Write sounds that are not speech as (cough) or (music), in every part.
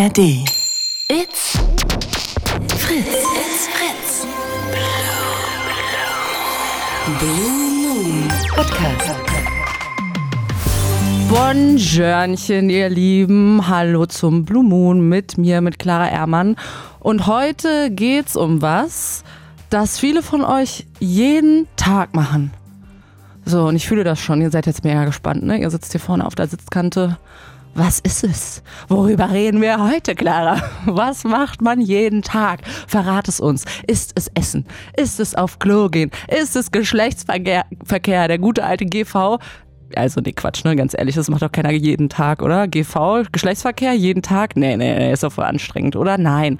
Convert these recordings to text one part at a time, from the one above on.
ARD. It's Fritz. It's Fritz. Blue Moon Podcast. Bonjournchen, ihr Lieben. Hallo zum Blue Moon mit mir, mit Clara Ermann. Und heute geht's um was, das viele von euch jeden Tag machen. So, und ich fühle das schon. Ihr seid jetzt mega gespannt, ne? Ihr sitzt hier vorne auf der Sitzkante. Was ist es? Worüber reden wir heute, Clara? Was macht man jeden Tag? Verrat es uns. Ist es Essen? Ist es auf Klo gehen? Ist es Geschlechtsverkehr? Verkehr, der gute alte GV? Also, nee, Quatsch, ne? Ganz ehrlich, das macht doch keiner jeden Tag, oder? GV, Geschlechtsverkehr, jeden Tag? Nee, nee, nee, ist doch voll anstrengend, oder? Nein.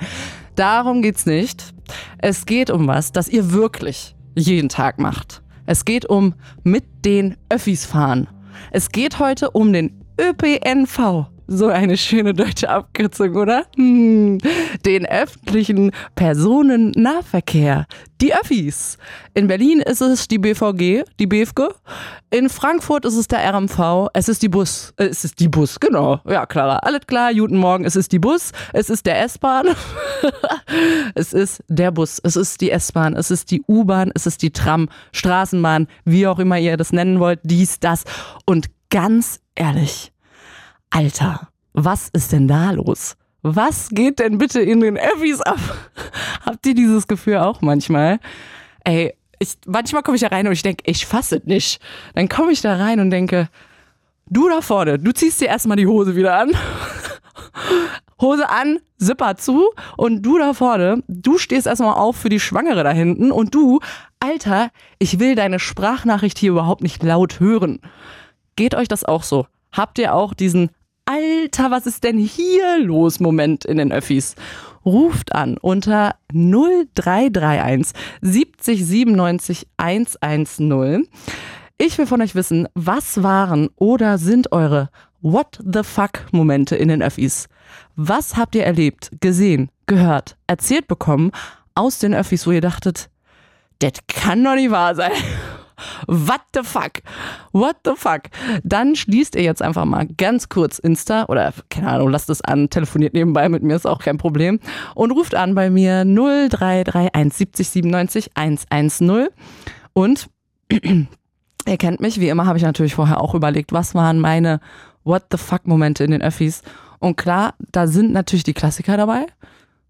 Darum geht's nicht. Es geht um was, das ihr wirklich jeden Tag macht. Es geht um mit den Öffis fahren. Es geht heute um den ÖPNV. So eine schöne deutsche Abkürzung, oder? Hm. Den öffentlichen Personennahverkehr. Die Öffis. In Berlin ist es die BVG, die BFG. In Frankfurt ist es der RMV. Es ist die Bus. Äh, es ist die Bus, genau. Ja, klar. Alles klar. Guten Morgen. Es ist die Bus. Es ist der S-Bahn. (laughs) es ist der Bus. Es ist die S-Bahn. Es ist die U-Bahn. Es ist die Tram, Straßenbahn, wie auch immer ihr das nennen wollt. Dies, das. Und ganz ehrlich, Alter, was ist denn da los? Was geht denn bitte in den Öffis ab? (laughs) Habt ihr dieses Gefühl auch manchmal? Ey, ich, manchmal komme ich da rein und ich denke, ich fasse es nicht. Dann komme ich da rein und denke, du da vorne, du ziehst dir erstmal die Hose wieder an. (laughs) Hose an, Zipper zu und du da vorne, du stehst erstmal auf für die Schwangere da hinten und du, Alter, ich will deine Sprachnachricht hier überhaupt nicht laut hören. Geht euch das auch so? Habt ihr auch diesen Alter, was ist denn hier los? Moment in den Öffis. Ruft an unter 0331 70 97 110. Ich will von euch wissen, was waren oder sind eure What the fuck Momente in den Öffis? Was habt ihr erlebt, gesehen, gehört, erzählt bekommen aus den Öffis, wo ihr dachtet, das kann doch nicht wahr sein. What the fuck? What the fuck? Dann schließt ihr jetzt einfach mal ganz kurz Insta oder keine Ahnung, lasst es an, telefoniert nebenbei mit mir, ist auch kein Problem und ruft an bei mir 0331 70 97 110 und ihr (clears throat) kennt mich, wie immer habe ich natürlich vorher auch überlegt, was waren meine What the fuck Momente in den Öffis und klar, da sind natürlich die Klassiker dabei.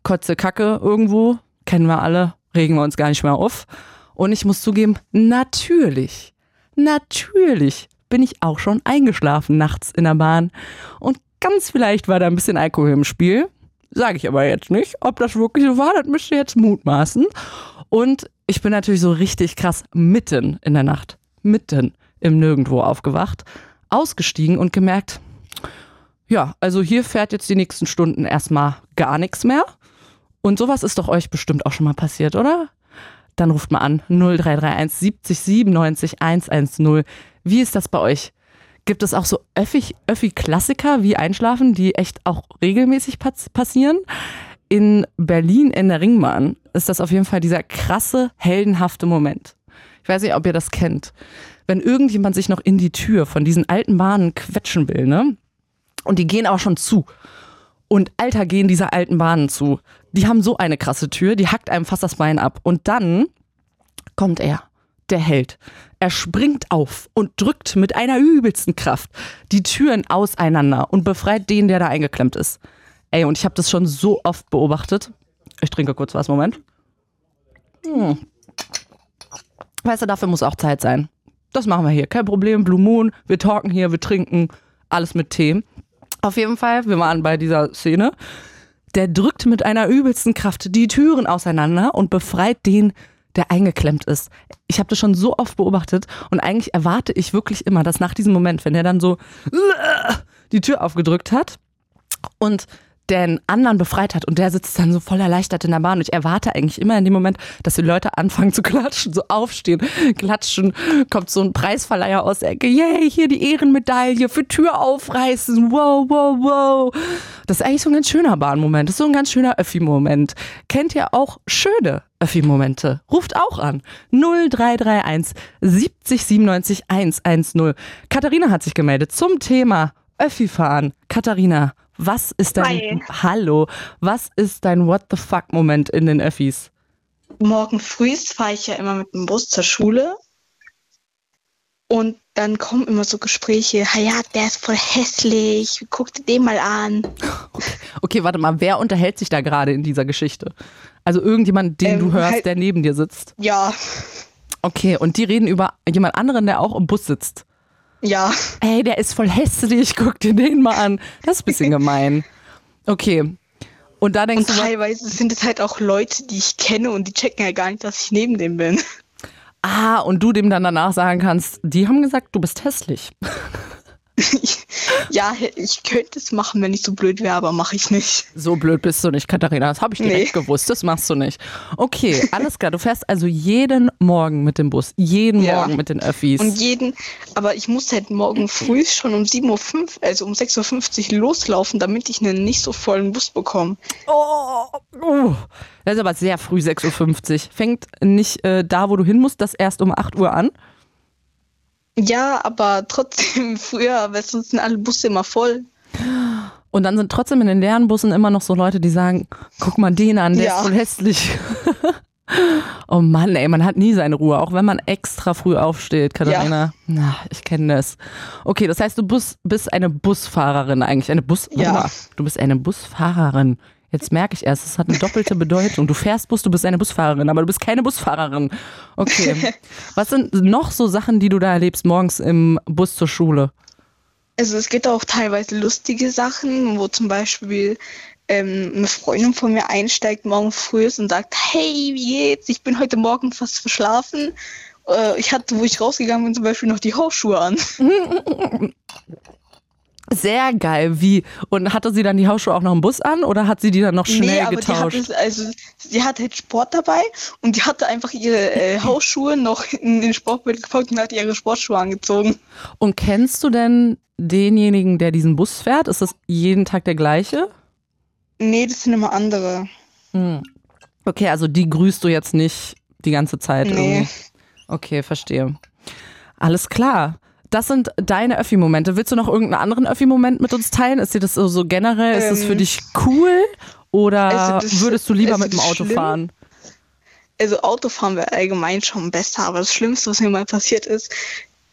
Kotze Kacke irgendwo, kennen wir alle, regen wir uns gar nicht mehr auf. Und ich muss zugeben, natürlich, natürlich bin ich auch schon eingeschlafen nachts in der Bahn. Und ganz vielleicht war da ein bisschen Alkohol im Spiel. Sage ich aber jetzt nicht. Ob das wirklich so war, das müsst ihr jetzt mutmaßen. Und ich bin natürlich so richtig krass mitten in der Nacht, mitten im Nirgendwo aufgewacht, ausgestiegen und gemerkt, ja, also hier fährt jetzt die nächsten Stunden erstmal gar nichts mehr. Und sowas ist doch euch bestimmt auch schon mal passiert, oder? Dann ruft mal an 0331 70 97 110. Wie ist das bei euch? Gibt es auch so Öffi-Klassiker wie Einschlafen, die echt auch regelmäßig passieren? In Berlin in der Ringbahn ist das auf jeden Fall dieser krasse, heldenhafte Moment. Ich weiß nicht, ob ihr das kennt. Wenn irgendjemand sich noch in die Tür von diesen alten Bahnen quetschen will, ne? Und die gehen auch schon zu. Und Alter gehen diese alten Bahnen zu. Die haben so eine krasse Tür, die hackt einem fast das Bein ab. Und dann kommt er, der Held. Er springt auf und drückt mit einer übelsten Kraft die Türen auseinander und befreit den, der da eingeklemmt ist. Ey, und ich habe das schon so oft beobachtet. Ich trinke kurz was, Moment. Hm. Weißt du, dafür muss auch Zeit sein. Das machen wir hier. Kein Problem. Blue Moon. Wir talken hier, wir trinken. Alles mit Tee. Auf jeden Fall, wir waren bei dieser Szene. Der drückt mit einer übelsten Kraft die Türen auseinander und befreit den, der eingeklemmt ist. Ich habe das schon so oft beobachtet und eigentlich erwarte ich wirklich immer, dass nach diesem Moment, wenn er dann so die Tür aufgedrückt hat und den anderen befreit hat und der sitzt dann so voll erleichtert in der Bahn. Und ich erwarte eigentlich immer in dem Moment, dass die Leute anfangen zu klatschen, so aufstehen, klatschen, kommt so ein Preisverleiher aus der Ecke, yay, hier die Ehrenmedaille für Tür aufreißen, wow, wow, wow. Das ist eigentlich so ein ganz schöner Bahnmoment, das ist so ein ganz schöner Öffi-Moment. Kennt ihr auch schöne Öffi-Momente? Ruft auch an. 0331 70 97 110. Katharina hat sich gemeldet zum Thema Öffi fahren. Katharina, Was ist dein Hi. Hallo? Was ist dein What the fuck Moment in den Öffis? Morgen früh fahre ich ja immer mit dem Bus zur Schule. Und dann kommen immer so Gespräche, "Ha ja, der ist voll hässlich, guck dir den mal an. (laughs) Okay, warte mal, wer unterhält sich da gerade in dieser Geschichte? Also irgendjemand, den Ähm, du hörst, halt- der neben dir sitzt. Ja, Okay, und die reden über jemand anderen, der auch im Bus sitzt. Ja. Ey, der ist voll hässlich, (laughs) guck dir den mal an. Das ist ein bisschen gemein. Okay. Und da denkst Und du, teilweise sind es halt auch Leute, die ich kenne und die checken ja gar nicht, dass ich neben dem bin. ah, und du dem dann danach sagen kannst, die haben gesagt, du bist hässlich. (laughs) (laughs) ja, ich könnte es machen, wenn ich so blöd wäre, aber mache ich nicht. So blöd bist du nicht, Katharina. Das habe ich direkt Nee. gewusst. Das machst du nicht. Okay, alles klar. Du fährst also jeden Morgen mit dem Bus. Jeden Ja. Morgen mit den Öffis. Und jeden, aber ich muss halt morgen früh schon um 7.05 Uhr, also um 6.50 Uhr loslaufen, damit ich einen nicht so vollen Bus bekomme. Oh, oh. Das ist aber sehr früh, 6.50 Uhr. Fängt nicht äh, da, wo du hin musst, das erst um 8 Uhr an? Ja, aber trotzdem (laughs) früher, weil sonst sind alle Busse immer voll. Und dann sind trotzdem in den leeren Bussen immer noch so Leute, die sagen, guck mal den an, der Ja. ist voll hässlich. (laughs) oh Mann, ey, man hat nie seine Ruhe, auch wenn man extra früh aufsteht, Katharina. Na, ich kenne das. Okay, das heißt, du bist, bist eine Busfahrerin eigentlich. Eine Bus Ja. mal, Du bist eine Busfahrerin. Jetzt merke ich erst, es hat eine doppelte Bedeutung. Du fährst Bus, du bist eine Busfahrerin, aber du bist keine Busfahrerin. Okay. (laughs) Was sind noch so Sachen, die du da erlebst morgens im Bus zur Schule? Also es gibt auch teilweise lustige Sachen, wo zum Beispiel ähm, eine Freundin von mir einsteigt morgen früh und sagt, hey, wie geht's? Ich bin heute Morgen fast verschlafen. Äh, ich hatte, wo ich rausgegangen bin, zum Beispiel noch die Hausschuhe an. (laughs) Sehr geil. Wie? Und hatte sie dann die Hausschuhe auch noch im Bus an oder hat sie die dann noch schnell nee, aber getauscht? die hatte, also, die hatte halt Sport dabei und die hatte einfach ihre äh, (laughs) Hausschuhe noch in den Sportbild gepackt und hat ihre Sportschuhe angezogen. Und kennst du denn denjenigen, der diesen Bus fährt? Ist das jeden Tag der gleiche? Nee, das sind immer andere. Hm. Okay, also die grüßt du jetzt nicht die ganze Zeit Nee. irgendwie. Okay, verstehe. Alles klar. Das sind deine Öffi-Momente. Willst du noch irgendeinen anderen Öffi-Moment mit uns teilen? Ist dir das so, generell, ist das für Ähm, dich cool? Oder also das- würdest du lieber also mit dem Auto Schlimme- fahren? Also Autofahren wäre allgemein schon besser, aber das Schlimmste, was mir mal passiert ist,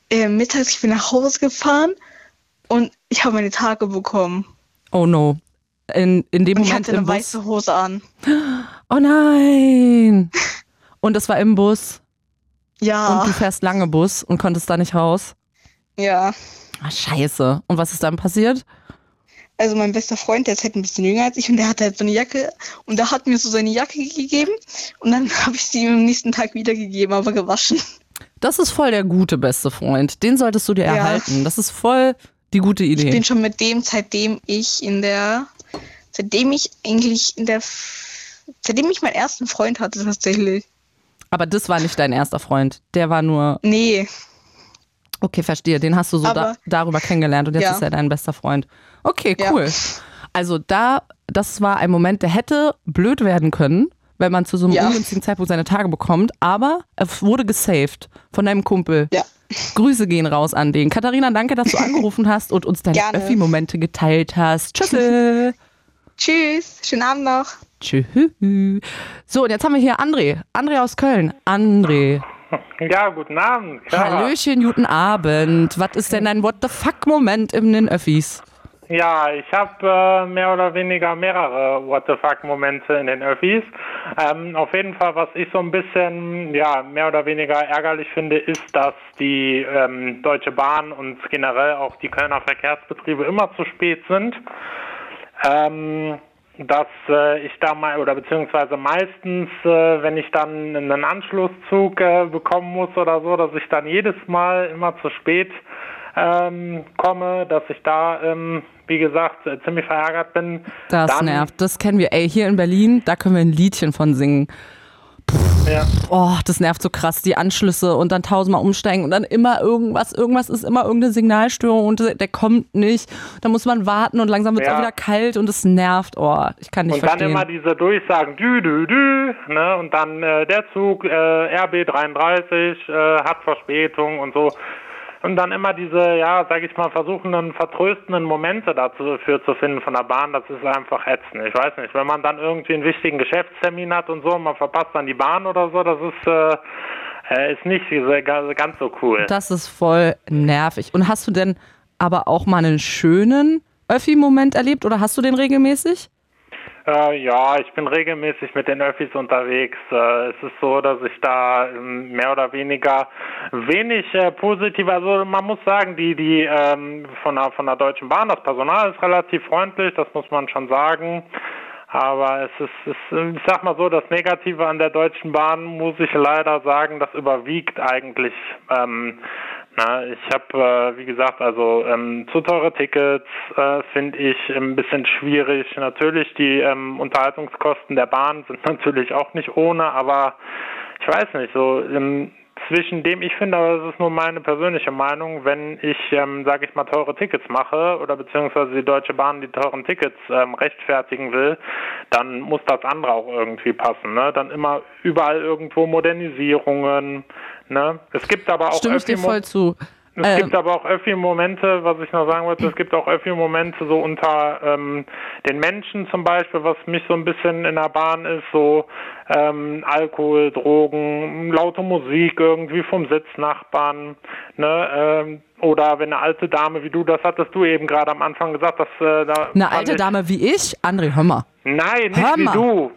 äh, mittags, ich bin nach Hause gefahren und ich habe meine Tage bekommen. Oh no. In, in dem Und ich Moment hatte im eine Bus. weiße Hose an. (gasps) Oh nein! (laughs) Und das war im Bus Ja, und du fährst lange Bus und konntest da nicht raus. Ja. Ah, scheiße. Und was ist dann passiert? Also mein bester Freund, der ist halt ein bisschen jünger als ich und der hatte halt so eine Jacke und der hat mir so seine Jacke gegeben und dann (laughs) habe ich sie ihm am nächsten Tag wiedergegeben, aber gewaschen. Das ist voll der gute beste Freund. Den solltest du dir Ja. erhalten. Das ist voll die gute Ich Idee. bin schon mit dem, seitdem ich in der, seitdem ich eigentlich in der, seitdem ich meinen ersten Freund hatte tatsächlich. Aber das war nicht dein erster Freund. Der war nur, Nee, okay, verstehe. Den hast du so da, darüber kennengelernt und jetzt Ja. ist er dein bester Freund. Okay, Ja. cool. Also da, das war ein Moment, der hätte blöd werden können, wenn man zu so einem Ja. ungünstigen Zeitpunkt seine Tage bekommt, aber er wurde gesaved von deinem Kumpel. ja. Grüße gehen raus an den. Katharina, danke, dass du (laughs) angerufen hast und uns deine. Öffi-Momente geteilt hast. Tschüss. (laughs) Tschüss, schönen Abend noch. Tschüss. So, und jetzt haben wir hier André. André aus Köln. André. (laughs) Ja, guten Abend. Clara. Hallöchen, guten Abend. Was ist denn dein What the fuck-Moment in den Öffis? Ja, ich habe äh, mehr oder weniger mehrere What the fuck Momente in den Öffis. Ähm, auf jeden Fall, was ich so ein bisschen, ja, mehr oder weniger ärgerlich finde, ist, dass die ähm, Deutsche Bahn und generell auch die Kölner Verkehrsbetriebe immer zu spät sind. Ähm, dass äh, ich da mal oder beziehungsweise meistens, äh, wenn ich dann einen Anschlusszug äh, bekommen muss oder so, dass ich dann jedes Mal immer zu spät ähm, komme, dass ich da, ähm, wie gesagt, äh, ziemlich verärgert bin. Das dann, nervt. Das kennen wir. Ey, hier in Berlin, da können wir ein Liedchen von singen. Ja, Oh, das nervt so krass, die Anschlüsse und dann tausendmal umsteigen und dann immer irgendwas, irgendwas ist immer irgendeine Signalstörung und der, kommt nicht. Da muss man warten und langsam wird es Ja. auch wieder kalt und es nervt. Oh, ich kann nicht und dann verstehen. immer diese Durchsagen, dü, dü, dü, ne, und dann äh, der Zug, äh, RB 33, äh, hat Verspätung und so. Und dann immer diese, ja, sag ich mal, versuchenden, vertröstenden Momente dafür zu finden von der Bahn, das ist einfach ätzend. Ich weiß nicht, wenn man dann irgendwie einen wichtigen Geschäftstermin hat und so, und man verpasst dann die Bahn oder so, das ist, äh, äh, ist nicht ganz so cool. Das ist voll nervig. Und hast du denn aber auch mal einen schönen Öffi-Moment erlebt oder hast du den regelmäßig? Äh, ja, ich bin regelmäßig mit den Öffis unterwegs. Äh, es ist so, dass ich da ähm, mehr oder weniger wenig äh, positiv, also man muss sagen, die, die ähm, von, der, von der Deutschen Bahn, das Personal ist relativ freundlich, das muss man schon sagen. Aber es ist, es, ich sag mal so, das Negative an der Deutschen Bahn muss ich leider sagen, das überwiegt eigentlich ähm, na, ich habe, äh, wie gesagt, also ähm, zu teure Tickets äh, finde ich ein bisschen schwierig. Natürlich, die ähm, Unterhaltungskosten der Bahn sind (laughs) natürlich auch nicht ohne, aber ich weiß nicht, so ähm, zwischen dem, ich finde, aber das ist nur meine persönliche Meinung, wenn ich, ähm, sage ich mal, teure Tickets mache oder beziehungsweise die Deutsche Bahn die teuren Tickets ähm, rechtfertigen will, dann muss das andere auch irgendwie passen. Ne? Dann immer überall irgendwo Modernisierungen. Ne? Es gibt aber auch Stimme ich dir voll zu. Es ähm. gibt aber auch Öffi-Momente, was ich noch sagen wollte, es gibt auch Öffi-Momente so unter ähm, den Menschen zum Beispiel, was mich so ein bisschen in der Bahn ist, so ähm, Alkohol, Drogen, laute Musik irgendwie vom Sitznachbarn, ne, ähm, oder wenn eine alte Dame wie du, das hattest du eben gerade am Anfang gesagt, dass äh, da eine alte Dame wie ich, André, hör mal. Nein, nicht Hör mal. wie du.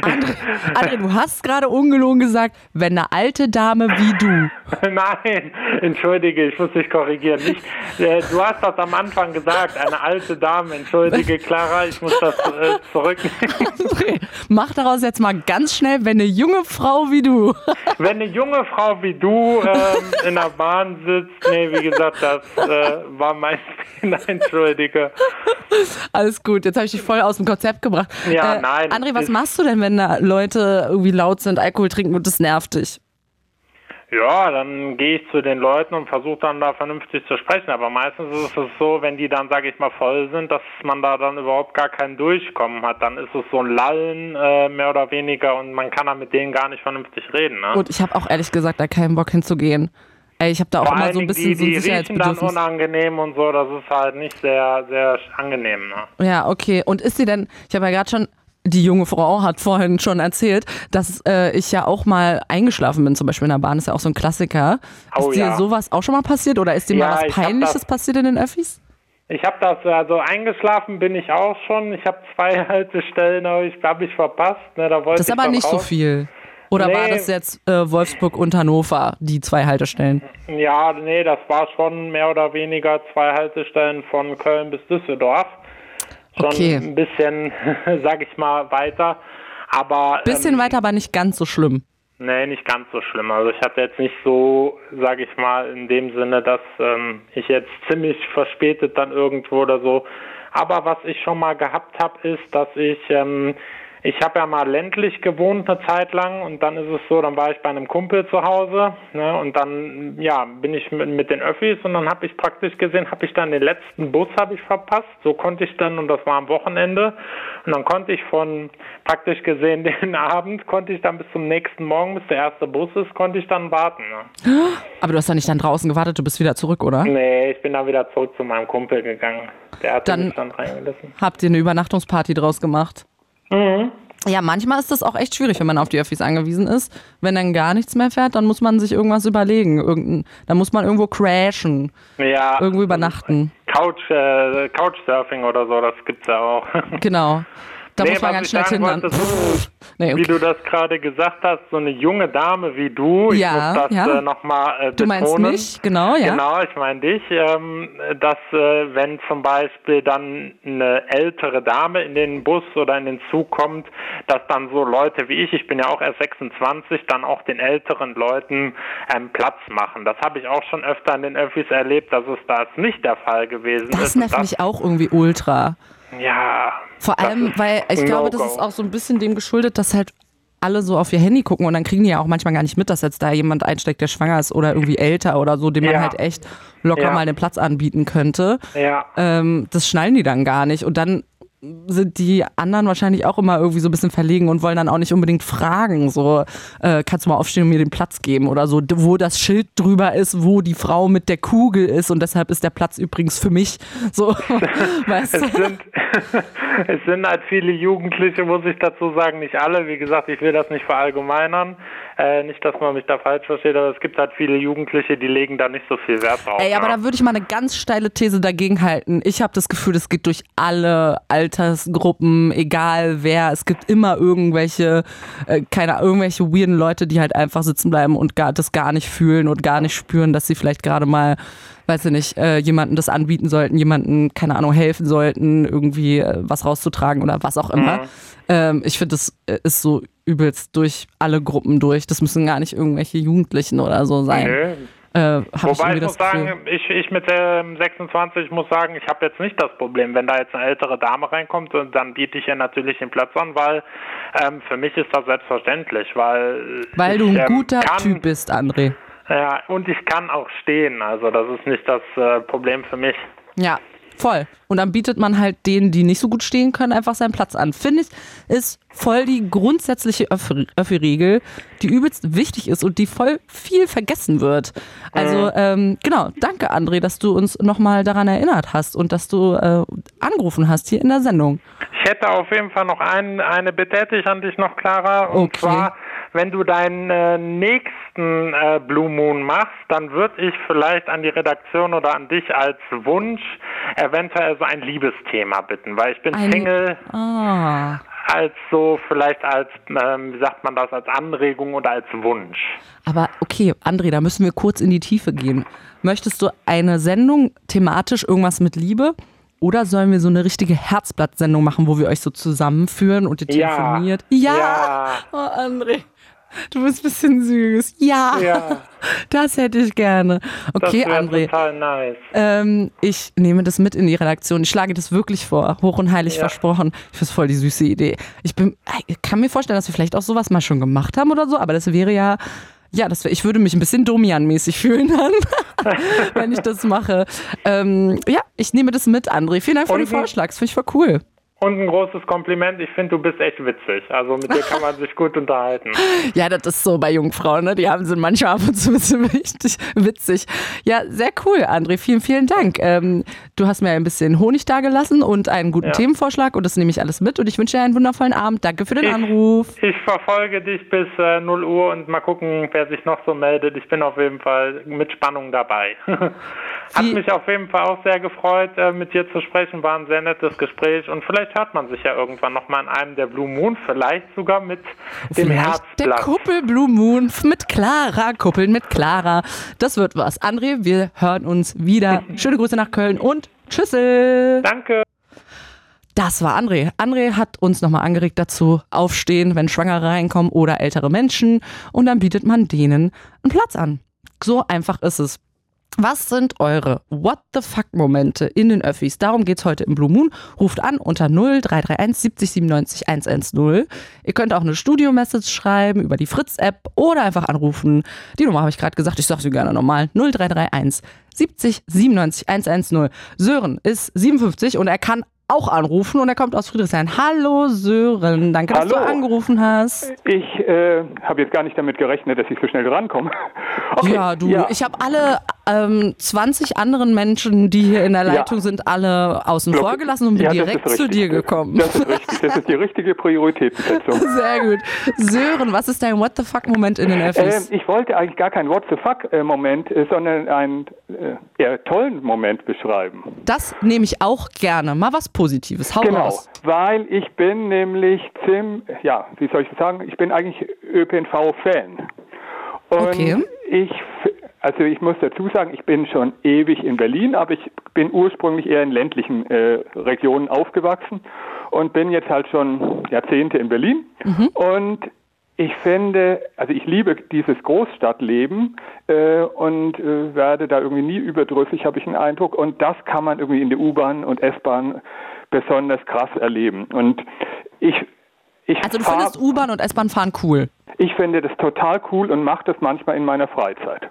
André, (laughs) André, du hast gerade ungelogen gesagt, wenn eine alte Dame wie du. (laughs) Nein, entschuldige, ich muss dich korrigieren. Nicht, äh, du hast das am Anfang gesagt, eine alte Dame. Entschuldige, Clara, ich muss das äh, zurücknehmen. (laughs) André, mach daraus jetzt mal ganz schnell, wenn eine junge Frau wie du. (laughs) wenn eine junge Frau wie du ähm, in der Bahn sitzt, nee, wie gesagt, das äh, war mein (laughs) Fehler, entschuldige. Alles gut, jetzt habe ich dich voll aus dem Konzept gebracht. Ja, äh, nein. André, was machst du denn, wenn da Leute irgendwie laut sind, Alkohol trinken und das nervt dich? Ja, dann gehe ich zu den Leuten und versuche dann da vernünftig zu sprechen. Aber meistens ist es so, wenn die dann, sage ich mal, voll sind, dass man da dann überhaupt gar kein Durchkommen hat. Dann ist es so ein Lallen äh, mehr oder weniger und man kann dann mit denen gar nicht vernünftig reden. Ne? Und ich habe auch ehrlich gesagt da keinen Bock hinzugehen. Ey, ich habe da auch Vor immer so ein bisschen die, so ein die riechen dann unangenehm und so, das ist halt nicht sehr, sehr angenehm. Ne? Ja, okay. Und ist sie denn, ich habe ja gerade schon die junge Frau hat vorhin schon erzählt, dass äh, ich ja auch mal eingeschlafen bin, zum Beispiel in der Bahn, ist ja auch so ein Klassiker. Oh, ist dir ja. sowas auch schon mal passiert oder ist dir Ja, mal was Peinliches passiert in den Öffis? Ich habe das, also eingeschlafen bin ich auch schon. Ich habe zwei (laughs) Haltestellen, habe ich, hab ich verpasst. Ne, da wollte Das ist aber nicht so raus. viel. Oder war Nee. das jetzt äh, Wolfsburg und Hannover, die zwei Haltestellen? Ja, nee, das war schon mehr oder weniger zwei Haltestellen von Köln bis Düsseldorf. Schon Okay. ein bisschen, (laughs) sag ich mal, weiter. Aber Bisschen ähm, weiter, aber nicht ganz so schlimm. Nee, nicht ganz so schlimm. Also ich hatte jetzt nicht so, sag ich mal, in dem Sinne, dass ähm, ich jetzt ziemlich verspätet dann irgendwo oder so. Aber was ich schon mal gehabt habe, ist, dass ich ähm, ich habe ja mal ländlich gewohnt eine Zeit lang und dann ist es so, dann war ich bei einem Kumpel zu Hause ne, und dann ja bin ich mit, mit den Öffis und dann habe ich praktisch gesehen, habe ich dann den letzten Bus habe ich verpasst. So konnte ich dann und das war am Wochenende und dann konnte ich von praktisch gesehen (laughs) den Abend konnte ich dann bis zum nächsten Morgen, bis der erste Bus ist, konnte ich dann warten. Ne? (gasps) Aber du hast doch nicht dann draußen gewartet, du bist wieder zurück, oder? Nee, ich bin dann wieder zurück zu meinem Kumpel gegangen. Der hat Dann- mich dann reingelassen. Habt ihr eine Übernachtungsparty draus gemacht? Mhm. Ja, manchmal ist das auch echt schwierig, wenn man auf die Öffis angewiesen ist. Wenn dann gar nichts mehr fährt, dann muss man sich irgendwas überlegen. Irgendein, dann muss man irgendwo crashen, Ja. irgendwo übernachten. Couch, äh, Couchsurfing oder so, das gibt's ja auch. (laughs) Genau. Da Nee, muss man ganz ich schnell sagen tindern. wollte, so, (laughs) Nee, Wie okay. du das gerade gesagt hast, so eine junge Dame wie du, ich Ja, muss das ja. äh, nochmal äh, Du meinst betonen. mich? Genau, ja. Genau, ich meine dich, ähm, dass äh, wenn zum Beispiel dann eine ältere Dame in den Bus oder in den Zug kommt, dass dann so Leute wie ich, ich bin ja auch erst 26, dann auch den älteren Leuten ähm, Platz machen. Das habe ich auch schon öfter in den Öffis erlebt, dass es da nicht der Fall gewesen Das ist. Und nervt mich auch irgendwie ultra. Ja. Vor allem, weil ich ein glaube, das ist auch so ein bisschen dem geschuldet, dass halt alle so auf ihr Handy gucken und dann kriegen die ja auch manchmal gar nicht mit, dass jetzt da jemand einsteckt, der schwanger ist oder irgendwie älter oder so, dem man Ja. halt echt locker Ja. mal den Platz anbieten könnte. Ja. Ähm, das schnallen die dann gar nicht. Und dann sind die anderen wahrscheinlich auch immer irgendwie so ein bisschen verlegen und wollen dann auch nicht unbedingt fragen, so, äh, kannst du mal aufstehen und mir den Platz geben oder so, wo das Schild drüber ist, wo die Frau mit der Kugel ist und deshalb ist der Platz übrigens für mich. So, (laughs) weißt Es du? sind, (laughs) es sind halt viele Jugendliche, muss ich dazu sagen, nicht alle. Wie gesagt, ich will das nicht verallgemeinern. Äh, nicht, dass man mich da falsch versteht, aber es gibt halt viele Jugendliche, die legen da nicht so viel Wert drauf. Ey, aber ne? da würde ich mal eine ganz steile These dagegen halten. Ich habe das Gefühl, das geht durch alle Altersgruppen, egal wer. Es gibt immer irgendwelche, äh, keine irgendwelche weirden Leute, die halt einfach sitzen bleiben und gar, das gar nicht fühlen und gar nicht spüren, dass sie vielleicht gerade mal, weiß ich nicht, äh, jemanden das anbieten sollten, jemanden, keine Ahnung, helfen sollten, irgendwie äh, was rauszutragen oder was auch immer. Mhm. Ähm, ich finde, das äh, ist so übelst durch alle Gruppen durch. Das müssen gar nicht irgendwelche Jugendlichen oder so sein. Nö. Äh, Wobei irgendwie ich muss sagen, ich, ich mit ähm, 26 muss sagen, ich habe jetzt nicht das Problem, wenn da jetzt eine ältere Dame reinkommt, und dann biete ich ihr natürlich den Platz an, weil ähm, für mich ist das selbstverständlich, weil Weil ich, du ein ähm, guter Typ bist, André. Ja, und ich kann auch stehen, also das ist nicht das äh, Problem für mich. Ja, voll. Und dann bietet man halt denen, die nicht so gut stehen können, einfach seinen Platz an. Finde ich, ist voll die grundsätzliche Öffi- Öffi-Regel, die übelst wichtig ist und die voll viel vergessen wird. Also, ähm, genau, danke André, dass du uns nochmal daran erinnert hast und dass du äh, angerufen hast hier in der Sendung. Ich hätte auf jeden Fall noch ein, eine Bitte hätte ich an dich noch, Clara. Und Okay. zwar, wenn du deinen äh, nächsten äh, Blue Moon machst, dann würde ich vielleicht an die Redaktion oder an dich als Wunsch eventuell so ein Liebesthema bitten, weil ich bin Ein- Single Ah. als so vielleicht als, ähm, wie sagt man das, als Anregung oder als Wunsch. Aber okay, André, da müssen wir kurz in die Tiefe gehen. Möchtest du eine Sendung thematisch irgendwas mit Liebe? Oder sollen wir so eine richtige Herzblatt-Sendung machen, wo wir euch so zusammenführen und ihr Ja. telefoniert? Ja! Ja. Oh, André, du bist ein bisschen süß. Ja! Ja. (laughs) Das hätte ich gerne. Das Okay, wäre André. total nice. Ähm, ich nehme das mit in die Redaktion. Ich schlage das wirklich vor. Hoch und heilig Ja. versprochen. Ich finde es voll die süße Idee. Ich bin, ich kann mir vorstellen, dass wir vielleicht auch sowas mal schon gemacht haben oder so, aber das wäre ja, ja, das wär, ich würde mich ein bisschen Domian-mäßig (laughs) fühlen dann, wenn ich das mache. Ähm, ja, ich nehme das mit, André. Vielen Dank für den Und ein- Vorschlag. Das finde ich voll cool. Und ein großes Kompliment, ich finde, du bist echt witzig. Also mit dir kann man (laughs) sich gut unterhalten. Ja, das ist so bei Jungfrauen, ne? Die haben sind manchmal ab und zu ein bisschen (laughs) wichtig, witzig. Ja, sehr cool, André. Vielen, vielen Dank. Ähm, du hast mir ein bisschen Honig dagelassen und einen guten Ja. Themenvorschlag und das nehme ich alles mit und ich wünsche dir einen wundervollen Abend. Danke für den Ich- Anruf. Ich verfolge dich bis äh, 0 Uhr und mal gucken, wer sich noch so meldet. Ich bin auf jeden Fall mit Spannung dabei. (laughs) Hat mich auf jeden Fall auch sehr gefreut, äh, mit dir zu sprechen. War ein sehr nettes Gespräch und vielleicht hört man sich ja irgendwann nochmal in einem der Blue Moon, vielleicht sogar mit dem Vielleicht der Herzblatt. Kuppel Blue Moon mit Clara, Kuppeln mit Clara. Das wird was. André, wir hören uns wieder. (laughs) Schöne Grüße nach Köln und Tschüssel. Danke. Das war André. André hat uns nochmal angeregt dazu, aufstehen, wenn Schwangere reinkommen oder ältere Menschen. Und dann bietet man denen einen Platz an. So einfach ist es. Was sind eure What the fuck Momente in den Öffis? Darum geht's heute im Blue Moon. Ruft an unter 0331 70 97 110. Ihr könnt auch eine Studio-Message schreiben über die Fritz-App oder einfach anrufen. Die Nummer habe ich gerade gesagt, ich sage sie gerne nochmal. 0331 70 97 110. Sören ist 57 und er kann auch anrufen und er kommt aus Friedrichshain. Hallo Sören, danke, dass du Hallo. angerufen hast. Ich äh, habe jetzt gar nicht damit gerechnet, dass ich so schnell drankomme. (laughs) Okay, Ja, du, ich habe alle ähm, 20 anderen Menschen, die hier in der Leitung sind, alle außen Block- vor gelassen und bin Ja, direkt zu dir gekommen. Das ist richtig. Das ist die richtige Prioritätensetzung. (laughs) Sehr gut. Sören, was ist dein What the fuck Moment in den Ähm, Öffis? ich wollte eigentlich gar keinen What the fuck äh, Moment, äh, sondern einen äh, eher tollen Moment beschreiben. Das nehme ich auch gerne. Mal was Positives. Hau Genau, raus. weil ich bin nämlich zim, ja, wie soll ich das sagen? Ich bin eigentlich ÖPNV-Fan. Und Okay. ich, also ich muss dazu sagen, ich bin schon ewig in Berlin, aber ich bin ursprünglich eher in ländlichen äh, Regionen aufgewachsen und bin jetzt halt schon Jahrzehnte in Berlin. Und ich finde, also ich liebe dieses Großstadtleben äh, und äh, werde da irgendwie nie überdrüssig, habe ich einen Eindruck. Und das kann man irgendwie in der U-Bahn und S-Bahn besonders krass erleben. Und ich, ich, Also du findest U-Bahn und S-Bahn fahren cool. ich finde das total cool und mache das manchmal in meiner Freizeit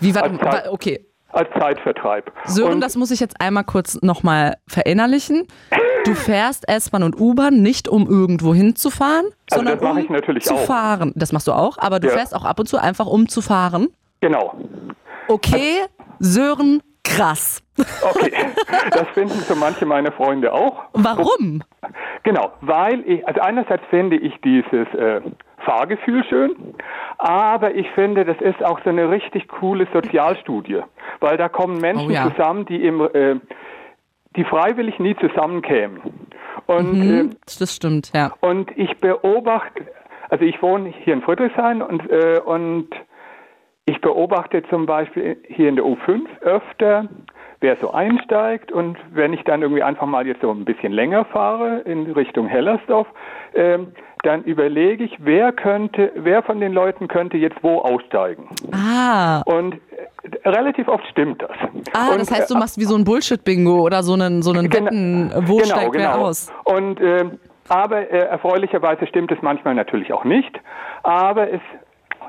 Wie war, Als Zeit- wa- okay. Als Zeitvertreib. Sören, und das muss ich jetzt einmal kurz nochmal verinnerlichen. du fährst S-Bahn und U-Bahn nicht, um irgendwo hinzufahren, Also sondern das um ich natürlich zu auch. fahren. Das machst du auch, aber du Ja. fährst auch ab und zu einfach, um zu fahren. Genau. Okay, Sören, krass. Okay. (laughs) Das finden so manche meiner Freunde auch. Warum? Genau, weil ich, also einerseits finde ich dieses äh, Fahrgefühl schön, aber ich finde, das ist auch so eine richtig coole Sozialstudie, weil da kommen Menschen Oh ja. zusammen, die im, äh, die freiwillig nie zusammenkämen. Und äh, Hm, das stimmt, ja. und ich beobachte, also ich wohne hier in Friedrichshain und, äh, und ich beobachte zum Beispiel hier in der U5 öfter, wer so einsteigt und wenn ich dann irgendwie einfach mal jetzt so ein bisschen länger fahre in Richtung Hellersdorf, ähm, dann überlege ich, wer könnte, wer von den Leuten könnte jetzt wo aussteigen. Ah, Und äh, relativ oft stimmt das. ah und, das heißt, du äh, machst wie so ein Bullshit-Bingo oder so einen, so einen Gena- Wetten, wo genau, steigt wer genau. aus? Und äh, aber äh, erfreulicherweise stimmt es manchmal natürlich auch nicht. Aber es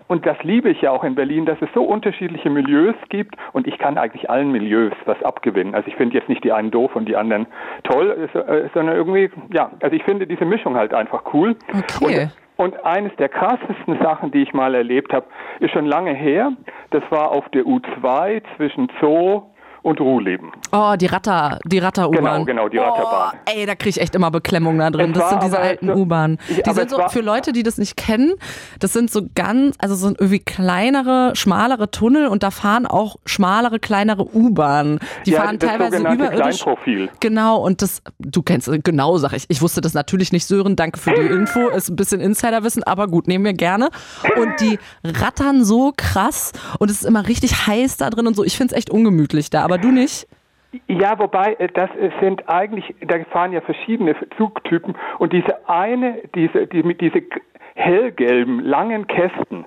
und das liebe ich ja auch in Berlin, dass es so unterschiedliche Milieus gibt und ich kann eigentlich allen Milieus was abgewinnen. Also ich finde jetzt nicht die einen doof und die anderen toll, äh, äh, sondern irgendwie, ja, also ich finde diese Mischung halt einfach cool. Okay. Und, und eines der krassesten Sachen, die ich mal erlebt habe, ist schon lange her. Das war auf der U2 zwischen Zoo und Ruhleben. Oh, die Ratter, die Ratter-U-Bahn. Genau, genau, die Ratterbahn. Oh, ey, da kriege ich echt immer Beklemmung da drin. Das sind diese alten U-Bahnen. Die sind so, für Leute, die das nicht kennen, das sind so ganz, also so irgendwie kleinere, schmalere Tunnel und da fahren auch schmalere, kleinere U-Bahnen. Die Ja, fahren das teilweise überirdisch. Kleinprofil. Genau, und das, du kennst, genau, sag ich. Ich wusste das natürlich nicht, Sören. Danke für die Info. Ist ein bisschen Insiderwissen, aber gut, nehmen wir gerne. Und die rattern so krass und es ist immer richtig heiß da drin und so. Ich finde es echt ungemütlich da, aber du nicht? Ja, wobei äh, das äh, sind eigentlich, da fahren ja verschiedene Zugtypen und diese eine, diese, die mit diese hellgelben langen Kästen,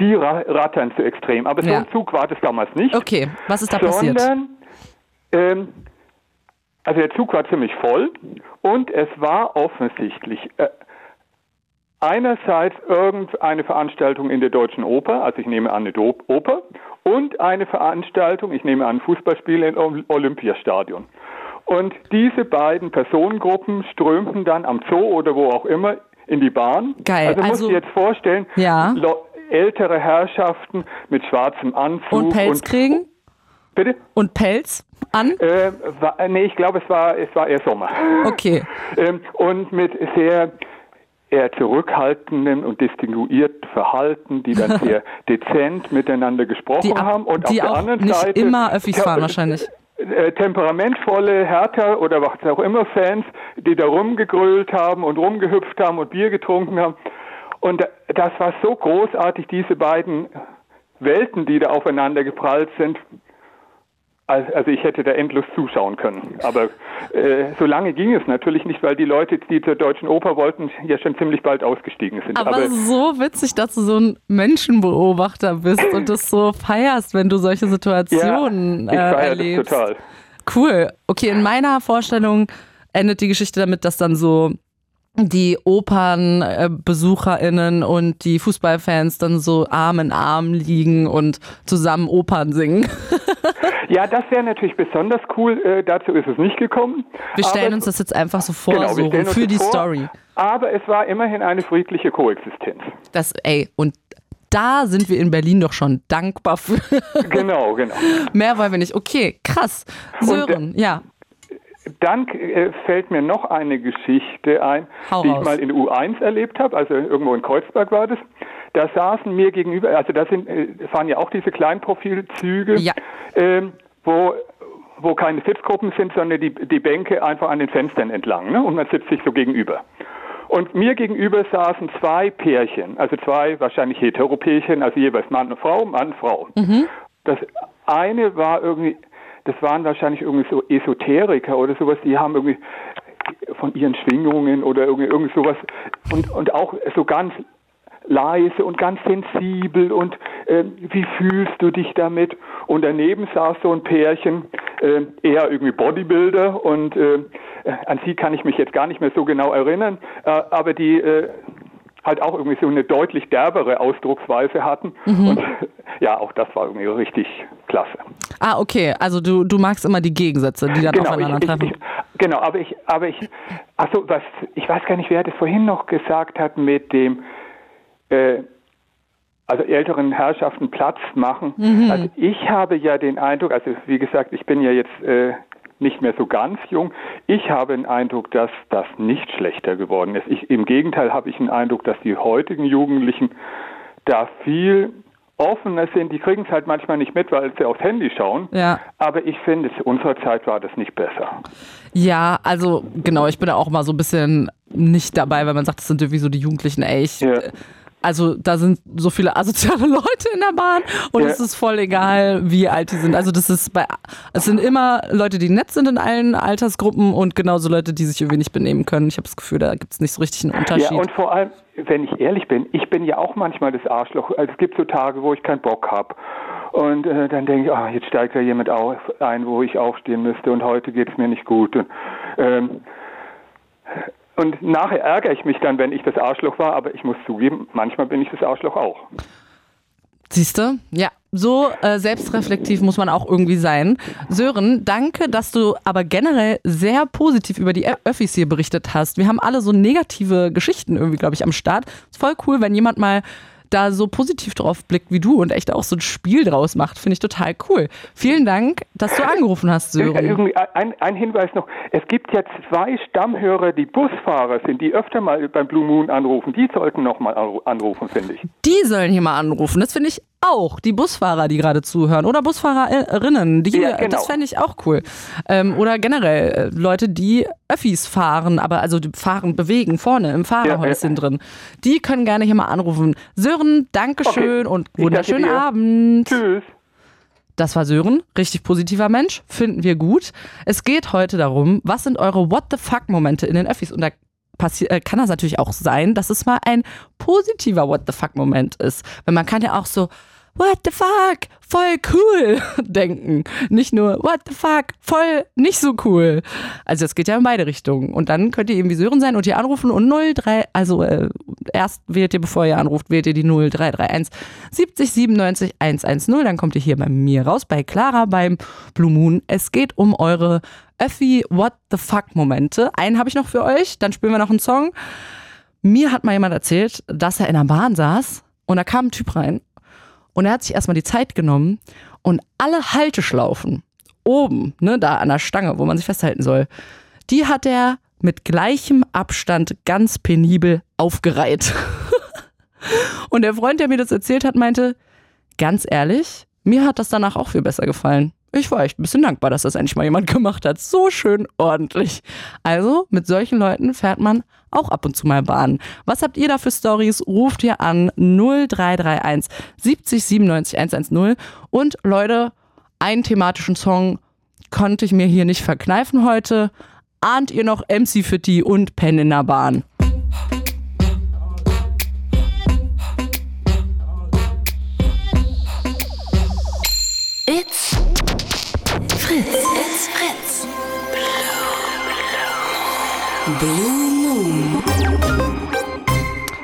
die ra rattern zu extrem. Aber so Ja. ein Zug war das damals nicht. Okay, was ist da passiert? sondern, ähm, also der Zug war ziemlich voll und es war offensichtlich äh, einerseits irgendeine Veranstaltung in der Deutschen Oper, also ich nehme an eine Do Oper, und eine Veranstaltung, ich nehme an ein Fußballspiel im Ol- Olympiastadion. Und diese beiden Personengruppen strömten dann am Zoo oder wo auch immer in die Bahn. Geil, Also, musst also- du dir jetzt vorstellen, Ja. Ältere Herrschaften mit schwarzem Anzug Und Pelz kriegen? Bitte? Und Pelz an? Äh, war, nee, ich glaube, es war, es war eher Sommer. Okay. (laughs) Ähm, und mit sehr eher zurückhaltendem und distinguierten Verhalten, die dann (laughs) sehr dezent miteinander gesprochen ab, haben. Und die auf der auch anderen nicht Seite immer Öffis fahren wahrscheinlich. äh, temperamentvolle Hertha oder was auch immer Fans, die da rumgegrölt haben und rumgehüpft haben und Bier getrunken haben. Und das war so großartig, diese beiden Welten, die da aufeinander geprallt sind. Al- Also ich hätte da endlos zuschauen können. Aber äh, so lange ging es natürlich nicht, weil die Leute, die zur Deutschen Oper wollten, ja schon ziemlich bald ausgestiegen sind. Aber, so witzig, dass du so ein Menschenbeobachter bist (laughs) und das so feierst, wenn du solche Situationen ja, ich äh, feiere das erlebst. total. Cool. Okay, in meiner Vorstellung endet die Geschichte damit, dass dann so die OpernbesucherInnen und die Fußballfans dann so Arm in Arm liegen und zusammen Opern singen. (laughs) Ja, das wäre natürlich besonders cool. Äh, dazu ist es nicht gekommen. Wir stellen Aber- uns das jetzt einfach so vor, Genau, so für die vor, Story. Aber es war immerhin eine friedliche Koexistenz. Das, ey, und da sind wir in Berlin doch schon dankbar für. (laughs) genau, genau. Mehr wollen wir nicht. Okay, krass. Sören, ja. Dann äh, fällt mir noch eine Geschichte ein, Hau die raus. ich mal in U1 erlebt habe, also irgendwo in Kreuzberg war das. Da saßen mir gegenüber, also da sind, äh, fahren ja auch diese Kleinprofilzüge, Ja. ähm, wo, wo keine Sitzgruppen sind, sondern die, die Bänke einfach an den Fenstern entlang ne? und man sitzt sich so gegenüber. Und mir gegenüber saßen zwei Pärchen, also zwei wahrscheinlich Heteropärchen, also jeweils Mann und Frau, Mann, Frau. Das eine war irgendwie, das waren wahrscheinlich irgendwie so Esoteriker oder sowas, die haben irgendwie von ihren Schwingungen oder irgendwie, irgendwie sowas und, und auch so ganz leise und ganz sensibel und äh, wie fühlst du dich damit? Und daneben saß so ein Pärchen, äh, eher irgendwie Bodybuilder und äh, äh, an sie kann ich mich jetzt gar nicht mehr so genau erinnern, äh, aber die äh, halt auch irgendwie so eine deutlich derbere Ausdrucksweise hatten. Und (laughs) ja, auch das war irgendwie richtig klasse. Ah, okay. Also du, du magst immer die Gegensätze, die dann Genau, ich, ich, aufeinandertreffen. ich, Genau, aber ich, aber ich, achso, was, ich weiß gar nicht, wer das vorhin noch gesagt hat mit dem, äh, also älteren Herrschaften Platz machen. Mhm. Also ich habe ja den Eindruck, also wie gesagt, ich bin ja jetzt äh, nicht mehr so ganz jung. Ich habe den Eindruck, dass das nicht schlechter geworden ist. Ich, Im Gegenteil habe ich den Eindruck, dass die heutigen Jugendlichen da viel offener sind. Die kriegen es halt manchmal nicht mit, weil sie aufs Handy schauen. Ja. Aber ich finde, zu unserer Zeit war das nicht besser. Ja, also genau, ich bin da auch mal so ein bisschen nicht dabei, weil man sagt, das sind irgendwie so die Jugendlichen. Ey, ich, ja also da sind so viele asoziale (laughs) Leute in der Bahn und ja. es ist voll egal, wie alt die sind. Also das ist bei, es sind immer Leute, die nett sind in allen Altersgruppen und genauso Leute, die sich irgendwie nicht benehmen können. Ich habe das Gefühl, da gibt es nicht so richtig einen Unterschied. Ja, und vor allem, wenn ich ehrlich bin, ich bin ja auch manchmal das Arschloch. Also es gibt so Tage, wo ich keinen Bock habe. Und äh, dann denke ich, ah, jetzt steigt da jemand auf, ein, wo ich aufstehen müsste und heute geht es mir nicht gut. Und, ähm, und nachher ärgere ich mich dann, wenn ich das Arschloch war, aber ich muss zugeben, manchmal bin ich das Arschloch auch. Siehst du? Ja, so äh, selbstreflektiv muss man auch irgendwie sein. Sören, danke, dass du aber generell sehr positiv über die Öffis hier berichtet hast. Wir haben alle so negative Geschichten irgendwie, glaube ich, am Start. Ist voll cool, wenn jemand mal da so positiv drauf blickt wie du und echt auch so ein Spiel draus macht, finde ich total cool. Vielen Dank, dass du angerufen hast, Sören. Ein, ein, Hinweis noch, es gibt jetzt zwei Stammhörer, die Busfahrer sind, die öfter mal beim Blue Moon anrufen. Die sollten noch mal anrufen, finde ich. Die sollen hier mal anrufen, das finde ich auch die Busfahrer, die gerade zuhören oder Busfahrerinnen, die, ja, genau. das fände ich auch cool. Ähm, oder generell äh, Leute, die Öffis fahren, aber also fahren, bewegen, vorne im Fahrerhäuschen ja, ja. drin. Die können gerne hier mal anrufen. Sören, Dankeschön okay. und wunderschönen Abend. Tschüss. Das war Sören, richtig positiver Mensch, finden wir gut. Es geht heute darum, was sind eure What the fuck Momente in den Öffis? Und da äh, kann das natürlich auch sein, dass es mal ein positiver What the fuck Moment ist. Weil man kann ja auch so, what the fuck, voll cool (laughs) denken. Nicht nur, what the fuck, voll nicht so cool. Also es geht ja in beide Richtungen. Und dann könnt ihr eben wie Sören sein und hier anrufen und 03, also äh, erst wählt ihr, bevor ihr anruft, wählt ihr die 0331 70 97 110. Dann kommt ihr hier bei mir raus, bei Clara, beim Blue Moon. Es geht um eure Öffi What the fuck Momente. Einen habe ich noch für euch, dann spielen wir noch einen Song. Mir hat mal jemand erzählt, dass er in der Bahn saß und da kam ein Typ rein und er hat sich erstmal die Zeit genommen und alle Halteschlaufen oben, ne, da an der Stange, wo man sich festhalten soll, die hat er mit gleichem Abstand ganz penibel aufgereiht. (laughs) und der Freund, der mir das erzählt hat, meinte, ganz ehrlich, mir hat das danach auch viel besser gefallen ich war echt ein bisschen dankbar, dass das endlich mal jemand gemacht hat. So schön ordentlich. Also, mit solchen Leuten fährt man auch ab und zu mal Bahn. Was habt ihr da für Stories? Ruft ihr an 0331 70 97 110. Und Leute, einen thematischen Song konnte ich mir hier nicht verkneifen heute. Ahnt ihr noch MC Fitti und Pen in der Bahn?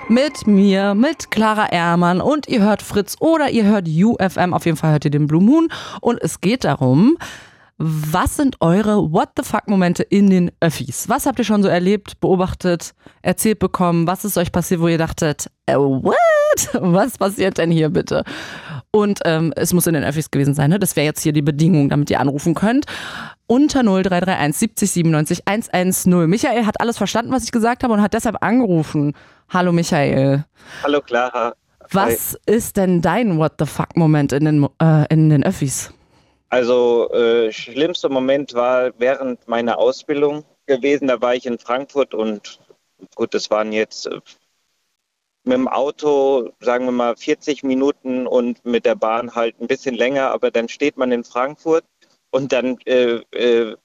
Mit mir, mit Clara Ehrmann und ihr hört Fritz oder ihr hört UFM. Auf jeden Fall hört ihr den Blue Moon. Und es geht darum, was sind eure What the fuck Momente in den Öffis? Was habt ihr schon so erlebt, beobachtet, erzählt bekommen? Was ist euch passiert, wo ihr dachtet, äh, what? (laughs) Was passiert denn hier bitte? Und ähm, es muss in den Öffis gewesen sein. Ne? Das wäre jetzt hier die Bedingung, damit ihr anrufen könnt. Unter 0331 70 97 110. Michael hat alles verstanden, was ich gesagt habe und hat deshalb angerufen. Hallo Michael. Hallo Clara. Was Hi. ist denn dein What the fuck Moment in den, äh, in den Öffis? Also äh, schlimmster Moment war während meiner Ausbildung gewesen. Da war ich in Frankfurt und gut, das waren jetzt äh, mit dem Auto, sagen wir mal, 40 Minuten und mit der Bahn halt ein bisschen länger, aber dann steht man in Frankfurt und dann äh, äh,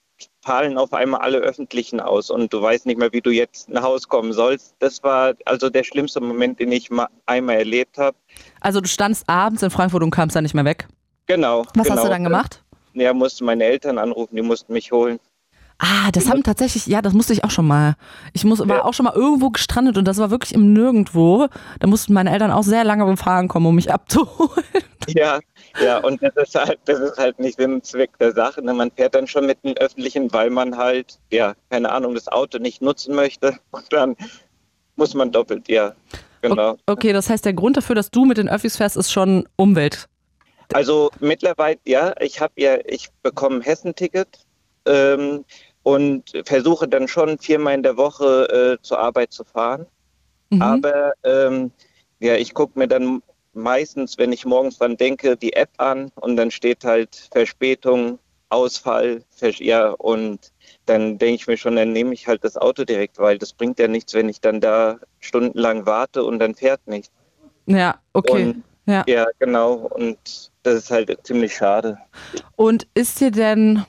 fallen auf einmal alle Öffentlichen aus und du weißt nicht mehr, wie du jetzt nach Hause kommen sollst. Das war also der schlimmste Moment, den ich mal einmal erlebt habe. Also du standst abends in Frankfurt und kamst dann nicht mehr weg? Genau. Was genau. hast du dann gemacht? Ja, musste meine Eltern anrufen, die mussten mich holen. Ah, das haben tatsächlich, ja, das musste ich auch schon mal. Ich muss, war ja. auch schon mal irgendwo gestrandet und das war wirklich im Nirgendwo. Da mussten meine Eltern auch sehr lange beim Fahren kommen, um mich abzuholen. Ja, Ja, und das ist halt, das ist halt nicht Sinn und Zweck der Sache. Ne? Man fährt dann schon mit dem Öffentlichen, weil man halt, ja, keine Ahnung, das Auto nicht nutzen möchte. Und dann muss man doppelt, ja, genau. Okay, das heißt, der Grund dafür, dass du mit den Öffis fährst, ist schon Umwelt. Also mittlerweile, ja, ich habe ja, ich bekomme ein Hessenticket ähm, und versuche dann schon viermal in der Woche äh, zur Arbeit zu fahren. Mhm. Aber ähm, ja, ich gucke mir dann meistens, wenn ich morgens dran denke, die App an und dann steht halt Verspätung, Ausfall, Versch ja, und dann denke ich mir schon, dann nehme ich halt das Auto direkt, weil das bringt ja nichts, wenn ich dann da stundenlang warte und dann fährt nichts. Ja, okay. Und, ja. ja, genau. Und das ist halt ziemlich schade. Und ist dir denn,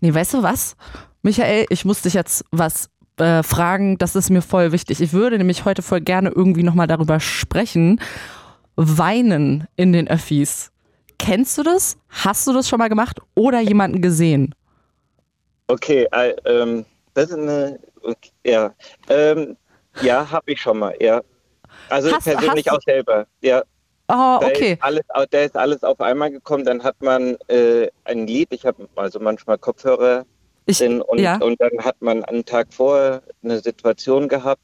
nee, weißt du was? Michael, ich muss dich jetzt was äh, fragen, das ist mir voll wichtig. Ich würde nämlich heute voll gerne irgendwie nochmal darüber sprechen. Weinen in den Öffis. Kennst du das? Hast du das schon mal gemacht oder jemanden gesehen? Okay, äh, ähm, das ist eine, okay, ja, ähm, ja, habe ich schon mal, ja. Also Hast- persönlich hast- auch selber, ja. Oh, Da okay. ist alles, da ist alles auf einmal gekommen. Dann hat man äh, ein Lied. Ich habe also manchmal Kopfhörer Ich, und, ja. und dann hat man einen Tag vorher eine Situation gehabt.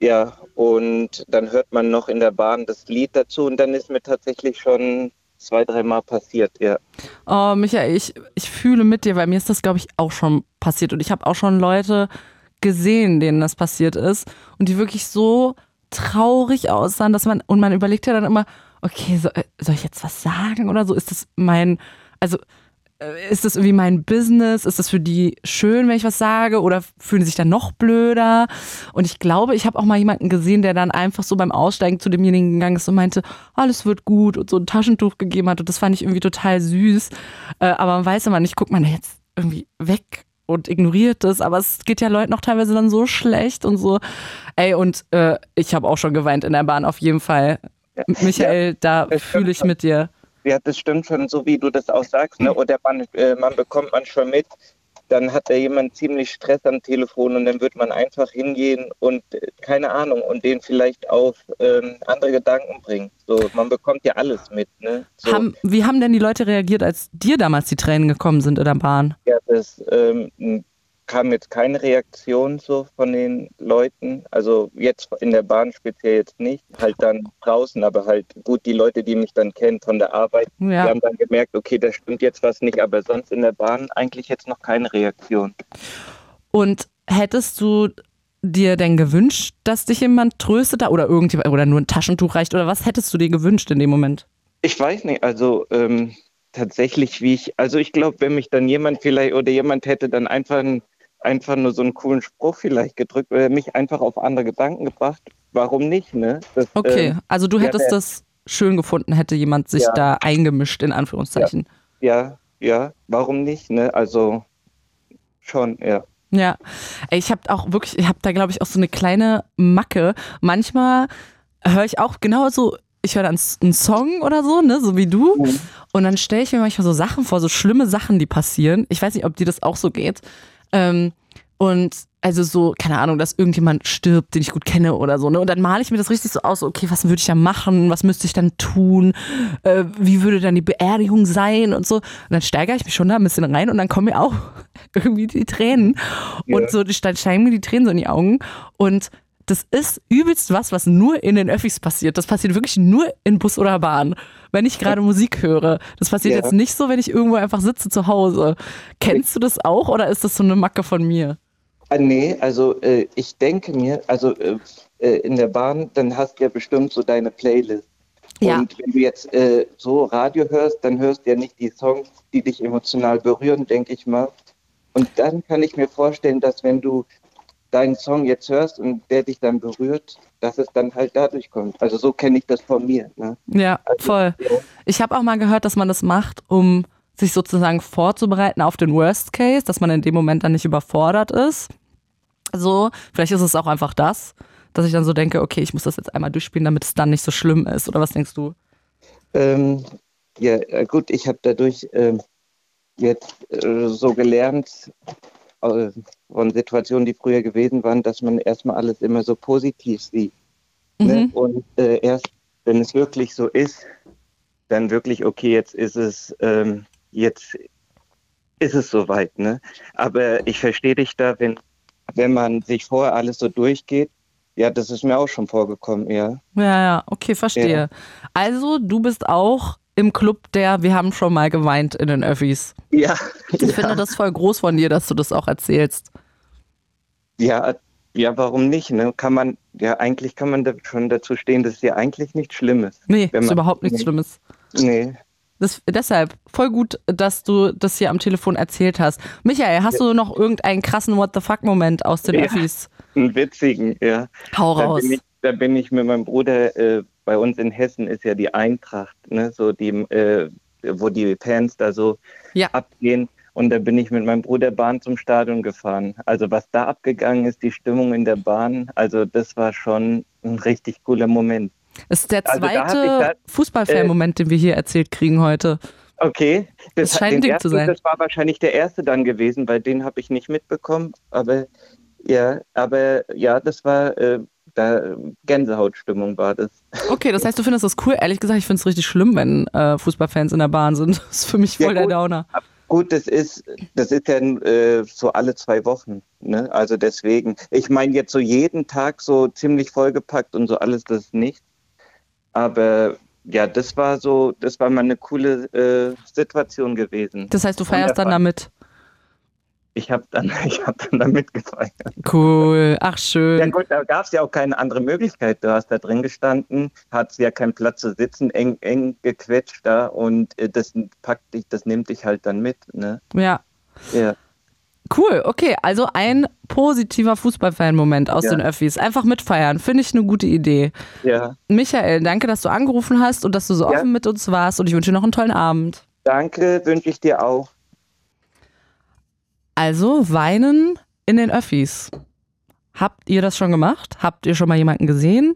Ja, und dann hört man noch in der Bahn das Lied dazu und dann ist mir tatsächlich schon zwei, dreimal passiert, ja. Oh, Michael, ich, ich fühle mit dir, weil mir ist das, glaube ich, auch schon passiert. Und ich habe auch schon Leute gesehen, denen das passiert ist und die wirklich so traurig aussahen, dass man, und man überlegt ja dann immer, okay, so, äh, soll ich jetzt was sagen oder so? Ist das mein, also ist das irgendwie mein Business? Ist das für die schön, wenn ich was sage? Oder fühlen sie sich dann noch blöder? Und ich glaube, ich habe auch mal jemanden gesehen, der dann einfach so beim Aussteigen zu demjenigen gegangen ist und meinte, alles wird gut und so ein Taschentuch gegeben hat. Und das fand ich irgendwie total süß. Äh, aber man weiß immer nicht, guckt man jetzt irgendwie weg und ignoriert das, aber es geht ja Leuten noch teilweise dann so schlecht und so. Ey, und äh, ich habe auch schon geweint in der Bahn, auf jeden Fall. Michael, da fühle ich mit dir. Ja, das stimmt schon, so wie du das auch sagst. Ne? Oder man, äh, man bekommt man schon mit, dann hat da jemand ziemlich Stress am Telefon und dann wird man einfach hingehen und äh, keine Ahnung und den vielleicht auf ähm, andere Gedanken bringen. So, man bekommt ja alles mit. Ne? So, Haben, wie haben denn die Leute reagiert, als dir damals die Tränen gekommen sind in der Bahn? ja, das ähm, kam jetzt keine Reaktion so von den Leuten. Also jetzt in der Bahn speziell jetzt nicht, halt dann draußen, aber halt gut die Leute, die mich dann kennen von der Arbeit, Die Ja. haben dann gemerkt, okay, da stimmt jetzt was nicht, aber sonst in der Bahn eigentlich jetzt noch keine Reaktion. Und hättest du dir denn gewünscht, dass dich jemand tröstet oder irgendjemand oder nur ein Taschentuch reicht oder was hättest du dir gewünscht in dem Moment? Ich weiß nicht, also ähm, tatsächlich, wie ich, also ich glaube, wenn mich dann jemand vielleicht oder jemand hätte dann einfach, ein- einfach nur so einen coolen Spruch vielleicht gedrückt oder mich einfach auf andere Gedanken gebracht, warum nicht, ne? Das, Okay, ähm, also du ja, hättest wer- das schön gefunden, hätte jemand sich Ja. da eingemischt, in Anführungszeichen. ja, ja, warum nicht, ne? Also schon, ja. Ja, ich habe auch wirklich, ich habe da glaube ich auch so eine kleine Macke. Manchmal höre ich auch genau so, ich höre dann einen Song oder so, ne, so wie du. Und dann stelle ich mir manchmal so Sachen vor, so schlimme Sachen, die passieren. Ich weiß nicht, ob dir das auch so geht. Ähm, und also so, keine Ahnung, dass irgendjemand stirbt, den ich gut kenne oder so. Ne? Und dann male ich mir das richtig so aus, okay, was würde ich da machen? Was müsste ich dann tun? Äh, wie würde dann die Beerdigung sein und so? Und dann steigere ich mich schon da ein bisschen rein und dann kommen mir auch (laughs) irgendwie die Tränen. Und so, dann steigen mir die Tränen so in die Augen. Und das ist übelst was, was nur in den Öffis passiert. Das passiert wirklich nur in Bus oder Bahn. Wenn ich gerade Musik höre. Das passiert Ja. jetzt nicht so, wenn ich irgendwo einfach sitze zu Hause. Kennst du das auch oder ist das so eine Macke von mir? Ah, nee, also äh, ich denke mir, also äh, äh, in der Bahn, dann hast du ja bestimmt so deine Playlist. Ja. Und wenn du jetzt äh, so Radio hörst, dann hörst du ja nicht die Songs, die dich emotional berühren, denke ich mal. Und dann kann ich mir vorstellen, dass wenn du deinen Song jetzt hörst und der dich dann berührt, dass es dann halt dadurch kommt. Also so kenne ich das von mir. Ne? Ja, voll. Ich habe auch mal gehört, dass man das macht, um sich sozusagen vorzubereiten auf den Worst Case, dass man in dem Moment dann nicht überfordert ist. So, vielleicht ist es auch einfach das, dass ich dann so denke, okay, ich muss das jetzt einmal durchspielen, damit es dann nicht so schlimm ist. Oder was denkst du? Ähm, ja, äh, gut, ich habe dadurch ähm, jetzt äh, so gelernt äh, von Situationen, die früher gewesen waren, dass man erstmal alles immer so positiv sieht. Ne? Mhm. Und äh, erst, wenn es wirklich so ist, dann wirklich, okay, jetzt ist es, ähm, jetzt ist es soweit, ne? Aber ich verstehe dich da, wenn, wenn man sich vorher alles so durchgeht. Ja, das ist mir auch schon vorgekommen, ja. Ja, ja, okay, verstehe. Ja. Also, du bist auch im Club der, wir haben schon mal geweint in den Öffis. Ja. Ich ja. finde das voll groß von dir, dass du das auch erzählst. Ja, ja, warum nicht? Ne? Kann man, ja, eigentlich kann man da schon dazu stehen, dass es ja eigentlich nichts Schlimmes. Nee, Wenn ist überhaupt nichts nee. Schlimmes. Nee. Das, deshalb, voll gut, dass du das hier am Telefon erzählt hast. Michael, hast du noch irgendeinen krassen What the fuck-Moment aus den Ja. Öffis? Einen witzigen, ja. Hau Da raus. bin, ich, da bin ich mit meinem Bruder, äh, bei uns in Hessen ist ja die Eintracht, ne, so die, äh, wo die Fans da so Ja. abgehen. Und da bin ich mit meinem Bruder Bahn zum Stadion gefahren. Also was da abgegangen ist, die Stimmung in der Bahn, also das war schon ein richtig cooler Moment. Ist der Also zweite da- Fußballfan-Moment, den wir hier erzählt kriegen heute. Okay, das, Das scheint ein Ding ersten, zu sein. Das war wahrscheinlich der erste dann gewesen, weil den habe ich nicht mitbekommen. Aber ja, aber ja, das war äh, da Gänsehautstimmung war das. Okay, das heißt, du findest das cool. Ehrlich gesagt, ich finde es richtig schlimm, wenn äh, Fußballfans in der Bahn sind. (laughs) Das ist für mich Ja, voll der gut. Downer. Gut, das ist, das ist ja äh, so alle zwei Wochen. Ne? Also deswegen, ich meine jetzt so jeden Tag so ziemlich vollgepackt und so alles das nicht. Aber ja, das war so, das war mal eine coole äh, Situation gewesen. Das heißt, du feierst dann damit. Ich habe dann, ich hab dann (laughs) da mitgefeiert. Cool. Ach, Ja schön. gut, da gab es ja auch keine andere Möglichkeit. Du hast da drin gestanden, hattest ja keinen Platz zu sitzen, eng, eng gequetscht da und äh, das packt dich, das nimmt dich halt dann mit. Ne? Ja. Ja. Cool, okay. Also ein positiver Fußballfan-Moment aus Ja. den Öffis. Einfach mitfeiern. Finde ich eine gute Idee. ja. Michael, danke, dass du angerufen hast und dass du so Ja. offen mit uns warst. Und ich wünsche dir noch einen tollen Abend. Danke, wünsche ich dir auch. Also weinen in den Öffis. Habt ihr das schon gemacht? Habt ihr schon mal jemanden gesehen?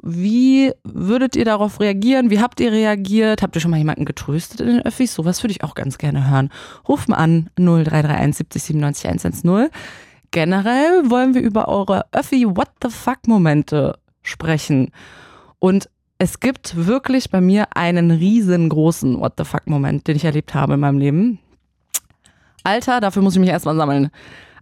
Wie würdet ihr darauf reagieren? Wie habt ihr reagiert? Habt ihr schon mal jemanden getröstet in den Öffis? Sowas würde ich auch ganz gerne hören. Ruf mal an 0331 70 97 110. Generell wollen wir über eure Öffi What the fuck Momente sprechen. Und es gibt wirklich bei mir einen riesengroßen What the fuck Moment, den ich erlebt habe in meinem Leben. Alter, dafür muss ich mich erstmal sammeln.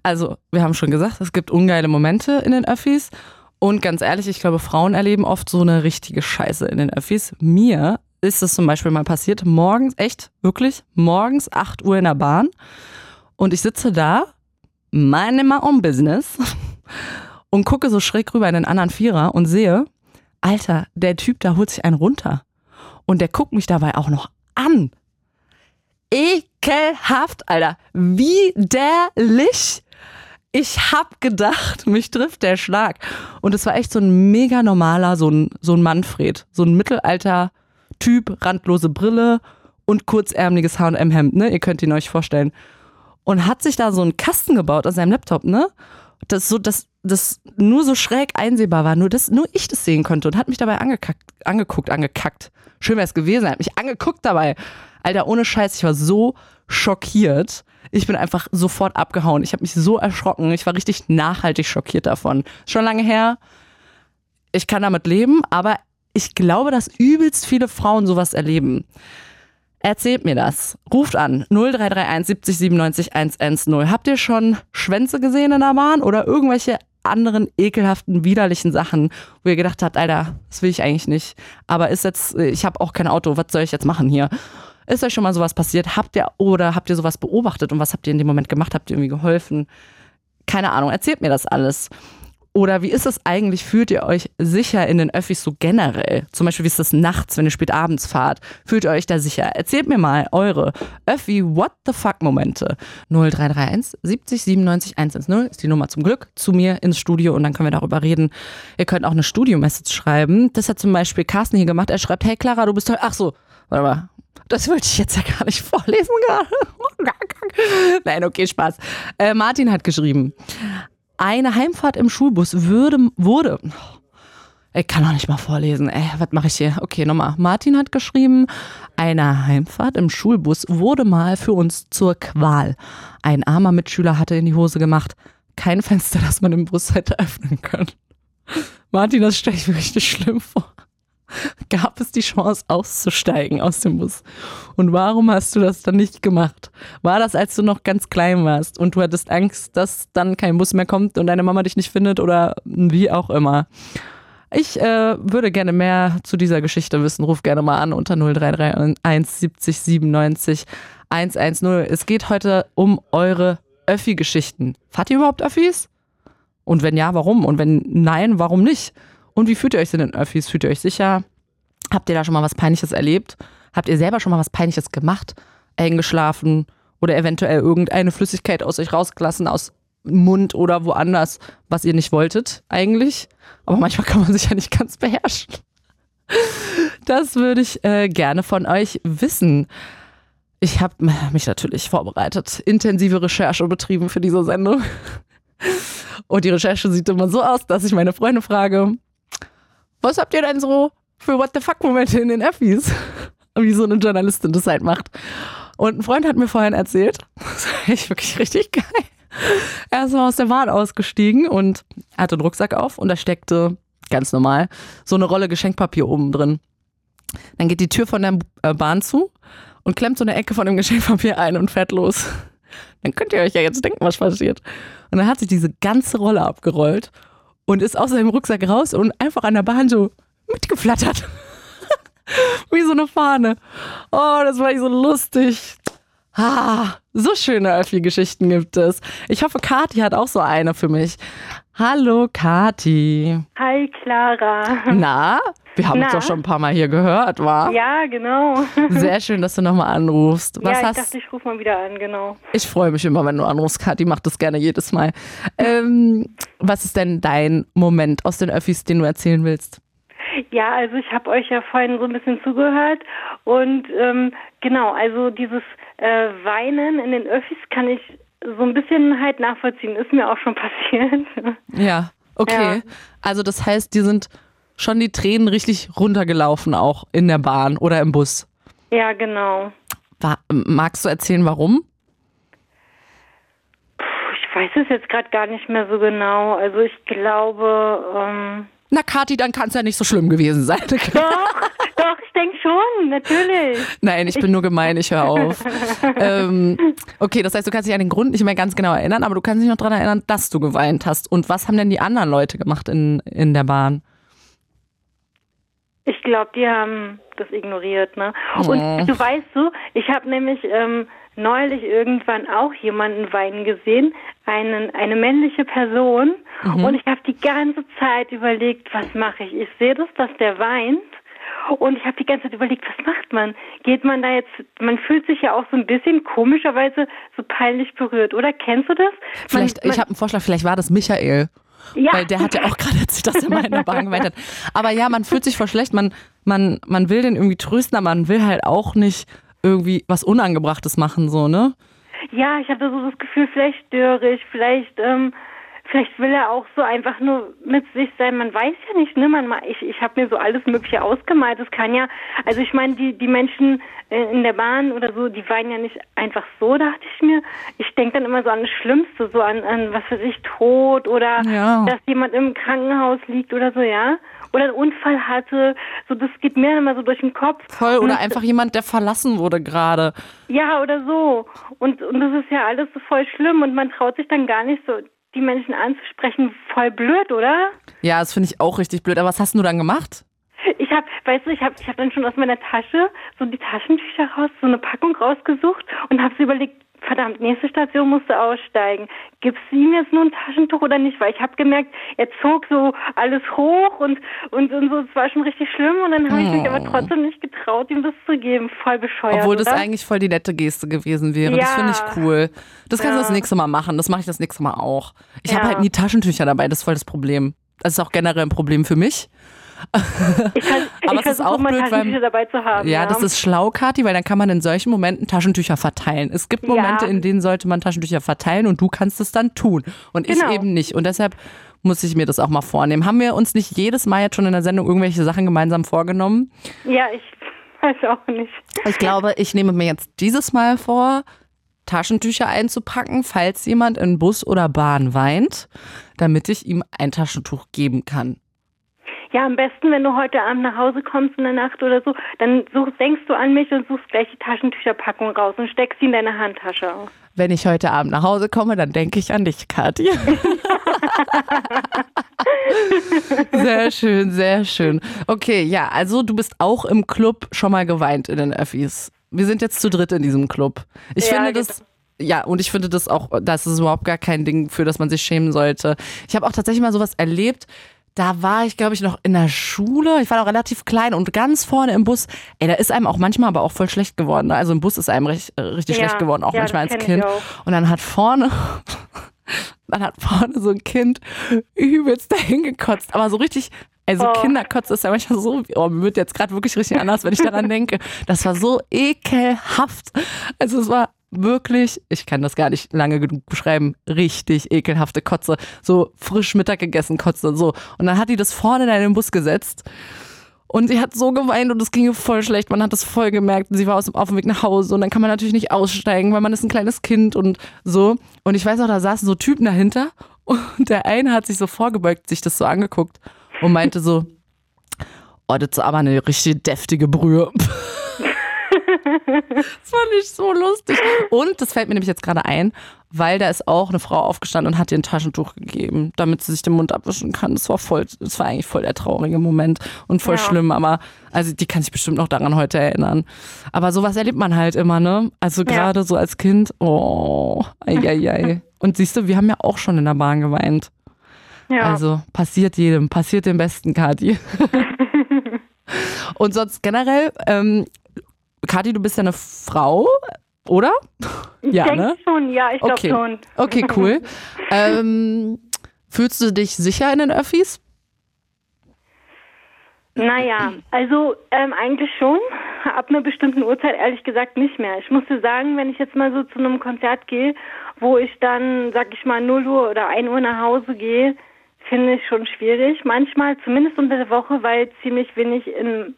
Also, wir haben schon gesagt, es gibt ungeile Momente in den Öffis. Und ganz ehrlich, ich glaube, Frauen erleben oft so eine richtige Scheiße in den Öffis. Mir ist es zum Beispiel mal passiert, morgens, echt, wirklich, morgens 8 Uhr in der Bahn. Und ich sitze da, meine my own business, (laughs) und gucke so schräg rüber in den anderen Vierer und sehe, Alter, der Typ da holt sich einen runter. Und der guckt mich dabei auch noch an. Ekelhaft, Alter. Widerlich. Ich hab gedacht, mich trifft der Schlag. Und es war echt so ein mega normaler, so ein, so ein Manfred. So ein mittelalter Typ, randlose Brille und kurzärmeliges H&M-Hemd, ne? Ihr könnt ihn euch vorstellen. Und hat sich da so einen Kasten gebaut aus seinem Laptop, ne? Das so, das, das nur so schräg einsehbar war, nur, das, nur ich das sehen konnte und hat mich dabei angekackt, angeguckt, angekackt. Schön wäre es gewesen, er hat mich angeguckt dabei. Alter, ohne Scheiß, ich war so schockiert. Ich bin einfach sofort abgehauen. Ich habe mich so erschrocken. Ich war richtig nachhaltig schockiert davon. Schon lange her. Ich kann damit leben, aber ich glaube, dass übelst viele Frauen sowas erleben. Erzählt mir das. Ruft an 0331 70 97 110. Habt ihr schon Schwänze gesehen in der Bahn oder irgendwelche anderen ekelhaften, widerlichen Sachen, wo ihr gedacht habt, Alter, das will ich eigentlich nicht. Aber ist jetzt, ich habe auch kein Auto, was soll ich jetzt machen hier? Ist euch schon mal sowas passiert? Habt ihr oder habt ihr sowas beobachtet und was habt ihr in dem Moment gemacht? Habt ihr irgendwie geholfen? Keine Ahnung, erzählt mir das alles. Oder wie ist es eigentlich? Fühlt ihr euch sicher in den Öffis so generell? Zum Beispiel, wie ist das nachts, wenn ihr spät abends fahrt? Fühlt ihr euch da sicher? Erzählt mir mal eure Öffi What the fuck Momente. 0331 70 97 110 ist die Nummer zum Glück zu mir ins Studio und dann können wir darüber reden. Ihr könnt auch eine Studio-Message schreiben. Das hat zum Beispiel Carsten hier gemacht. Er schreibt, hey Clara, du bist toll. Ach so, warte mal. Das wollte ich jetzt ja gar nicht vorlesen gerade. (laughs) Nein, okay, Spaß. Äh, Martin hat geschrieben, eine Heimfahrt im Schulbus würde, wurde. Ich kann auch nicht mal vorlesen. Ey, was mache ich hier? Okay, nochmal. Martin hat geschrieben, eine Heimfahrt im Schulbus wurde mal für uns zur Qual. Ein armer Mitschüler hatte in die Hose gemacht. Kein Fenster, das man im Bus hätte öffnen können. Martin, das stelle ich mir richtig schlimm vor. (laughs) gab es die Chance auszusteigen aus dem Bus. Und warum hast du das dann nicht gemacht? War das, als du noch ganz klein warst und du hattest Angst, dass dann kein Bus mehr kommt und deine Mama dich nicht findet oder wie auch immer? Ich äh, würde gerne mehr zu dieser Geschichte wissen. Ruf gerne mal an unter 0331 70 97 110. Es geht heute um eure Öffi-Geschichten. Fahrt ihr überhaupt Öffis? Und wenn ja, warum? Und wenn nein, warum nicht? Und wie fühlt ihr euch in den Öffis? Fühlt ihr euch sicher? Habt ihr da schon mal was Peinliches erlebt? Habt ihr selber schon mal was Peinliches gemacht? Eingeschlafen oder eventuell irgendeine Flüssigkeit aus euch rausgelassen, aus Mund oder woanders, was ihr nicht wolltet eigentlich? Aber manchmal kann man sich ja nicht ganz beherrschen. Das würde ich äh, gerne von euch wissen. Ich habe mich natürlich vorbereitet, intensive Recherche betrieben für diese Sendung. Und die Recherche sieht immer so aus, dass ich meine Freunde frage, was habt ihr denn so für What the fuck-Momente in den Öffis? (laughs) Wie so eine Journalistin das halt macht. Und ein Freund hat mir vorhin erzählt, (laughs) das war echt wirklich richtig geil. Er ist aus der Bahn ausgestiegen und hatte einen Rucksack auf und da steckte ganz normal so eine Rolle Geschenkpapier oben drin. Dann geht die Tür von der äh, Bahn zu und klemmt so eine Ecke von dem Geschenkpapier ein und fährt los. (laughs) Dann könnt ihr euch ja jetzt denken, was passiert. Und dann hat sich diese ganze Rolle abgerollt und ist aus seinem Rucksack raus und einfach an der Bahn so mitgeflattert. (laughs) Wie so eine Fahne. Oh, das war so lustig. Ah, so schöne Öffi-Geschichten gibt es. Ich hoffe, Kati hat auch so eine für mich. Hallo, Kati. Hi, Clara. Na, wir haben uns doch schon ein paar Mal hier gehört, wa? Ja, genau. (laughs) Sehr schön, dass du nochmal anrufst. Was ja, ich dachte, ich rufe mal wieder an, genau. Ich freue mich immer, wenn du anrufst, Kathi. Mach das gerne jedes Mal. Ähm, was ist denn dein Moment aus den Öffis, den du erzählen willst? Ja, also ich habe euch ja vorhin so ein bisschen zugehört und ähm, genau, also dieses äh, Weinen in den Öffis kann ich so ein bisschen halt nachvollziehen. Ist mir auch schon (laughs) passiert. Ja, okay. Ja. Also das heißt, die sind schon die Tränen richtig runtergelaufen, auch in der Bahn oder im Bus. Ja, genau. War, magst du erzählen, warum? Puh, ich weiß es jetzt gerade gar nicht mehr so genau. Also ich glaube. Ähm Na, Kathi, dann kann es ja nicht so schlimm gewesen sein. (laughs) Doch, doch, ich denke schon, natürlich. Nein, ich bin nur gemein, ich höre auf. ähm, okay, das heißt, du kannst dich an den Grund nicht mehr ganz genau erinnern, aber du kannst dich noch daran erinnern, dass du geweint hast. Und was haben denn die anderen Leute gemacht in, in der Bahn? Ich glaube, die haben das ignoriert, ne? Und du weißt so, ich habe nämlich ähm, neulich irgendwann auch jemanden weinen gesehen, einen, eine männliche Person, mhm. und ich habe die ganze Zeit überlegt, was mache ich? Ich sehe das, dass der weint. Und ich habe die ganze Zeit überlegt, was macht man? Geht man da jetzt, man fühlt sich ja auch so ein bisschen komischerweise so peinlich berührt, oder? Kennst du das? Vielleicht, man, ich habe einen Vorschlag, vielleicht war das Michael. Ja. Weil der hat ja auch (laughs) gerade erzählt, dass er mal in der Bahn geweint hat. Aber ja, man fühlt sich voll schlecht. Man, man, man will den irgendwie trösten, aber man will halt auch nicht irgendwie was Unangebrachtes machen, so, ne? Ja, ich hatte so das Gefühl, vielleicht störe ich, vielleicht ähm, Vielleicht will er auch so einfach nur mit sich sein. Man weiß ja nicht, ne? Man, ich ich habe mir so alles Mögliche ausgemalt. Es kann ja, also ich meine, die die Menschen äh, in der Bahn oder so, die weinen ja nicht einfach so, dachte ich mir. Ich denke dann immer so an das Schlimmste, so an, an was für sich Tod oder ja. dass jemand im Krankenhaus liegt oder so, ja oder einen Unfall hatte. So, das geht mir immer so durch den Kopf. Voll, oder einfach jemand, der verlassen wurde gerade. Ja, oder so. Und, und das ist ja alles so voll schlimm und man traut sich dann gar nicht so die Menschen anzusprechen, voll blöd, oder? Ja, das finde ich auch richtig blöd. Aber was hast du dann gemacht? Ich habe, weißt du, ich habe ich hab dann schon aus meiner Tasche so die Taschentücher raus, so eine Packung rausgesucht und habe so überlegt, verdammt, nächste Station musste aussteigen. Gibst du ihm jetzt nur ein Taschentuch oder nicht? Weil ich habe gemerkt, er zog so alles hoch und, und, und so, es war schon richtig schlimm und dann habe ich mich aber oh. trotzdem nicht getraut, ihm das zu geben. Voll bescheuert. Obwohl das oder? eigentlich voll die nette Geste gewesen wäre. Ja. Das finde ich cool. Das kannst ja. du das nächste Mal machen. Das mache ich das nächste Mal auch. Ich ja. habe halt nie Taschentücher dabei, das ist voll das Problem. Das ist auch generell ein Problem für mich. Ich kann, (laughs) aber ich es ist auch blöd, weil, dabei zu haben. Ja, ja, das ist schlau, Kathi, weil dann kann man in solchen Momenten Taschentücher verteilen. Es gibt Momente, ja. in denen sollte man Taschentücher verteilen und du kannst es dann tun und genau. ich eben nicht. Und deshalb muss ich mir das auch mal vornehmen. Haben wir uns nicht jedes Mal jetzt schon in der Sendung irgendwelche Sachen gemeinsam vorgenommen? Ja, ich (laughs) weiß auch nicht. Ich glaube, ich nehme mir jetzt dieses Mal vor, Taschentücher einzupacken, falls jemand in Bus oder Bahn weint, damit ich ihm ein Taschentuch geben kann. Ja, am besten, wenn du heute Abend nach Hause kommst in der Nacht oder so, dann suchst, denkst du an mich und suchst gleich die Taschentücherpackung raus und steckst sie in deine Handtasche. Wenn ich heute Abend nach Hause komme, dann denke ich an dich, Kathi. (laughs) sehr schön, sehr schön. Okay, ja, also du bist auch im Club schon mal geweint in den Öffis. Wir sind jetzt zu dritt in diesem Club. Ich Ja, finde das. Ja, und ich finde das auch, das ist überhaupt gar kein Ding, für das man sich schämen sollte. Ich habe auch tatsächlich mal sowas erlebt. Da war ich, glaube ich, noch in der Schule. Ich war noch relativ klein und ganz vorne im Bus. Ey, da ist einem auch manchmal aber auch voll schlecht geworden. ne? Also im Bus ist einem recht, äh, richtig Ja, schlecht geworden, auch ja, manchmal als Kind. Und dann hat vorne, (laughs) dann hat vorne so ein Kind übelst dahin gekotzt. Aber so richtig, also Oh. Kinderkotze ist ja manchmal so, oh, mir wird jetzt gerade wirklich richtig anders, wenn ich daran denke. Das war so ekelhaft. Also es war wirklich, ich kann das gar nicht lange genug beschreiben, richtig ekelhafte Kotze. So frisch Mittag gegessen Kotze und so. Und dann hat die das vorne in den Bus gesetzt. Und sie hat so geweint und es ging voll schlecht. Man hat das voll gemerkt. Und sie war aus dem, auf dem Weg nach Hause und dann kann man natürlich nicht aussteigen, weil man ist ein kleines Kind und so. Und ich weiß auch, da saßen so Typen dahinter (laughs) und der eine hat sich so vorgebeugt, sich das so angeguckt und meinte so, oh, das ist aber eine richtig deftige Brühe. (laughs) das fand ich so lustig. Und das fällt mir nämlich jetzt gerade ein, weil da ist auch eine Frau aufgestanden und hat ihr ein Taschentuch gegeben, damit sie sich den Mund abwischen kann. Das war voll, das war eigentlich voll der traurige Moment und voll Ja. schlimm, aber also die kann sich bestimmt noch daran heute erinnern. Aber sowas erlebt man halt immer, ne? Also Ja. gerade so als Kind, oh, ei, ei, ei. (laughs) Und siehst du, wir haben ja auch schon in der Bahn geweint. Ja. Also passiert jedem, passiert dem besten, Kati. (laughs) Und sonst generell, ähm, Kathi, du bist ja eine Frau, oder? ich ja, denke ne? schon, ja, ich glaube Okay. schon. Okay, cool. (laughs) ähm, fühlst du dich sicher in den Öffis? Naja, also ähm, eigentlich schon. Ab einer bestimmten Uhrzeit ehrlich gesagt nicht mehr. Ich muss dir sagen, wenn ich jetzt mal so zu einem Konzert gehe, wo ich dann, sag ich mal, 0 Uhr oder 1 Uhr nach Hause gehe, finde ich schon schwierig. Manchmal, zumindest unter der Woche, weil ziemlich wenig in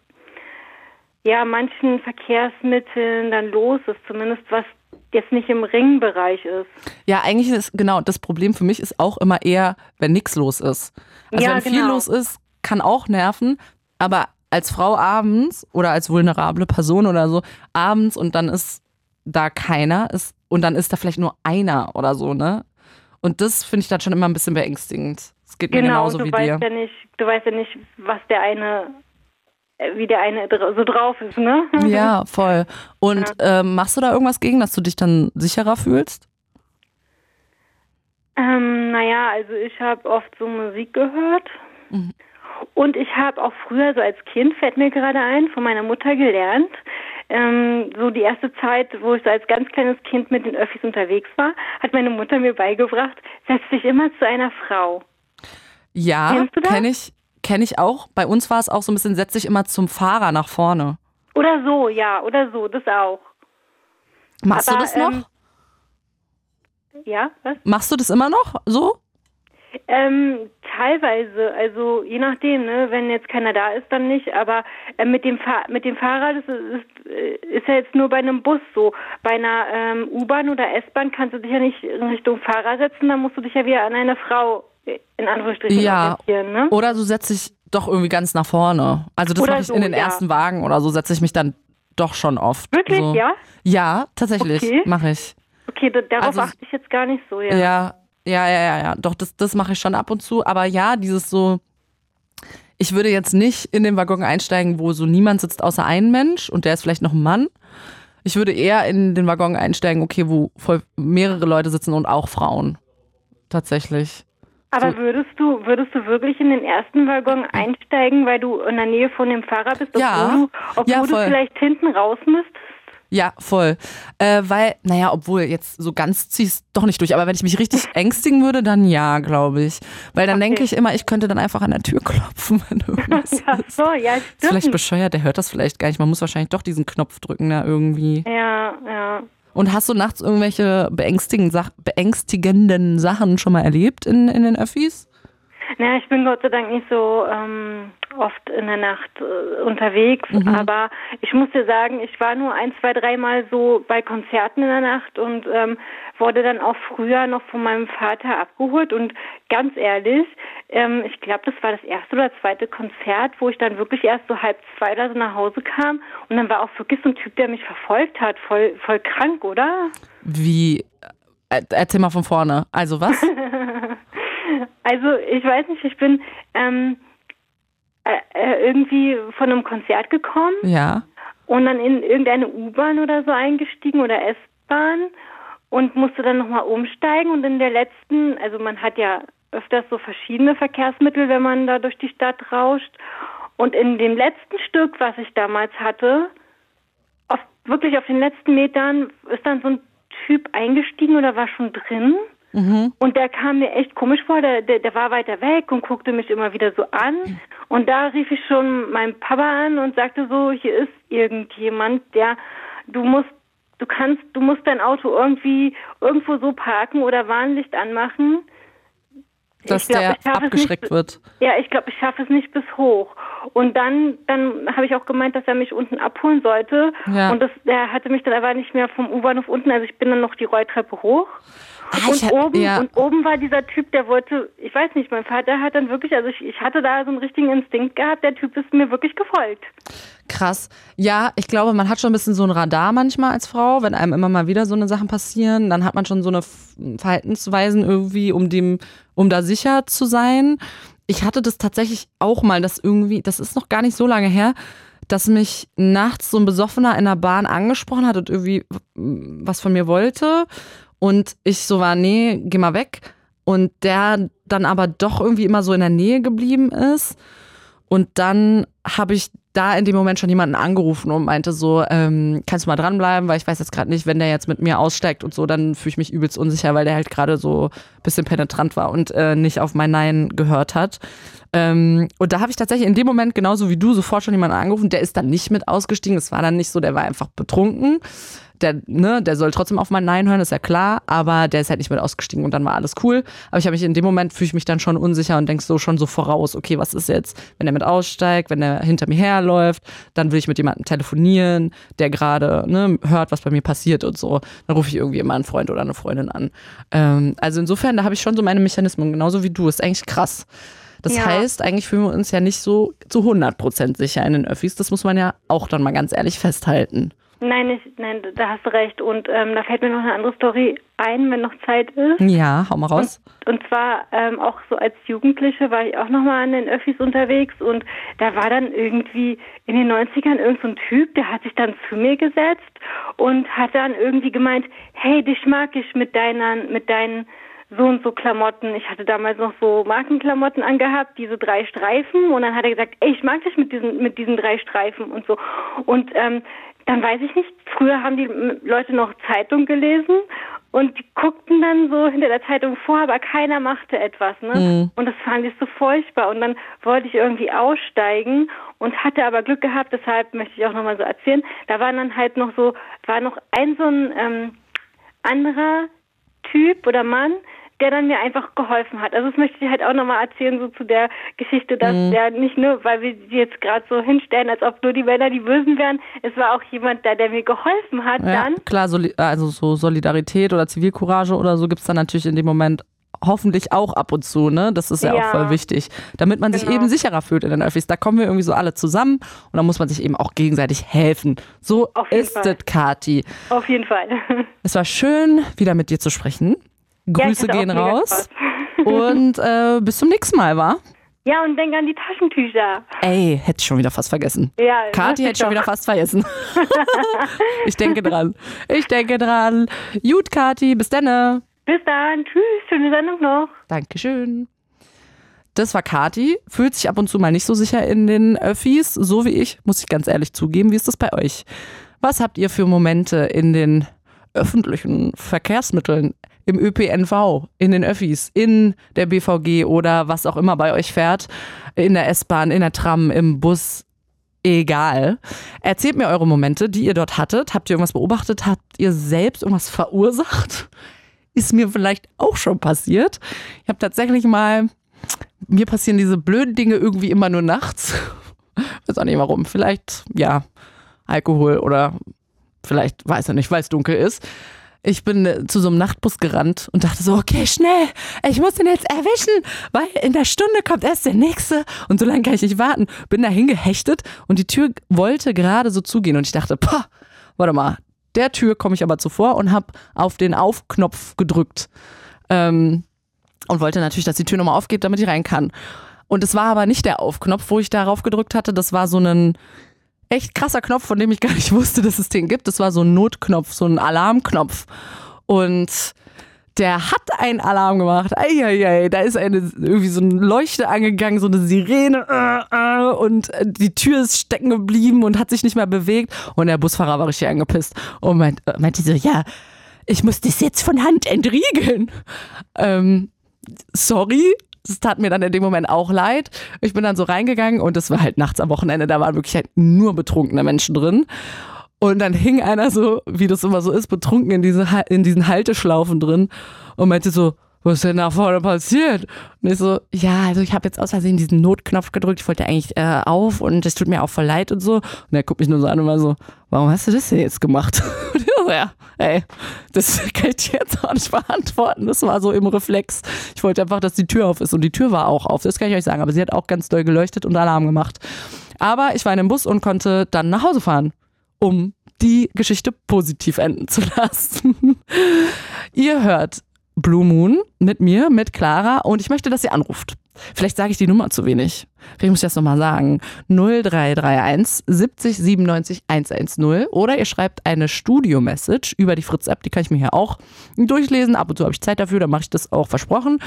ja, manchen Verkehrsmitteln dann los ist, zumindest was jetzt nicht im Ringbereich ist. Ja, eigentlich ist genau das Problem für mich ist auch immer eher, wenn nichts los ist. Also Ja, wenn viel genau. los ist, kann auch nerven, aber als Frau abends oder als vulnerable Person oder so abends und dann ist da keiner ist und dann ist da vielleicht nur einer oder so, ne? Und das finde ich dann schon immer ein bisschen beängstigend. Es geht mir Genau, genauso du wie weißt dir. ja nicht, du weißt ja nicht, was der eine, wie der eine so drauf ist, ne? (laughs) Ja, voll. Und ähm, machst du da irgendwas gegen, dass du dich dann sicherer fühlst? Ähm, naja, also ich habe oft so Musik gehört. Mhm. Und ich habe auch früher, so als Kind, fällt mir gerade ein, von meiner Mutter gelernt, ähm, so die erste Zeit, wo ich so als ganz kleines Kind mit den Öffis unterwegs war, hat meine Mutter mir beigebracht, setz dich immer zu einer Frau. Ja, Kennst du das? kenne ich, kenn ich auch. Bei uns war es auch so ein bisschen, setz dich immer zum Fahrer nach vorne. Oder so, ja, oder so, das auch. Machst Aber, du das noch? ähm, Ja, was? Machst du das immer noch so? Ähm, teilweise, also je nachdem, ne, wenn jetzt keiner da ist, dann nicht, aber äh, mit dem Fahr mit dem Fahrrad ist, ist, äh, ist ja jetzt nur bei einem Bus so. Bei einer ähm, U-Bahn oder S-Bahn kannst du dich ja nicht in Richtung Fahrer setzen, dann musst du dich ja wieder an eine Frau in Anführungsstrichen Ja. ne? Oder du setzt dich doch irgendwie ganz nach vorne. Also das mache ich so, in den ja. ersten Wagen oder so, setze ich mich dann doch schon oft. Wirklich, so. ja? Ja, tatsächlich, Okay. mache ich. Okay, da, darauf Also- achte ich jetzt gar nicht so, ja. Ja, ja, ja, ja, ja. Doch, das, das mache ich schon ab und zu. Aber ja, dieses so, ich würde jetzt nicht in den Waggon einsteigen, wo so niemand sitzt außer ein Mensch und der ist vielleicht noch ein Mann. Ich würde eher in den Waggon einsteigen, okay, wo voll mehrere Leute sitzen und auch Frauen. Tatsächlich. Aber würdest du, würdest du wirklich in den ersten Waggon einsteigen, weil du in der Nähe von dem Fahrer bist, obwohl Ja. du, obwohl Ja, du vielleicht hinten raus müsstest? Ja, voll. Äh, weil, naja, obwohl jetzt so ganz zieh's doch nicht durch. Aber wenn ich mich richtig (laughs) ängstigen würde, dann ja, glaube ich. Weil dann Okay. denke ich immer, ich könnte dann einfach an der Tür klopfen, (laughs) wenn irgendwas Ja, ist. so, ja, Ist vielleicht stimmt. bescheuert, der hört das vielleicht gar nicht. Man muss wahrscheinlich doch diesen Knopf drücken da irgendwie. Ja, ja. Und hast du nachts irgendwelche beängstigenden, Sach beängstigenden Sachen schon mal erlebt in, in den Öffis? Naja, ich bin Gott sei Dank nicht so ähm, oft in der Nacht äh, unterwegs, Mhm. aber ich muss dir sagen, ich war nur ein, zwei, dreimal so bei Konzerten in der Nacht und ähm, wurde dann auch früher noch von meinem Vater abgeholt und ganz ehrlich, ähm, ich glaube, das war das erste oder zweite Konzert, wo ich dann wirklich erst so halb zwei oder so nach Hause kam und dann war auch wirklich so ein Typ, der mich verfolgt hat, voll, voll krank, oder? Wie? Äh, Erzähl mal von vorne. Also was? (laughs) Also ich weiß nicht, ich bin ähm, äh, äh, irgendwie von einem Konzert gekommen ja. und dann in irgendeine U-Bahn oder so eingestiegen oder S-Bahn und musste dann nochmal umsteigen und in der letzten, also man hat ja öfters so verschiedene Verkehrsmittel, wenn man da durch die Stadt rauscht und in dem letzten Stück, was ich damals hatte, auf, wirklich auf den letzten Metern ist dann so ein Typ eingestiegen oder war schon drin. Und der kam mir echt komisch vor, der, der, der war weiter weg und guckte mich immer wieder so an. Und da rief ich schon meinen Papa an und sagte so, hier ist irgendjemand, der, du musst, du kannst, du musst dein Auto irgendwie irgendwo so parken oder Warnlicht anmachen. Dass glaub, der abgeschreckt nicht- wird. Ja, ich glaube, ich schaffe es nicht bis hoch. Und dann, dann habe ich auch gemeint, dass er mich unten abholen sollte. Ja. Und das, der hatte mich dann aber nicht mehr vom U-Bahnhof unten. Also ich bin dann noch die Rolltreppe hoch. Ah, und hab- oben, ja. und oben war dieser Typ, der wollte, ich weiß nicht, mein Vater hat dann wirklich, also ich, ich hatte da so einen richtigen Instinkt gehabt, der Typ ist mir wirklich gefolgt. Krass. Ja, ich glaube, man hat schon ein bisschen so ein Radar manchmal als Frau, wenn einem immer mal wieder so eine Sachen passieren, dann hat man schon so eine Verhaltensweisen irgendwie, um dem, um da sicher zu sein. Ich hatte das tatsächlich auch mal, dass irgendwie, das ist noch gar nicht so lange her, dass mich nachts so ein Besoffener in der Bahn angesprochen hat und irgendwie was von mir wollte. Und ich so war, nee, geh mal weg. Und der dann aber doch irgendwie immer so in der Nähe geblieben ist. Und dann habe ich da in dem Moment schon jemanden angerufen und meinte so, ähm, kannst du mal dranbleiben, weil ich weiß jetzt gerade nicht, wenn der jetzt mit mir aussteigt und so, dann fühle ich mich übelst unsicher, weil der halt gerade so bisschen penetrant war und äh, nicht auf mein Nein gehört hat. Ähm, und da habe ich tatsächlich in dem Moment genauso wie du sofort schon jemanden angerufen, der ist dann nicht mit ausgestiegen, es war dann nicht so, der war einfach betrunken. Der, ne, der soll trotzdem auf mein Nein hören, ist ja klar, aber der ist halt nicht mit ausgestiegen und dann war alles cool. Aber ich habe mich in dem Moment fühle ich mich dann schon unsicher und denk so schon so voraus, okay, was ist jetzt, wenn er mit aussteigt, wenn er hinter mir herläuft, dann will ich mit jemandem telefonieren, der gerade ne, hört, was bei mir passiert und so. Dann rufe ich irgendwie immer einen Freund oder eine Freundin an. Ähm, also insofern, da habe ich schon so meine Mechanismen, genauso wie du. Ist eigentlich krass. Das Ja. heißt, eigentlich fühlen wir uns ja nicht so zu 100% sicher in den Öffis. Das muss man ja auch dann mal ganz ehrlich festhalten. Nein, ich, nein, da hast du recht. Und ähm, da fällt mir noch eine andere Story ein, wenn noch Zeit ist. Ja, hau mal raus. Und zwar ähm, auch so als Jugendliche war ich auch nochmal an den Öffis unterwegs und da war dann irgendwie in den 90ern irgend so ein Typ, der hat sich dann zu mir gesetzt und hat dann irgendwie gemeint, hey, dich mag ich mit deinen, mit deinen so und so Klamotten. Ich hatte damals noch so Markenklamotten angehabt, diese drei Streifen und dann hat er gesagt, ey, ich mag dich mit diesen, mit diesen drei Streifen und so. Und ähm, dann weiß ich nicht, früher haben die Leute noch Zeitung gelesen und die guckten dann so hinter der Zeitung vor, aber keiner machte etwas, ne? Und das fand ich so furchtbar. Und dann wollte ich irgendwie aussteigen und hatte aber Glück gehabt, deshalb möchte ich auch nochmal so erzählen. Da war dann halt noch so, war noch ein so ein ähm, anderer Typ oder Mann, der dann mir einfach geholfen hat. Also das möchte ich halt auch nochmal erzählen, so zu der Geschichte, dass der nicht nur, weil wir sie jetzt gerade so hinstellen, als ob nur die Männer die Bösen wären, es war auch jemand da, der mir geholfen hat Ja, dann. klar, also so Solidarität oder Zivilcourage oder so gibt's dann natürlich in dem Moment hoffentlich auch ab und zu, ne? Das ist ja, auch Ja. voll wichtig, damit man sich Genau. eben sicherer fühlt in den Öffis. Da kommen wir irgendwie so alle zusammen und da muss man sich eben auch gegenseitig helfen. So ist es, Kati. Auf jeden Fall. (laughs) Es war schön, wieder mit dir zu sprechen. Ja, Grüße auch gehen raus. (laughs) Und äh, bis zum nächsten Mal, wa? Ja, und denk an die Taschentücher. Ey, hätte ich schon wieder fast vergessen. Ja, Kathi hätte ich schon wieder fast vergessen. (laughs) ich denke dran. Ich denke dran. Gut, Kathi, bis dann. Bis dann. Tschüss. Schöne Sendung noch. Dankeschön. Das war Kati, fühlt sich ab und zu mal nicht so sicher in den Öffis, so wie ich, muss ich ganz ehrlich zugeben. Wie ist das bei euch? Was habt ihr für Momente in den öffentlichen Verkehrsmitteln, im ÖPNV, in den Öffis, in der BVG oder was auch immer bei euch fährt, in der S-Bahn, in der Tram, im Bus, egal. Erzählt mir eure Momente, die ihr dort hattet. Habt ihr irgendwas beobachtet? Habt ihr selbst irgendwas verursacht? Ist mir vielleicht auch schon passiert. Ich habe tatsächlich mal, mir passieren diese blöden Dinge irgendwie immer nur nachts. (laughs) Weiß auch nicht warum. Vielleicht, ja, Alkohol oder vielleicht, weiß ich nicht, weil es dunkel ist. Ich bin äh, zu so einem Nachtbus gerannt und dachte so, okay, schnell, ich muss den jetzt erwischen, weil in der Stunde kommt erst der nächste und so lange kann ich nicht warten. Bin da hingehechtet und die Tür wollte gerade so zugehen und ich dachte, pah, warte mal, der Tür komme ich aber zuvor und habe auf den Aufknopf gedrückt ähm, und wollte natürlich, dass die Tür nochmal aufgeht, damit ich rein kann. Und es war aber nicht der Aufknopf, wo ich darauf gedrückt hatte, das war so ein echt krasser Knopf, von dem ich gar nicht (laughs) wusste, dass es den gibt. Das war so ein Notknopf, so ein Alarmknopf. Und der hat einen Alarm gemacht. Eieiei, da ist eine, irgendwie so eine Leuchte angegangen, so eine Sirene äh, äh, und die Tür ist stecken geblieben und hat sich nicht mehr bewegt. Und der Busfahrer war richtig angepisst und meint, äh, meinte so, ja, ich muss das jetzt von Hand entriegeln. Ähm, sorry, das tat mir dann in dem Moment auch leid. Ich bin dann so reingegangen und es war halt nachts am Wochenende, da waren wirklich halt nur betrunkene Menschen drin. Und dann hing einer so, wie das immer so ist, betrunken in, diese, in diesen Halteschlaufen drin und meinte so, was ist denn da vorne passiert? Und ich so, ja, also ich habe jetzt aus Versehen diesen Notknopf gedrückt, ich wollte eigentlich äh, auf und es tut mir auch voll leid und so. Und er guckt mich nur so an und war so, warum hast du das denn jetzt gemacht? (laughs) Und ich so, ja, ey, das (laughs) kann ich jetzt auch nicht beantworten. Das war so im Reflex. Ich wollte einfach, dass die Tür auf ist und die Tür war auch auf, das kann ich euch sagen, aber sie hat auch ganz doll geleuchtet und Alarm gemacht. Aber ich war in dem Bus und konnte dann nach Hause fahren, um die Geschichte positiv enden zu (laughs) lassen. Ihr hört Blue Moon mit mir, mit Clara und ich möchte, dass ihr anruft. Vielleicht sage ich die Nummer zu wenig. Vielleicht muss ich das nochmal sagen. 0331 70 97 110 oder ihr schreibt eine Studio-Message über die Fritz-App, die kann ich mir hier auch durchlesen. Ab und zu habe ich Zeit dafür, dann mache ich das auch versprochen.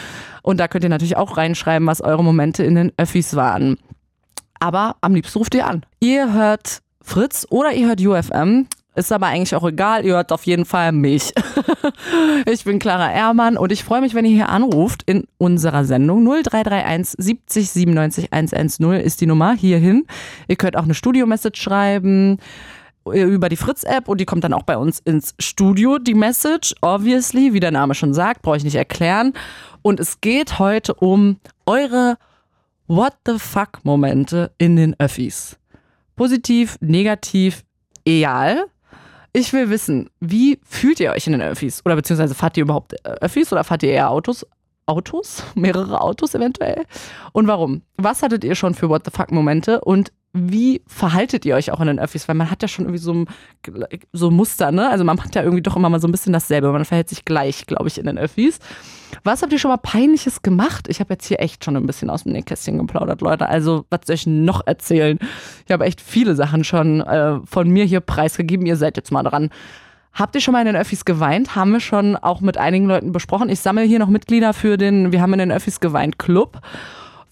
Und da könnt ihr natürlich auch reinschreiben, was eure Momente in den Öffis waren. Aber am liebsten ruft ihr an. Ihr hört Fritz oder ihr hört UFM. Ist aber eigentlich auch egal, ihr hört auf jeden Fall mich. (laughs) ich bin Clara Ehrmann und ich freue mich, wenn ihr hier anruft in unserer Sendung. 0331 70 97 110 ist die Nummer hierhin. Ihr könnt auch eine Studio-Message schreiben über die Fritz-App und die kommt dann auch bei uns ins Studio, die Message. Obviously, wie der Name schon sagt, brauche ich nicht erklären. Und es geht heute um eure What the fuck-Momente in den Öffis. Positiv, negativ, egal. Ich will wissen, wie fühlt ihr euch in den Öffis? Oder beziehungsweise fahrt ihr überhaupt äh, Öffis oder fahrt ihr eher Autos? Autos? (laughs) Mehrere Autos eventuell? Und warum? Was hattet ihr schon für What the fuck Momente? Und wie verhaltet ihr euch auch in den Öffis? Weil man hat ja schon irgendwie so, so Muster, ne? Also man hat ja irgendwie doch immer mal so ein bisschen dasselbe. Man verhält sich gleich, glaube ich, in den Öffis. Was habt ihr schon mal Peinliches gemacht? Ich habe jetzt hier echt schon ein bisschen aus dem Nähkästchen geplaudert, Leute. Also, was soll ich noch erzählen? Ich habe echt viele Sachen schon äh, von mir hier preisgegeben. Ihr seid jetzt mal dran. Habt ihr schon mal in den Öffis geweint? Haben wir schon auch mit einigen Leuten besprochen. Ich sammle hier noch Mitglieder für den Wir haben in den Öffis geweint Club.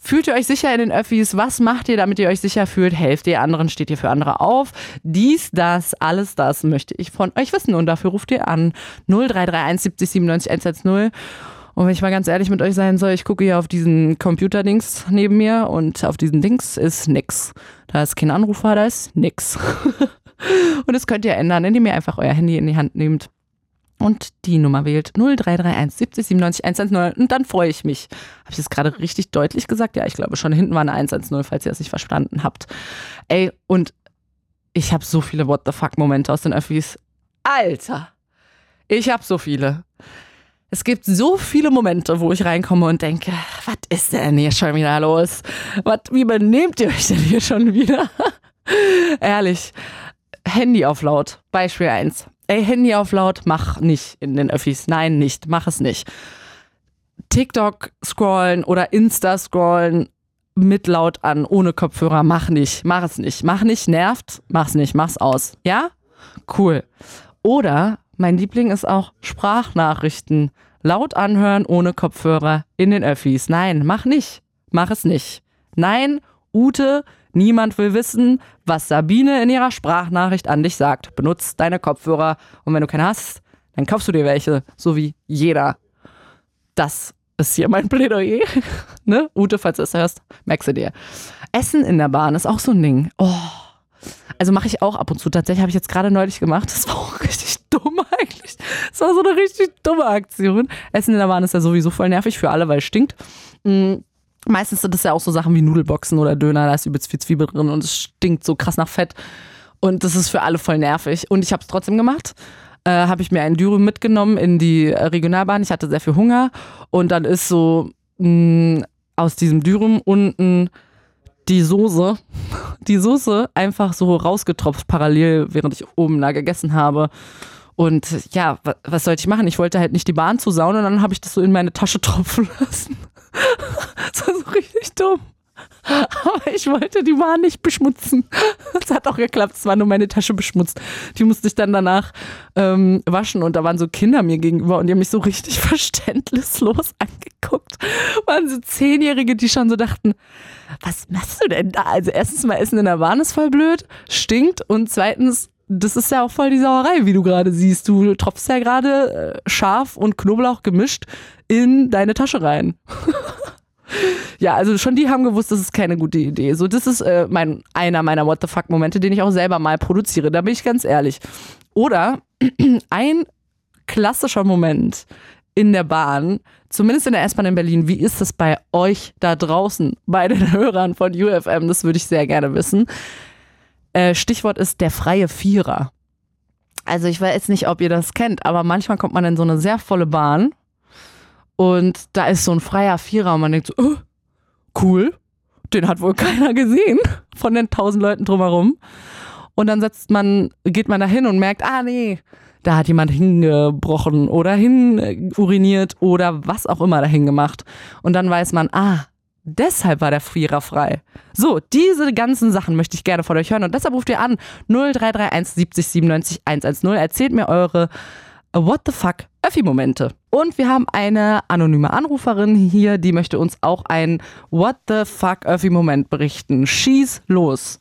Fühlt ihr euch sicher in den Öffis? Was macht ihr, damit ihr euch sicher fühlt? Helft ihr anderen? Steht ihr für andere auf? Dies, das, alles das möchte ich von euch wissen und dafür ruft ihr an 0331 70 97 110. Und wenn ich mal ganz ehrlich mit euch sein soll, ich gucke hier auf diesen Computerdings neben mir und auf diesen Dings ist nix. Da ist kein Anrufer, da ist nix. (laughs) und das könnt ihr ändern, indem ihr einfach euer Handy in die Hand nehmt und die Nummer wählt 0331 70 97 110 und dann freue ich mich. Habe ich das gerade richtig deutlich gesagt? Ja, ich glaube schon. Hinten war eine 110, falls ihr das nicht verstanden habt. Ey, und ich habe so viele What the fuck Momente aus den Öffis. Alter, ich habe so viele. Es gibt so viele Momente, wo ich reinkomme und denke, was ist denn hier schon wieder los? Was, wie benehmt ihr euch denn hier schon wieder? (laughs) Ehrlich. Handy auf laut. Beispiel 1 ey, Handy auf laut, mach nicht in den Öffis. Nein, nicht, mach es nicht. TikTok scrollen oder Insta scrollen mit laut an, ohne Kopfhörer, mach nicht, mach es nicht. Mach nicht, nervt, mach's nicht, mach's aus. Ja? Cool. Oder mein Liebling ist auch Sprachnachrichten. Laut anhören, ohne Kopfhörer, in den Öffis. Nein, mach nicht. Mach es nicht. Nein, Ute, Niemand will wissen, was Sabine in ihrer Sprachnachricht an dich sagt. Benutz deine Kopfhörer und wenn du keine hast, dann kaufst du dir welche, so wie jeder. Das ist hier mein Plädoyer. (laughs) ne? Ute, falls du es hörst, merkst du dir. Essen in der Bahn ist auch so ein Ding. Oh. Also mache ich auch ab und zu. Tatsächlich habe ich jetzt gerade neulich gemacht. Das war auch richtig dumm eigentlich. Das war so eine richtig dumme Aktion. Essen in der Bahn ist ja sowieso voll nervig für alle, weil es stinkt. Mhm Meistens sind das ja auch so Sachen wie Nudelboxen oder Döner, da ist übelst viel Zwiebel drin und es stinkt so krass nach Fett. Und das ist für alle voll nervig. Und ich habe es trotzdem gemacht. äh, habe ich mir einen Dürüm mitgenommen in die Regionalbahn. Ich hatte sehr viel Hunger und dann ist so mh, aus diesem Dürüm unten die Soße, die Soße einfach so rausgetropft parallel, während ich oben da gegessen habe. Und ja, wa- was sollte ich machen? Ich wollte halt nicht die Bahn zusauen und dann habe ich das so in meine Tasche (laughs) tropfen lassen. Das war so richtig dumm. (laughs) Aber ich wollte die Bahn nicht beschmutzen. (laughs) Es hat auch geklappt, es war nur meine Tasche beschmutzt. Die musste ich dann danach ähm, waschen und da waren so Kinder mir gegenüber und die haben mich so richtig (laughs) verständnislos angeguckt. Waren so Zehnjährige, die schon so dachten, was machst du denn da? Also erstens mal Essen in der Bahn ist voll blöd, stinkt und zweitens, das ist ja auch voll die Sauerei, wie du gerade siehst. Du tropfst ja gerade äh, Schaf und Knoblauch gemischt in deine Tasche rein. Ja, also schon die haben gewusst, das ist keine gute Idee. So, das ist äh, mein, einer meiner What the fuck-Momente, den ich auch selber mal produziere. Da bin ich ganz ehrlich. Oder (clears throat) ein klassischer Moment in der Bahn, zumindest in der S-Bahn in Berlin. Wie ist das bei euch da draußen, bei den (laughs) Hörern von UFM? Das würde ich sehr gerne wissen. Äh, Stichwort ist der freie Vierer. Also ich weiß nicht, ob ihr das kennt, aber manchmal kommt man in so eine sehr volle Bahn und da ist so ein freier Vierer und man denkt so, oh, cool, den hat wohl keiner gesehen (laughs) von den tausend Leuten drumherum. Und dann setzt man, geht man da hin und merkt, ah nee, da hat jemand hingebrochen oder hin uriniert oder was auch immer dahin gemacht. Und dann weiß man, ah, deshalb war der Vierer frei. So, diese ganzen Sachen möchte ich gerne von euch hören und deshalb ruft ihr an 0331 70 97 110. Erzählt mir eure What the fuck Öffi-Momente. Und wir haben eine anonyme Anruferin hier, die möchte uns auch ein What the fuck Öffi-Moment berichten. Schieß los.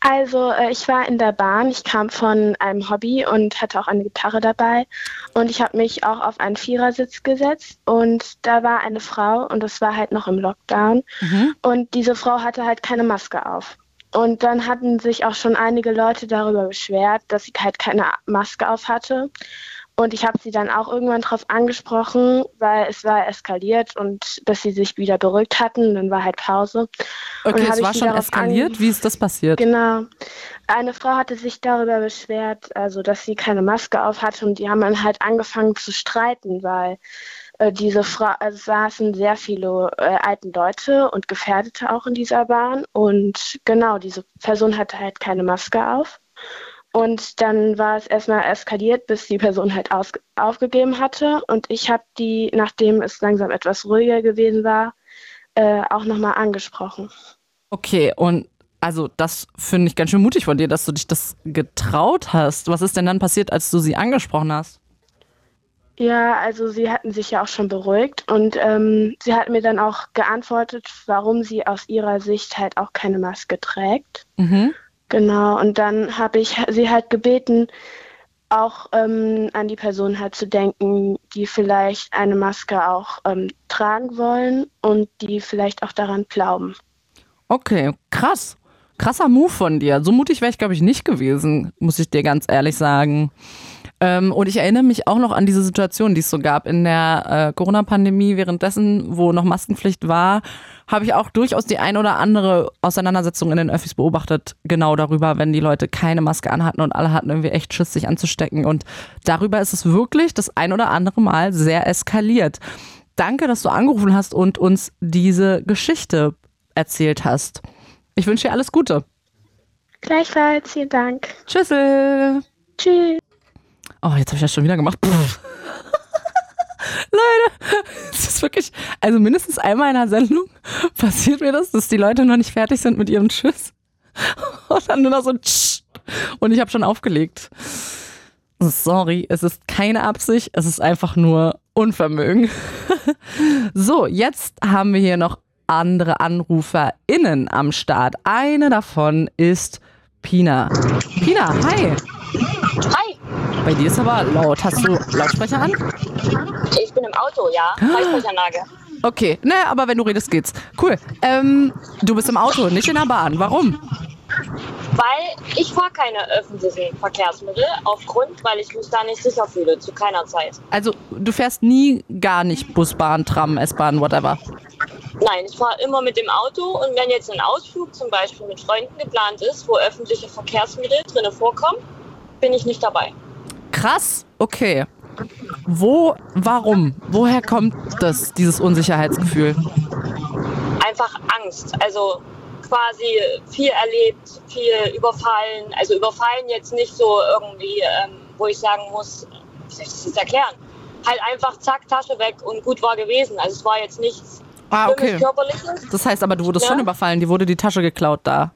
Also äh, ich war in der Bahn, ich kam von einem Hobby und hatte auch eine Gitarre dabei und ich habe mich auch auf einen Vierersitz gesetzt und da war eine Frau und das war halt noch im Lockdown und diese Frau hatte halt keine Maske auf. Und dann hatten sich auch schon einige Leute darüber beschwert, dass sie halt keine Maske auf hatte. Und ich habe sie dann auch irgendwann darauf angesprochen, weil es war eskaliert und dass sie sich wieder beruhigt hatten. Dann war halt Pause. Okay, es war schon eskaliert. Wie ist das passiert? Genau. Eine Frau hatte sich darüber beschwert, also dass sie keine Maske auf hatte und die haben dann halt angefangen zu streiten, weil äh, diese Frau, also saßen sehr viele äh, alten Leute und Gefährdete auch in dieser Bahn und genau, diese Person hatte halt keine Maske auf. Und dann war es erstmal eskaliert, bis die Person halt aufgegeben hatte. Und ich habe die, nachdem es langsam etwas ruhiger gewesen war, äh, auch nochmal angesprochen. Okay, und also das finde ich ganz schön mutig von dir, dass du dich das getraut hast. Was ist denn dann passiert, als du sie angesprochen hast? Ja, also sie hatten sich ja auch schon beruhigt und ähm, sie hat mir dann auch geantwortet, warum sie aus ihrer Sicht halt auch keine Maske trägt. Mhm. Genau, und dann habe ich sie halt gebeten, auch ähm, an die Person halt zu denken, die vielleicht eine Maske auch ähm, tragen wollen und die vielleicht auch daran glauben. Okay, krass. Krasser Move von dir. So mutig wäre ich, glaube ich, nicht gewesen, muss ich dir ganz ehrlich sagen. Ähm, und ich erinnere mich auch noch an diese Situation, die es so gab in der äh, Corona-Pandemie. Währenddessen, wo noch Maskenpflicht war, habe ich auch durchaus die ein oder andere Auseinandersetzung in den Öffis beobachtet, genau darüber, wenn die Leute keine Maske anhatten und alle hatten irgendwie echt Schiss, sich anzustecken. Und darüber ist es wirklich das ein oder andere Mal sehr eskaliert. Danke, dass du angerufen hast und uns diese Geschichte erzählt hast. Ich wünsche dir alles Gute. Gleichfalls, vielen Dank. Tschüssel. Tschüss. Oh, jetzt habe ich das schon wieder gemacht. Leute, es ist wirklich, also mindestens einmal in einer Sendung passiert mir das, dass die Leute noch nicht fertig sind mit ihrem Tschüss. Und dann nur noch so Tsch. Und ich habe schon aufgelegt. Sorry, es ist keine Absicht, es ist einfach nur Unvermögen. So, jetzt haben wir hier noch andere AnruferInnen am Start. Eine davon ist Pina. Pina, hi. Hi, Bei dir ist aber laut. Hast du Lautsprecher an? ich bin im Auto, ja. Freisprechanlage. Okay, ne, aber wenn du redest, geht's. Cool. Ähm, du bist im Auto, nicht in der Bahn. Warum? Weil ich fahre keine öffentlichen Verkehrsmittel aufgrund, weil ich mich da nicht sicher fühle, zu keiner Zeit. Also, du fährst nie gar nicht Bus, Bahn, Tram, S-Bahn, whatever. Nein, ich fahre immer mit dem Auto und wenn jetzt ein Ausflug zum Beispiel mit Freunden geplant ist, wo öffentliche Verkehrsmittel drinne vorkommen, bin ich nicht dabei. Krass, okay. Wo, warum? Woher kommt das, dieses Unsicherheitsgefühl? Einfach Angst. Also quasi viel erlebt, viel überfallen. Also überfallen jetzt nicht so irgendwie, ähm, wo ich sagen muss, wie soll ich das jetzt erklären? Halt einfach zack, Tasche weg und gut war gewesen. Also es war jetzt nichts Ah, okay. Körperliches. Das heißt aber, du wurdest Ja. schon überfallen, die wurde die Tasche geklaut da.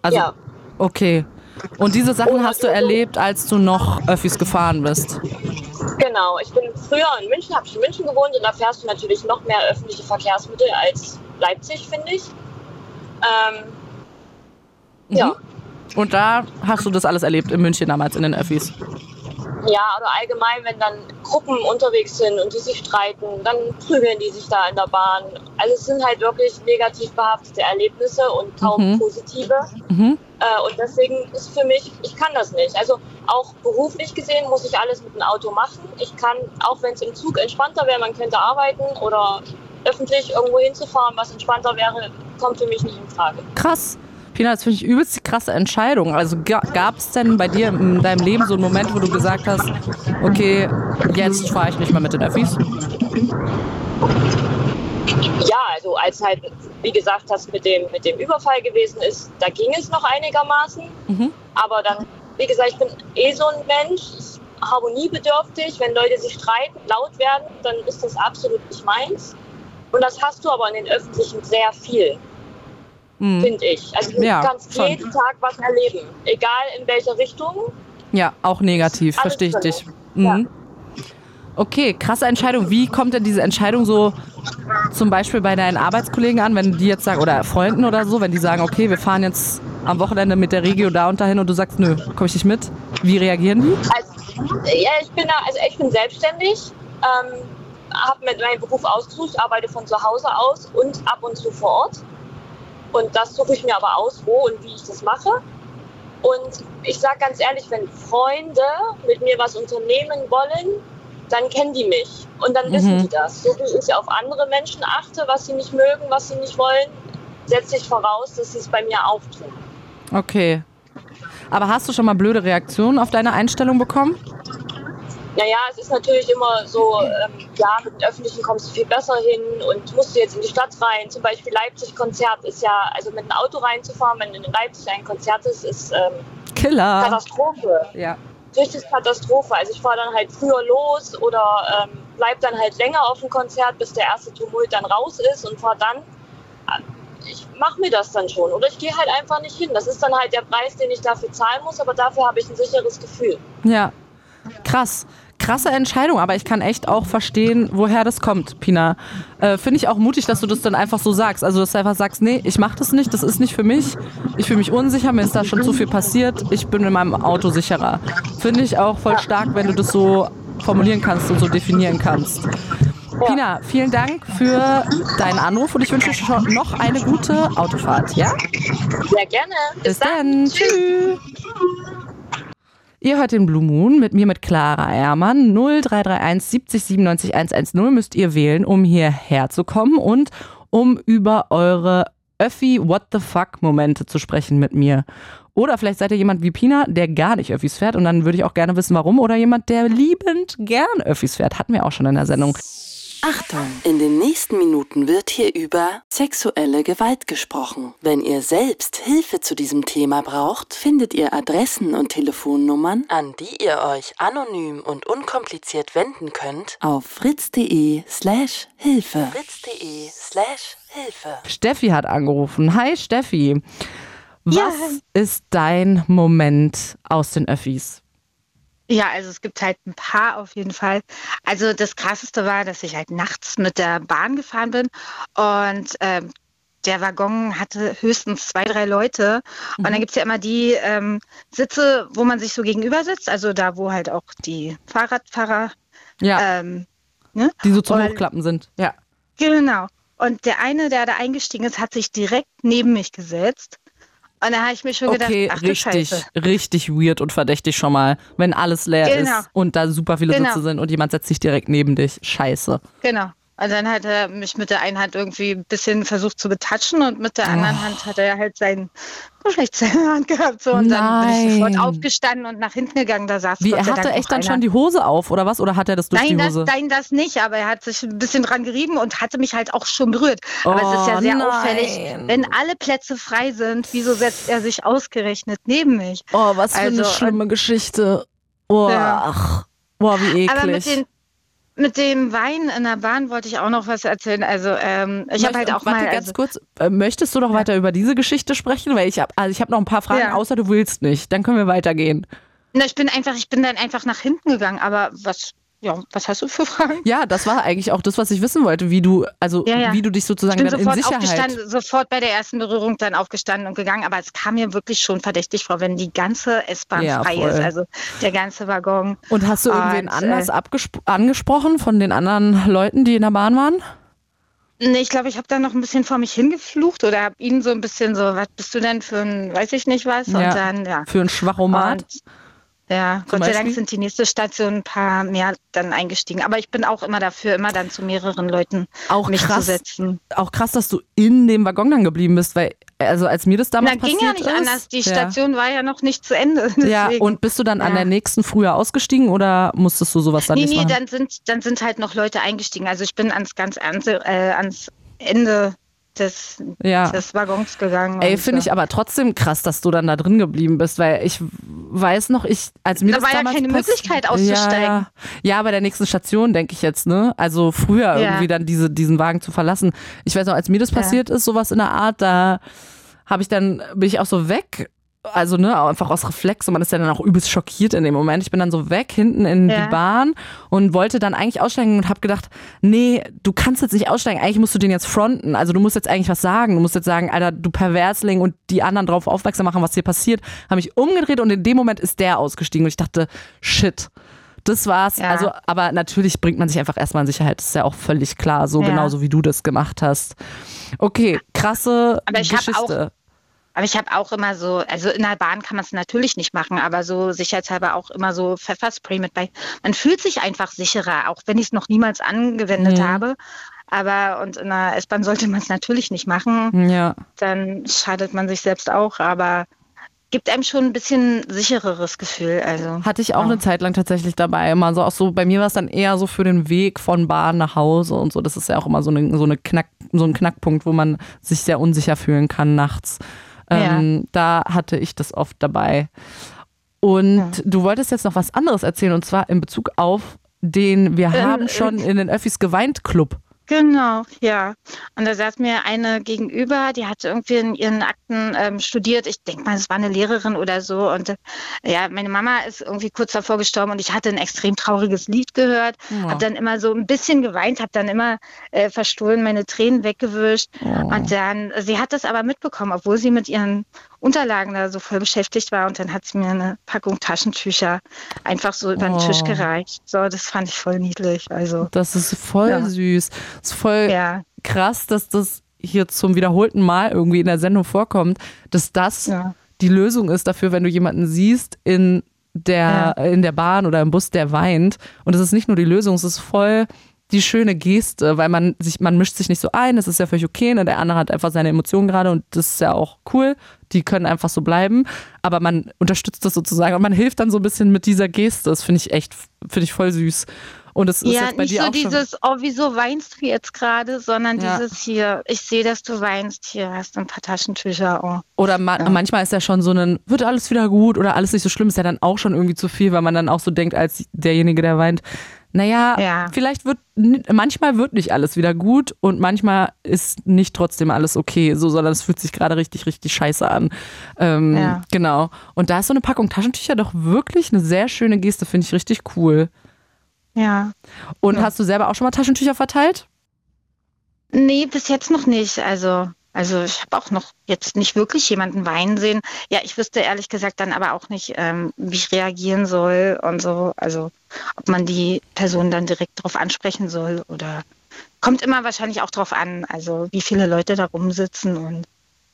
Also, Ja. okay. Und diese Sachen hast du erlebt, als du noch Öffis gefahren bist. Genau, ich bin früher in München, habe ich in München gewohnt und da fährst du natürlich noch mehr öffentliche Verkehrsmittel als Leipzig, finde ich. Ähm, Ja, Und da hast du das alles erlebt in München damals in den Öffis. Ja, oder allgemein, wenn dann Gruppen unterwegs sind und die sich streiten, dann prügeln die sich da in der Bahn. Also es sind halt wirklich negativ behaftete Erlebnisse und kaum Mhm. positive. Mhm. Äh, und deswegen ist für mich, ich kann das nicht. Also auch beruflich gesehen muss ich alles mit dem Auto machen. Ich kann, auch wenn es im Zug entspannter wäre, man könnte arbeiten oder öffentlich irgendwo hinzufahren, was entspannter wäre, kommt für mich nicht in Frage. Krass. Pina, das finde ich übelst die krasse Entscheidung. Also gab es denn bei dir in deinem Leben so einen Moment, wo du gesagt hast, okay, jetzt fahre ich nicht mehr mit den Öffis? Ja, also als halt, wie gesagt, das mit dem, mit dem Überfall gewesen ist, da ging es noch einigermaßen. Mhm. Aber dann, wie gesagt, ich bin eh so ein Mensch, harmoniebedürftig. Wenn Leute sich streiten, laut werden, dann ist das absolut nicht meins. Und das hast du aber in den Öffentlichen sehr viel, Mhm. finde ich. Also du Ja, kannst schon. jeden Tag was erleben, egal in welche Richtung. Ja, auch negativ, verstehe ich dich. Mhm. Okay, krasse Entscheidung. Wie kommt denn diese Entscheidung so zum Beispiel bei deinen Arbeitskollegen an, wenn die jetzt sagen, oder Freunden oder so, wenn die sagen, okay, wir fahren jetzt am Wochenende mit der Regio da und dahin und du sagst, nö, komme ich nicht mit? Wie reagieren die? Also, ja, ich bin da, also ich bin selbstständig, ähm, habe mit meinem Beruf ausgesucht, arbeite von zu Hause aus und ab und zu vor Ort. Und das suche ich mir aber aus, wo und wie ich das mache. Und ich sage ganz ehrlich, wenn Freunde mit mir was unternehmen wollen, dann kennen die mich und dann wissen Mhm. die das. So wie ich auf andere Menschen achte, was sie nicht mögen, was sie nicht wollen, setze ich voraus, dass sie es bei mir auch tun. Okay. Aber hast du schon mal blöde Reaktionen auf deine Einstellung bekommen? Naja, es ist natürlich immer so, ähm, ja, mit den Öffentlichen kommst du viel besser hin und musst du jetzt in die Stadt rein. Zum Beispiel Leipzig-Konzert ist ja, also mit einem Auto reinzufahren, wenn in Leipzig ein Konzert ist, ist ähm, Killer. Katastrophe. Ja. Richtig Katastrophe. Also ich fahre dann halt früher los oder ähm, bleib dann halt länger auf dem Konzert, bis der erste Tumult dann raus ist und fahre dann. äh, Ich mache mir das dann schon oder ich gehe halt einfach nicht hin. Das ist dann halt der Preis, den ich dafür zahlen muss, aber dafür habe ich ein sicheres Gefühl. Ja. Krass. Krasse Entscheidung, aber ich kann echt auch verstehen, woher das kommt, Pina. Äh, Finde ich auch mutig, dass du das dann einfach so sagst. Also, dass du einfach sagst, nee, ich mache das nicht, das ist nicht für mich. Ich fühle mich unsicher, mir ist da schon zu viel passiert. Ich bin in meinem Auto sicherer. Finde ich auch voll stark, wenn du das so formulieren kannst und so definieren kannst. Pina, vielen Dank für deinen Anruf und ich wünsche dir schon noch eine gute Autofahrt, ja? Sehr gerne. Bis dann. Tschüss. Ihr hört den Blue Moon mit mir, mit Clara Ehrmann. 0331 70 97 110 müsst ihr wählen, um hierher zu kommen und um über eure Öffi What the Fuck Momente zu sprechen mit mir. Oder vielleicht seid ihr jemand wie Pina, der gar nicht Öffis fährt und dann würde ich auch gerne wissen, warum. Oder jemand, der liebend gern Öffis fährt. Hatten wir auch schon in der Sendung. Achtung, in den nächsten Minuten wird hier über sexuelle Gewalt gesprochen. Wenn ihr selbst Hilfe zu diesem Thema braucht, findet ihr Adressen und Telefonnummern, an die ihr euch anonym und unkompliziert wenden könnt, auf fritz.de slash Hilfe. fritz.de slash Hilfe. Steffi hat angerufen. Hi Steffi. Was ist dein Moment aus den Öffis? Ja, also es gibt halt ein paar auf jeden Fall. Also das Krasseste war, dass ich halt nachts mit der Bahn gefahren bin und ähm, der Waggon hatte höchstens zwei, drei Leute. Und dann gibt es ja immer die ähm, Sitze, wo man sich so gegenüber sitzt, also da, wo halt auch die Fahrradfahrer, Ja, ähm, ne? die so zum und- Hochklappen sind. Ja. Genau. Und der eine, der da eingestiegen ist, hat sich direkt neben mich gesetzt. Und da habe ich mir schon Okay, gedacht, ach richtig, Scheiße. richtig weird und verdächtig schon mal, wenn alles leer Genau. ist und da super viele Genau. Sitze sind und jemand setzt sich direkt neben dich. Scheiße. Genau. Und dann hat er mich mit der einen Hand irgendwie ein bisschen versucht zu betatschen und mit der anderen Oh. Hand hat er halt sein Geschlechtsteil in der Hand (laughs) gehabt. So, und dann bin ich sofort Nein. aufgestanden und nach hinten gegangen. Da saß Wie, Gott er hatte echt dann einer. schon die Hose auf, oder was? Oder hat er das durch Nein die das, Hose? nein, das nicht, aber er hat sich ein bisschen dran gerieben und hatte mich halt auch schon berührt. Aber es ist ja Oh, sehr nein. auffällig, wenn alle Plätze frei sind, wieso setzt er sich ausgerechnet neben mich? oh, was für eine Also, schlimme Geschichte. Oh, Ja. ach. Boah, wie eklig. Aber mit, den, mit dem Wein in der Bahn wollte ich auch noch was erzählen. Also ähm, ich habe halt auch warte mal... ganz Also, kurz, äh, möchtest du noch weiter über diese Geschichte sprechen? Weil ich habe also ich habe noch ein paar Fragen, Ja. außer du willst nicht. Dann können wir weitergehen. na, ich bin einfach, ich bin dann einfach nach hinten gegangen. Aber was, ja, was hast du für Fragen? Ja, das war eigentlich auch das, was ich wissen wollte, wie du also Ja, ja. wie du dich Ich sozusagen bin dann in sofort Sicherheit. aufgestanden, sofort bei der ersten Berührung dann aufgestanden und gegangen. Aber es kam mir wirklich schon verdächtig vor, wenn die ganze S-Bahn Ja, frei voll. ist, also der ganze Waggon. Und hast du irgendwen Und, anders äh, abgespro- angesprochen von den anderen Leuten, die in der Bahn waren? Nee, ich glaube, ich habe da noch ein bisschen vor mich hingeflucht oder habe ihn so ein bisschen so, was bist du denn für ein, weiß ich nicht was? Und dann, ja. Für ein Schwachomat. Und, ja, Zum Gott sei Dank sind die nächste Station ein paar mehr dann eingestiegen. Aber ich bin auch immer dafür, immer dann zu mehreren Leuten Auch mich krass, zu setzen. auch krass, dass du in dem Waggon dann geblieben bist, weil also als mir das Na, damals ging passiert ja nicht ist, anders. Die ja. Station war ja noch nicht zu Ende. (laughs) Ja, deswegen. und bist du dann an Ja. der nächsten früher ausgestiegen oder musstest du sowas dann Nee, nicht nee, machen? dann sind, dann sind halt noch Leute eingestiegen. Also ich bin ans ganz äh, ans Ende des, Ja. des Waggons gegangen. Ey, finde ich ja. aber trotzdem krass, dass du dann da drin geblieben bist, weil ich weiß noch, ich, als mir Da das war ja damals keine pass- Möglichkeit auszusteigen. Ja, ja. ja, bei der nächsten Station denke ich jetzt, ne? Also früher Ja. irgendwie dann diese, diesen Wagen zu verlassen. Ich weiß noch, als mir das Ja. passiert ist, sowas in der Art, da habe ich dann, bin ich auch so weg. Also, ne, einfach aus Reflex und man ist ja dann auch übelst schockiert in dem Moment. Ich bin dann so weg hinten in Ja. die Bahn und wollte dann eigentlich aussteigen und habe gedacht, nee, du kannst jetzt nicht aussteigen, eigentlich musst du den jetzt fronten. Also du musst jetzt eigentlich was sagen. Du musst jetzt sagen, Alter, du Perversling und die anderen drauf aufmerksam machen, was hier passiert. Habe mich umgedreht und in dem Moment ist der ausgestiegen und ich dachte, shit. Das war's. Ja. Also, aber natürlich bringt man sich einfach erstmal in Sicherheit. Das ist ja auch völlig klar, so Ja. genauso wie du das gemacht hast. Okay, krasse Aber ich Geschichte. Aber ich habe auch immer so, also in der Bahn kann man es natürlich nicht machen, aber so sicherheitshalber auch immer so Pfefferspray mit bei. Man fühlt sich einfach sicherer, auch wenn ich es noch niemals angewendet Mhm. habe. Aber und in der S-Bahn sollte man es natürlich nicht machen. Ja. Dann schadet man sich selbst auch, aber gibt einem schon ein bisschen sichereres Gefühl. Also Hatte ich auch ja. eine Zeit lang tatsächlich dabei. Immer so auch so, bei mir war es dann eher so für den Weg von Bahn nach Hause und so. Das ist ja auch immer so, eine, so, eine Knack, so ein Knackpunkt, wo man sich sehr unsicher fühlen kann nachts. Ähm, Da hatte ich das oft dabei. Und du wolltest jetzt noch was anderes erzählen und zwar in Bezug auf den Wir Ähm, haben schon in den Öffis geweint Club. Genau, ja. Und da saß mir eine gegenüber, die hatte irgendwie in ihren Akten ähm, studiert. Ich denke mal, es war eine Lehrerin oder so. Und äh, ja, meine Mama ist irgendwie kurz davor gestorben und ich hatte ein extrem trauriges Lied gehört. Ja. Habe dann immer so ein bisschen geweint, habe dann immer äh, verstohlen meine Tränen weggewischt. Und dann, sie hat das aber mitbekommen, obwohl sie mit ihren Unterlagen da so voll beschäftigt war. Und dann hat sie mir eine Packung Taschentücher einfach so über den Tisch Oh. gereicht. So, das fand ich voll niedlich. Also, Das ist voll Ja. süß. Das ist voll ja. krass, dass das hier zum wiederholten Mal irgendwie in der Sendung vorkommt, dass das Ja. die Lösung ist dafür, wenn du jemanden siehst in der, in der Bahn oder im Bus, der weint. Und es ist nicht nur die Lösung, es ist voll die schöne Geste, weil man sich, man mischt sich nicht so ein, das ist ja völlig okay, ne? der andere hat einfach seine Emotionen gerade und das ist ja auch cool, die können einfach so bleiben, aber man unterstützt das sozusagen und man hilft dann so ein bisschen mit dieser Geste, das finde ich echt, finde ich voll süß. Und es ist Ja, jetzt bei nicht dir so auch schon. dieses, oh, wieso weinst du jetzt gerade, sondern Ja. dieses hier, ich sehe, dass du weinst, hier hast du ein paar Taschentücher. Oh. Oder ma Ja. manchmal ist ja schon so ein, wird alles wieder gut oder alles nicht so schlimm, ist ja dann auch schon irgendwie zu viel, weil man dann auch so denkt, als derjenige, der weint, naja, Ja. vielleicht wird, manchmal wird nicht alles wieder gut und manchmal ist nicht trotzdem alles okay, so, sondern es fühlt sich gerade richtig, richtig scheiße an. Ähm, Ja. Genau. Und da ist so eine Packung Taschentücher doch wirklich eine sehr schöne Geste, finde ich richtig cool. Ja. Und Ja. hast du selber auch schon mal Taschentücher verteilt? Nee, bis jetzt noch nicht. Also, also ich habe auch noch jetzt nicht wirklich jemanden weinen sehen. Ja, ich wüsste ehrlich gesagt dann aber auch nicht, ähm, wie ich reagieren soll und so. Also, ob man die Person dann direkt darauf ansprechen soll oder kommt immer wahrscheinlich auch drauf an, also wie viele Leute da rumsitzen und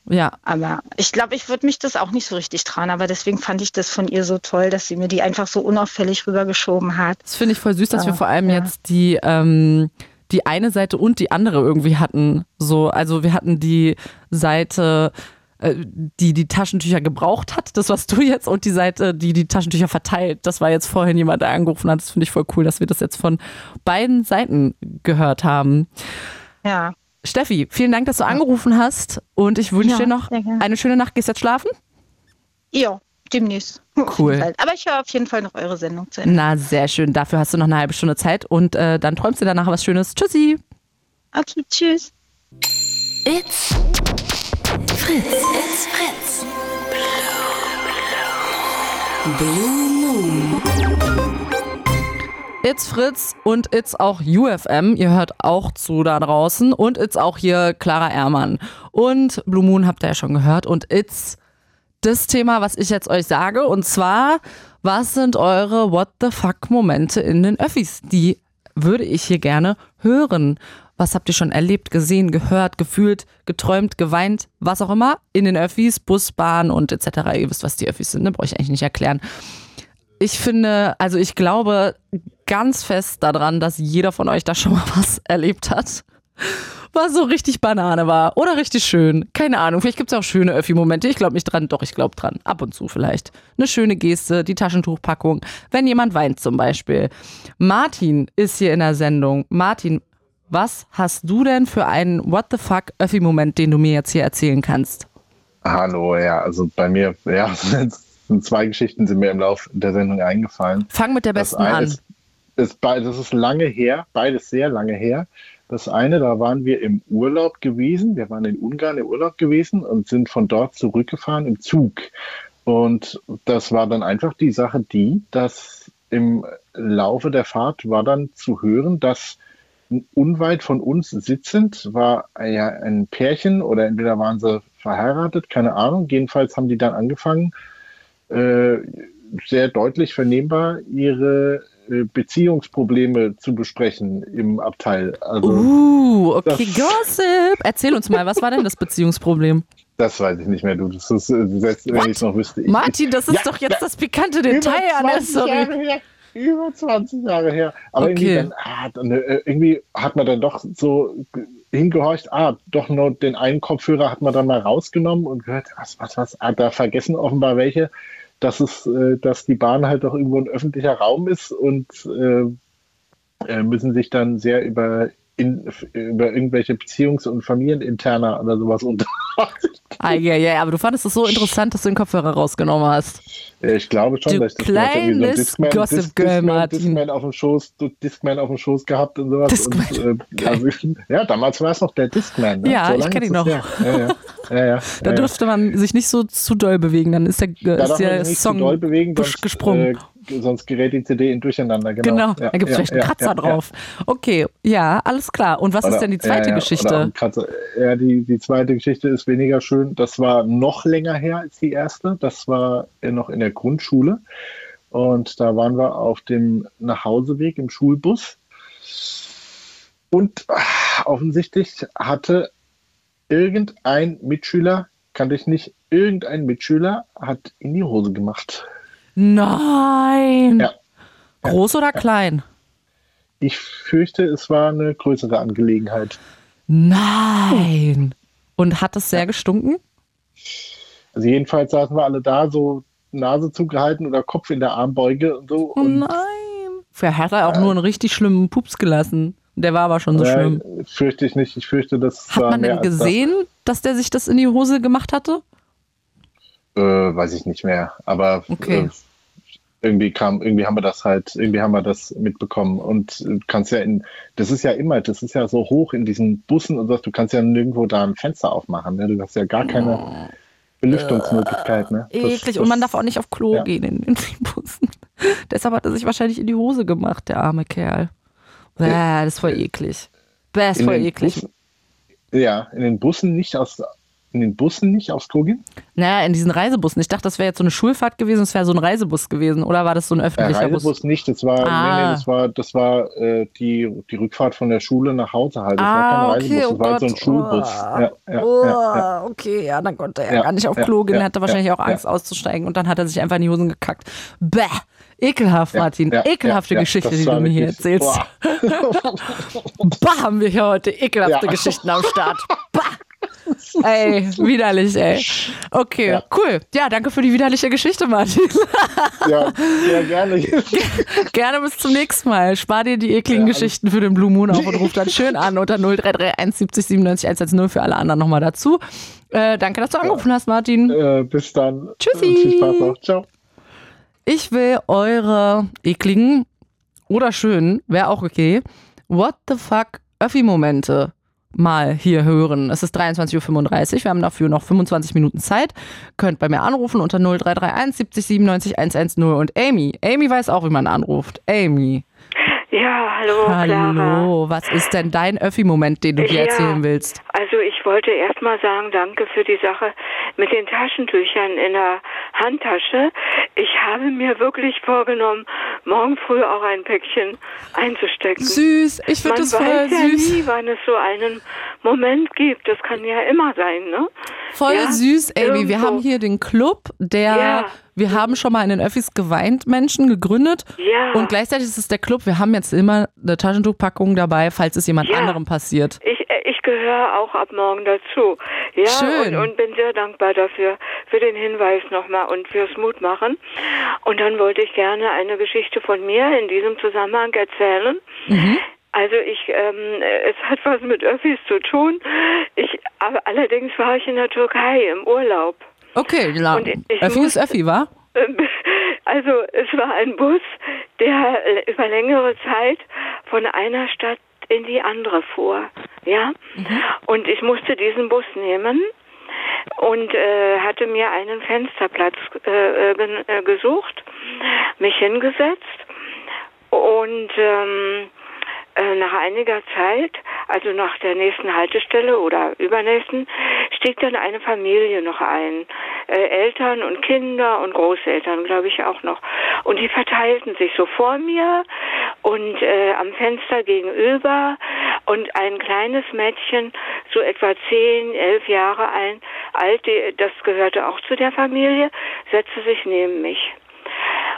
Ja. Aber ich glaube, ich würde mich das auch nicht so richtig trauen. Aber deswegen fand ich das von ihr so toll, dass sie mir die einfach so unauffällig rübergeschoben hat. Das finde ich voll süß, dass Ja, wir vor allem ja. jetzt die, ähm, die eine Seite und die andere irgendwie hatten. So, also wir hatten die Seite, äh, die die Taschentücher gebraucht hat, das warst du jetzt, und die Seite, die die Taschentücher verteilt. Das war jetzt vorhin jemand, der angerufen hat. Das finde ich voll cool, dass wir das jetzt von beiden Seiten gehört haben. Ja. Steffi, vielen Dank, dass du angerufen hast und ich wünsche Ja, dir noch eine schöne Nacht. Gehst du jetzt schlafen? Ja, demnächst. Cool. Aber ich höre auf jeden Fall noch eure Sendung zu Ende. Na, sehr schön. Dafür hast du noch eine halbe Stunde Zeit und äh, dann träumst du danach was Schönes. Tschüssi. Okay, tschüss. It's Fritz. It's Fritz. Blue Moon. It's Fritz und it's auch UFM. Ihr hört auch zu da draußen. Und it's auch hier Clara Ermann. Und Blue Moon habt ihr ja schon gehört. Und it's das Thema, was ich jetzt euch sage. Und zwar, was sind eure What the fuck Momente in den Öffis? Die würde ich hier gerne hören. Was habt ihr schon erlebt, gesehen, gehört, gefühlt, geträumt, geweint, was auch immer? In den Öffis, Bus, Bahn und etc. Ihr wisst, was die Öffis sind, ne? brauche ich eigentlich nicht erklären. Ich finde, also ich glaube ganz fest daran, dass jeder von euch da schon mal (laughs) was erlebt hat. Was so richtig Banane war oder richtig schön. Keine Ahnung. Vielleicht gibt es auch schöne Öffi-Momente. Ich glaube nicht dran. Doch, ich glaube dran. Ab und zu vielleicht. Eine schöne Geste, die Taschentuchpackung. Wenn jemand weint zum Beispiel. Martin ist hier in der Sendung. Martin, was hast du denn für einen What the fuck Öffi-Moment, den du mir jetzt hier erzählen kannst? Hallo, ja, also bei mir, ja, (laughs) zwei Geschichten sind mir im Laufe der Sendung eingefallen. Fang mit der besten an. Ist, ist, das ist lange her, beides sehr lange her. Das eine, da waren wir im Urlaub gewesen. Wir waren in Ungarn im Urlaub gewesen und sind von dort zurückgefahren im Zug. Und das war dann einfach die Sache die, dass im Laufe der Fahrt war dann zu hören, dass unweit von uns sitzend war ja ein Pärchen oder entweder waren sie verheiratet, keine Ahnung. Jedenfalls haben die dann angefangen, äh, sehr deutlich vernehmbar ihre Beziehungsprobleme zu besprechen im Abteil. Also Uh, okay, Gossip. Erzähl uns mal, was war denn das Beziehungsproblem? das weiß ich nicht mehr. Du, das ist, äh, selbst wenn ich noch wüsste. Ich, Martin, das ist Ja, doch jetzt das pikante Detail an der 20 Jahre Story. her. Über 20 Jahre her. Aber Okay. irgendwie, dann, ah, dann, äh, irgendwie hat man dann doch so hingehorcht, ah, doch nur den einen Kopfhörer hat man dann mal rausgenommen und gehört, was, was, was, ah, da vergessen offenbar welche, dass es, äh, dass die Bahn halt doch irgendwo ein öffentlicher Raum ist und äh, äh, müssen sich dann sehr über in, über irgendwelche Beziehungs- und Familieninterner oder sowas unterhalten. Ah, ja, ja, aber du fandest es so interessant, dass du den Kopfhörer rausgenommen hast. Ja, Ich glaube schon, Du dass ich das kleines Discman, Gossip Dis- Girl, Discman, Martin. Discman auf dem Schoß, Discman auf dem Schoß gehabt und sowas. Discman. Und, äh, also, ich- ja, damals war es noch der Discman. Ne? Ja, so ich lange kenn ist ihn noch. Ja, ja. Ja. Da durfte man sich nicht so zu doll bewegen, dann ist der, Da ist der nicht Song zu doll bewegen, sonst, gesprungen. Äh, sonst gerät die CD in Durcheinander. Genau, Genau, ja, da gibt es ja, vielleicht einen Kratzer drauf. Okay, ja, alles klar. Und was Oder- ist denn die zweite Geschichte? Ja, die, die zweite Geschichte ist weniger schön. Das war noch länger her als die erste. Das war noch in der Grundschule. Und da waren wir auf dem Nachhauseweg im Schulbus. Und ah, offensichtlich hatte irgendein Mitschüler, kannte ich nicht, irgendein Mitschüler hat in die Hose gemacht. Nein! Ja. Groß oder klein? Ich fürchte, es war eine größere Angelegenheit. Nein! Und hat es sehr gestunken? Also jedenfalls saßen wir alle da, so Nase zugehalten oder Kopf in der Armbeuge und so. Oh und nein! Vielleicht hat er auch nur einen richtig schlimmen Pups gelassen. Der war aber schon so äh, schlimm. fürchte ich nicht. Ich fürchte, das Hat war man denn gesehen, dass der sich das in die Hose gemacht hatte? Das. Äh, weiß ich nicht mehr. Aber Okay. äh, irgendwie kam, irgendwie haben wir das halt, irgendwie haben wir das mitbekommen. Und du kannst ja in, das ist ja immer, das ist ja so hoch in diesen Bussen und so, du kannst ja nirgendwo da ein Fenster aufmachen. Ne? Du hast ja gar keine Belüftungsmöglichkeit. Ne? Das- Eklig. das- Und man darf auch nicht auf Klo ja. gehen in den Bussen. (laughs) Deshalb hat er sich wahrscheinlich in die Hose gemacht, der arme Kerl. Bäh, das ist voll eklig. Bäh, ist in voll eklig. Bussen, ja, in den Bussen nicht aus in den Bussen nicht aufs Klo gehen? Naja, in diesen Reisebussen. Ich dachte, das wäre jetzt so eine Schulfahrt gewesen, es wäre so ein Reisebus gewesen. Oder war das so ein Äh, öffentlicher Reisebus Bus? nicht, das war, Ah. nee, nee, das war, das war äh, die, die Rückfahrt von der Schule nach Hause halt. Das Ah, war kein okay, Reisebus, das oh war halt so ein Gott. Schulbus. Oh. Ja, ja, oh, ja, okay, ja, dann konnte er Ja, gar nicht auf ja, Klo gehen. ja, er hatte wahrscheinlich auch Angst auszusteigen und dann hat er sich einfach in die Hosen gekackt. Bäh, ekelhaft, Martin. Ekelhafte Geschichte, das die du mir hier erzählst. (laughs) bah, haben wir hier heute ekelhafte. Geschichten am Start. (laughs) Bah. (laughs) Ey, widerlich, ey. Okay, Ja. cool. Ja, danke für die widerliche Geschichte, Martin. (laughs) ja, ja, gerne. (laughs) Gerne bis zum nächsten Mal. Spar dir die ekligen Geschichten für den Blue Moon auf und ruf dann schön an unter 0331 70 97 110 für alle anderen nochmal dazu. Äh, danke, dass du angerufen hast, Martin. Äh, bis dann. Tschüssi. Viel Spaß noch. Ciao. Ich will eure ekligen oder schönen, wäre auch okay, What the fuck Öffi-Momente mal hier hören. Es ist 23.35 Uhr, wir haben dafür noch 25 Minuten Zeit. Könnt bei mir anrufen unter 0331 70 97 110 und Amy. Amy weiß auch, wie man anruft. Amy. Ja, hallo, Clara. Hallo, was ist denn dein Öffi-Moment, den du dir Ja. erzählen willst? Also ich wollte erst mal sagen, danke für die Sache mit den Taschentüchern in der Handtasche. Ich habe mir wirklich vorgenommen, morgen früh auch ein Päckchen einzustecken. Süß, ich finde das voll weiß ja süß. nie, wann es so einen Moment gibt. Das kann ja immer sein, ne? Voll Ja, süß, Amy. Wir irgendwo. haben hier den Club, der, Ja. Wir haben schon mal in den Öffis geweint Menschen gegründet. Ja. Und gleichzeitig ist es der Club, wir haben jetzt immer eine Taschentuchpackung dabei, falls es jemand Ja. anderem passiert. Ich, äh, ich gehöre auch ab morgen dazu. Ja, Schön. Und, und bin sehr dankbar dafür, für den Hinweis nochmal und fürs Mutmachen. Und dann wollte ich gerne eine Geschichte von mir in diesem Zusammenhang erzählen. Mhm. Also ich, ähm, es hat was mit Öffis zu tun. Ich, aber allerdings war ich in der Türkei im Urlaub. Okay, la- Und Öffi muss- ist Öffi, wa? (laughs) Also es war ein Bus, der über längere Zeit von einer Stadt in die andere fuhr. Ja, und ich musste diesen Bus nehmen und äh, hatte mir einen Fensterplatz äh, äh, äh, gesucht, mich hingesetzt und ähm, äh, nach einiger Zeit, also nach der nächsten Haltestelle oder übernächsten, stieg dann eine Familie noch ein. Äh, Eltern und Kinder und Großeltern, glaube ich, auch noch. Und die verteilten sich so vor mir und äh, am Fenster gegenüber und ein kleines Mädchen, so etwa zehn, elf Jahre alt, das gehörte auch zu der Familie, setzte sich neben mich.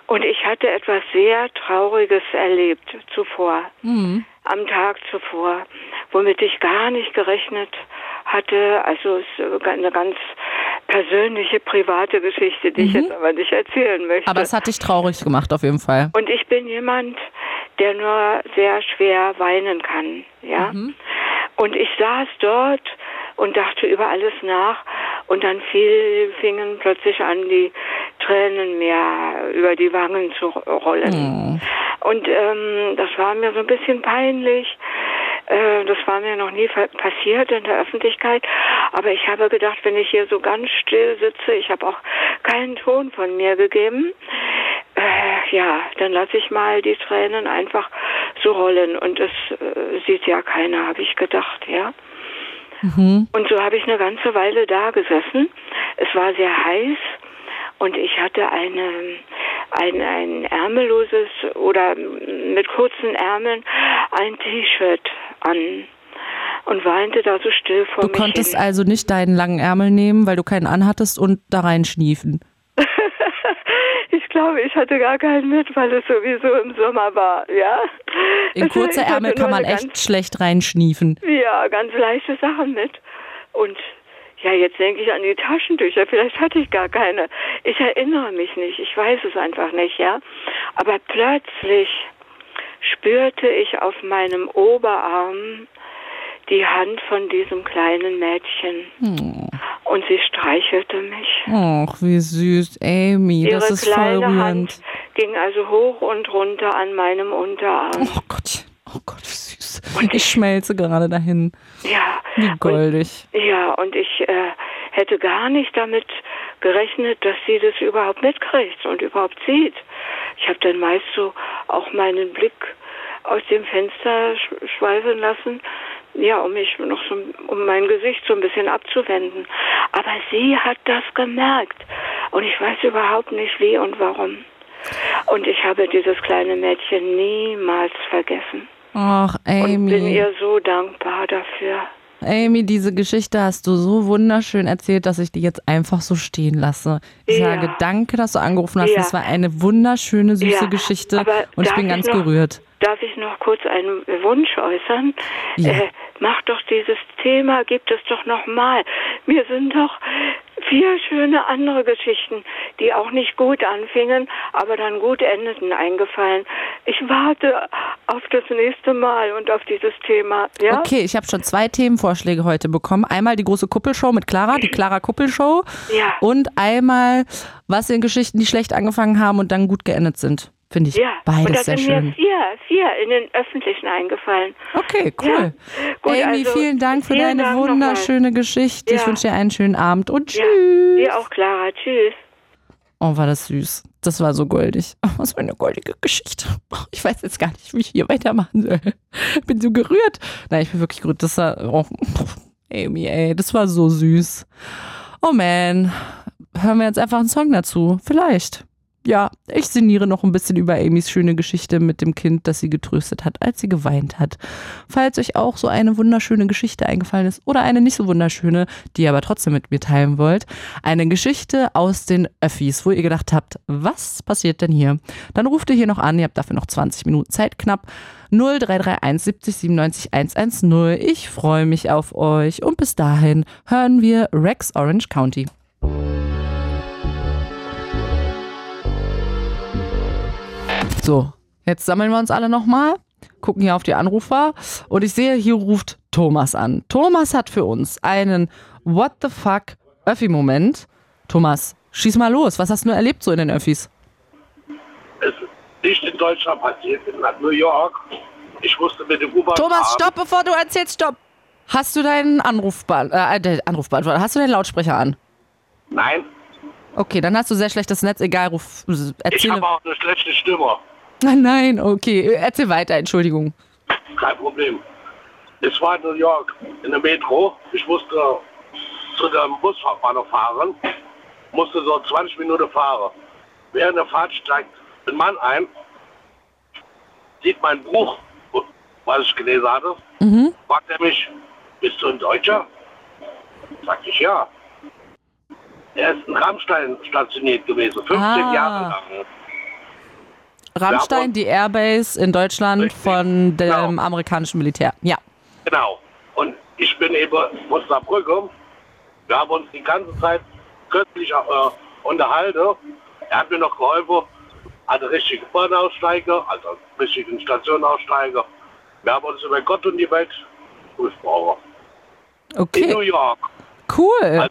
Und ich hatte etwas sehr Trauriges erlebt zuvor, Mhm. am Tag zuvor, womit ich gar nicht gerechnet hatte. Also es ist eine ganz persönliche, private Geschichte, die ich Mhm. jetzt aber nicht erzählen möchte. Aber es hat dich traurig gemacht, auf jeden Fall. Und ich bin jemand, der nur sehr schwer weinen kann, ja. Mhm. Und ich saß dort und dachte über alles nach und dann fiel, fingen plötzlich an, die Tränen mir über die Wangen zu rollen. Mhm. Und ähm, das war mir so ein bisschen peinlich. Äh, das war mir noch nie passiert in der Öffentlichkeit. Aber ich habe gedacht, wenn ich hier so ganz still sitze, ich habe auch keinen Ton von mir gegeben, äh, ja, dann lasse ich mal die Tränen einfach so rollen. Und es äh, sieht ja keiner, habe ich gedacht, ja. Mhm. Und so habe ich eine ganze Weile da gesessen. Es war sehr heiß und ich hatte eine, ein, ein ärmelloses oder mit kurzen Ärmeln ein T-Shirt an und weinte da so still vor Du mich konntest hin. also nicht deinen langen Ärmel nehmen, weil du keinen anhattest und da reinschniefen. (laughs) Ich glaube, ich hatte gar keinen mit, weil es sowieso im Sommer war, ja. In Also kurze Ärmel kann man echt schlecht reinschniefen. Ja, ganz leichte Sachen mit. Und ja, jetzt denke ich an die Taschentücher. Vielleicht hatte ich gar keine. Ich erinnere mich nicht. Ich weiß es einfach nicht, ja. Aber plötzlich spürte ich auf meinem Oberarm die Hand von diesem kleinen Mädchen. Hm. Und sie streichelte mich. Ach, wie süß, Amy, Ihre das ist voll kleine rührend. Hand ging also hoch und runter an meinem Unterarm. Oh Gott, oh Gott, wie süß. Ich schmelze gerade dahin. Ja. Wie goldig. Ja, und ich äh, hätte gar nicht damit gerechnet, dass sie das überhaupt mitkriegt und überhaupt sieht. Ich habe dann meist so auch meinen Blick aus dem Fenster sch schweifen lassen, ja, um mich noch so, um mein Gesicht so ein bisschen abzuwenden. Aber sie hat das gemerkt und ich weiß überhaupt nicht wie und warum. Und ich habe dieses kleine Mädchen niemals vergessen. Ach, Amy. Und bin ihr so dankbar dafür. Amy, diese Geschichte hast du so wunderschön erzählt, dass ich die jetzt einfach so stehen lasse. Ich Ja. sage danke, dass du angerufen hast. Ja. Das war eine wunderschöne, süße Ja, Geschichte aber und ich bin ich ganz noch- gerührt. Darf ich noch kurz einen Wunsch äußern? Ja. Äh, mach doch dieses Thema, gibt es doch nochmal. Mir sind doch vier schöne andere Geschichten, die auch nicht gut anfingen, aber dann gut endeten, eingefallen. Ich warte auf das nächste Mal und auf dieses Thema. Ja? Okay, ich habe schon zwei Themenvorschläge heute bekommen. Einmal die große Kuppelshow mit Clara, die Clara Kuppelshow. Ja. Und einmal, was in Geschichten, die schlecht angefangen haben und dann gut geendet sind. Finde ich Ja, beides sehr sind mir schön. vier, vier in den öffentlichen eingefallen. Okay, cool. Ja. Gut, Amy, also, vielen Dank für vielen deine Dank wunderschöne Geschichte. Ich Ja. wünsche dir einen schönen Abend und Ja, tschüss. dir auch, Clara. Tschüss. Oh, war das süß. Das war so goldig. Oh, (laughs) was für eine goldige Geschichte. Ich weiß jetzt gar nicht, wie ich hier weitermachen soll. (laughs) Bin so gerührt. Nein, ich bin wirklich gerührt. Das war, oh, (laughs) Amy, ey, das war so süß. Oh man, hören wir jetzt einfach einen Song dazu. Vielleicht. Ja, ich sinniere noch ein bisschen über Amys schöne Geschichte mit dem Kind, das sie getröstet hat, als sie geweint hat. Falls euch auch so eine wunderschöne Geschichte eingefallen ist oder eine nicht so wunderschöne, die ihr aber trotzdem mit mir teilen wollt, eine Geschichte aus den Öffis, wo ihr gedacht habt, was passiert denn hier? Dann ruft ihr hier noch an, ihr habt dafür noch 20 Minuten Zeit knapp. 0331 70 97 110. Ich freue mich auf euch und bis dahin hören wir Rex Orange County. So, jetzt sammeln wir uns alle nochmal, gucken hier auf die Anrufer und ich sehe, hier ruft Thomas an. Thomas hat für uns einen What the fuck Öffi-Moment. Thomas, schieß mal los. Was hast du erlebt so in den Öffis? Es nicht in Deutschland passiert, in New York. Ich musste mit dem U-Bahn Thomas, stopp, bevor du erzählst, stopp. Hast du deinen Anrufbahn, äh, der Anrufbeantworter, hast du deinen Lautsprecher an? Nein, Okay, dann hast du sehr schlechtes Netz, egal, ruf, ich erzähle. habe auch eine schlechte Stimme. Nein, nein, okay, erzähl weiter, Entschuldigung. Kein Problem. Es war in New York in der Metro. Ich musste zu dem Busbahnhof fahren. Musste so 20 Minuten fahren. Während der Fahrt steigt ein Mann ein, sieht mein Buch, was ich gelesen hatte, Mhm. fragt er mich, bist du ein Deutscher? Sag ich ja. Er ist in Rammstein stationiert gewesen, 15 Ah. Jahre lang. Rammstein, die Airbase in Deutschland Richtig. von dem Genau. amerikanischen Militär. Ja. Genau. Und ich bin eben von Saarbrücken. Wir haben uns die ganze Zeit köstlich äh, unterhalten. Er hat mir noch geholfen, an der richtigen Bahn aussteigen, also an der richtigen Station aussteigen. Wir haben uns über Gott und die Welt gesprochen. In Okay, New York. cool.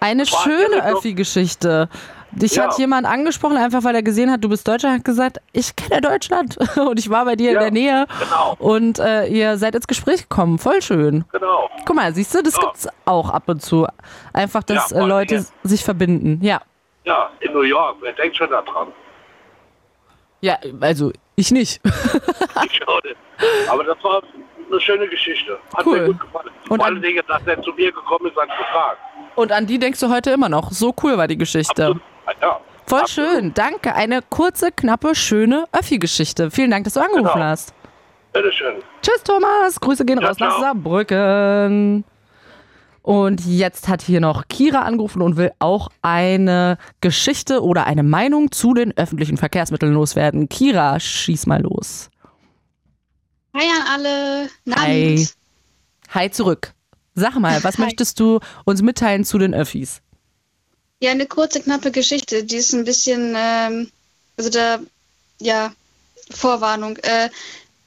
Eine War schöne. Öffi-Geschichte. Dich Ja. hat jemand angesprochen, einfach weil er gesehen hat, du bist Deutscher, hat gesagt, ich kenne Deutschland (laughs) und ich war bei dir in Ja, der Nähe genau. und äh, ihr seid ins Gespräch gekommen. Voll schön. Genau. Guck mal, siehst du, das Ja. gibt's auch ab und zu. Einfach, dass Ja, äh, Leute gerne. sich verbinden. Ja. Ja, in New York. Wer denkt schon daran? Ja, also ich nicht. (laughs) Ich schon. Aber das war eine schöne Geschichte. Hat Cool. mir gut gefallen. Und Vor allen Dingen, dass er zu mir gekommen ist, hat gefragt. Und an die denkst du heute immer noch. So cool war die Geschichte. Ja. Voll absolut. schön, danke. Eine kurze, knappe, schöne Öffi-Geschichte. Vielen Dank, dass du angerufen Genau. hast. Bitteschön. Tschüss, Thomas. Grüße gehen Ja, raus nach ciao. Saarbrücken. Und jetzt hat hier noch Kira angerufen und will auch eine Geschichte oder eine Meinung zu den öffentlichen Verkehrsmitteln loswerden. Kira, schieß mal los. Hi an alle. Hi. Hi zurück. Sag mal, was Hi. möchtest du uns mitteilen zu den Öffis? Ja, eine kurze, knappe Geschichte. Die ist ein bisschen, ähm, also da, ja, Vorwarnung. Äh,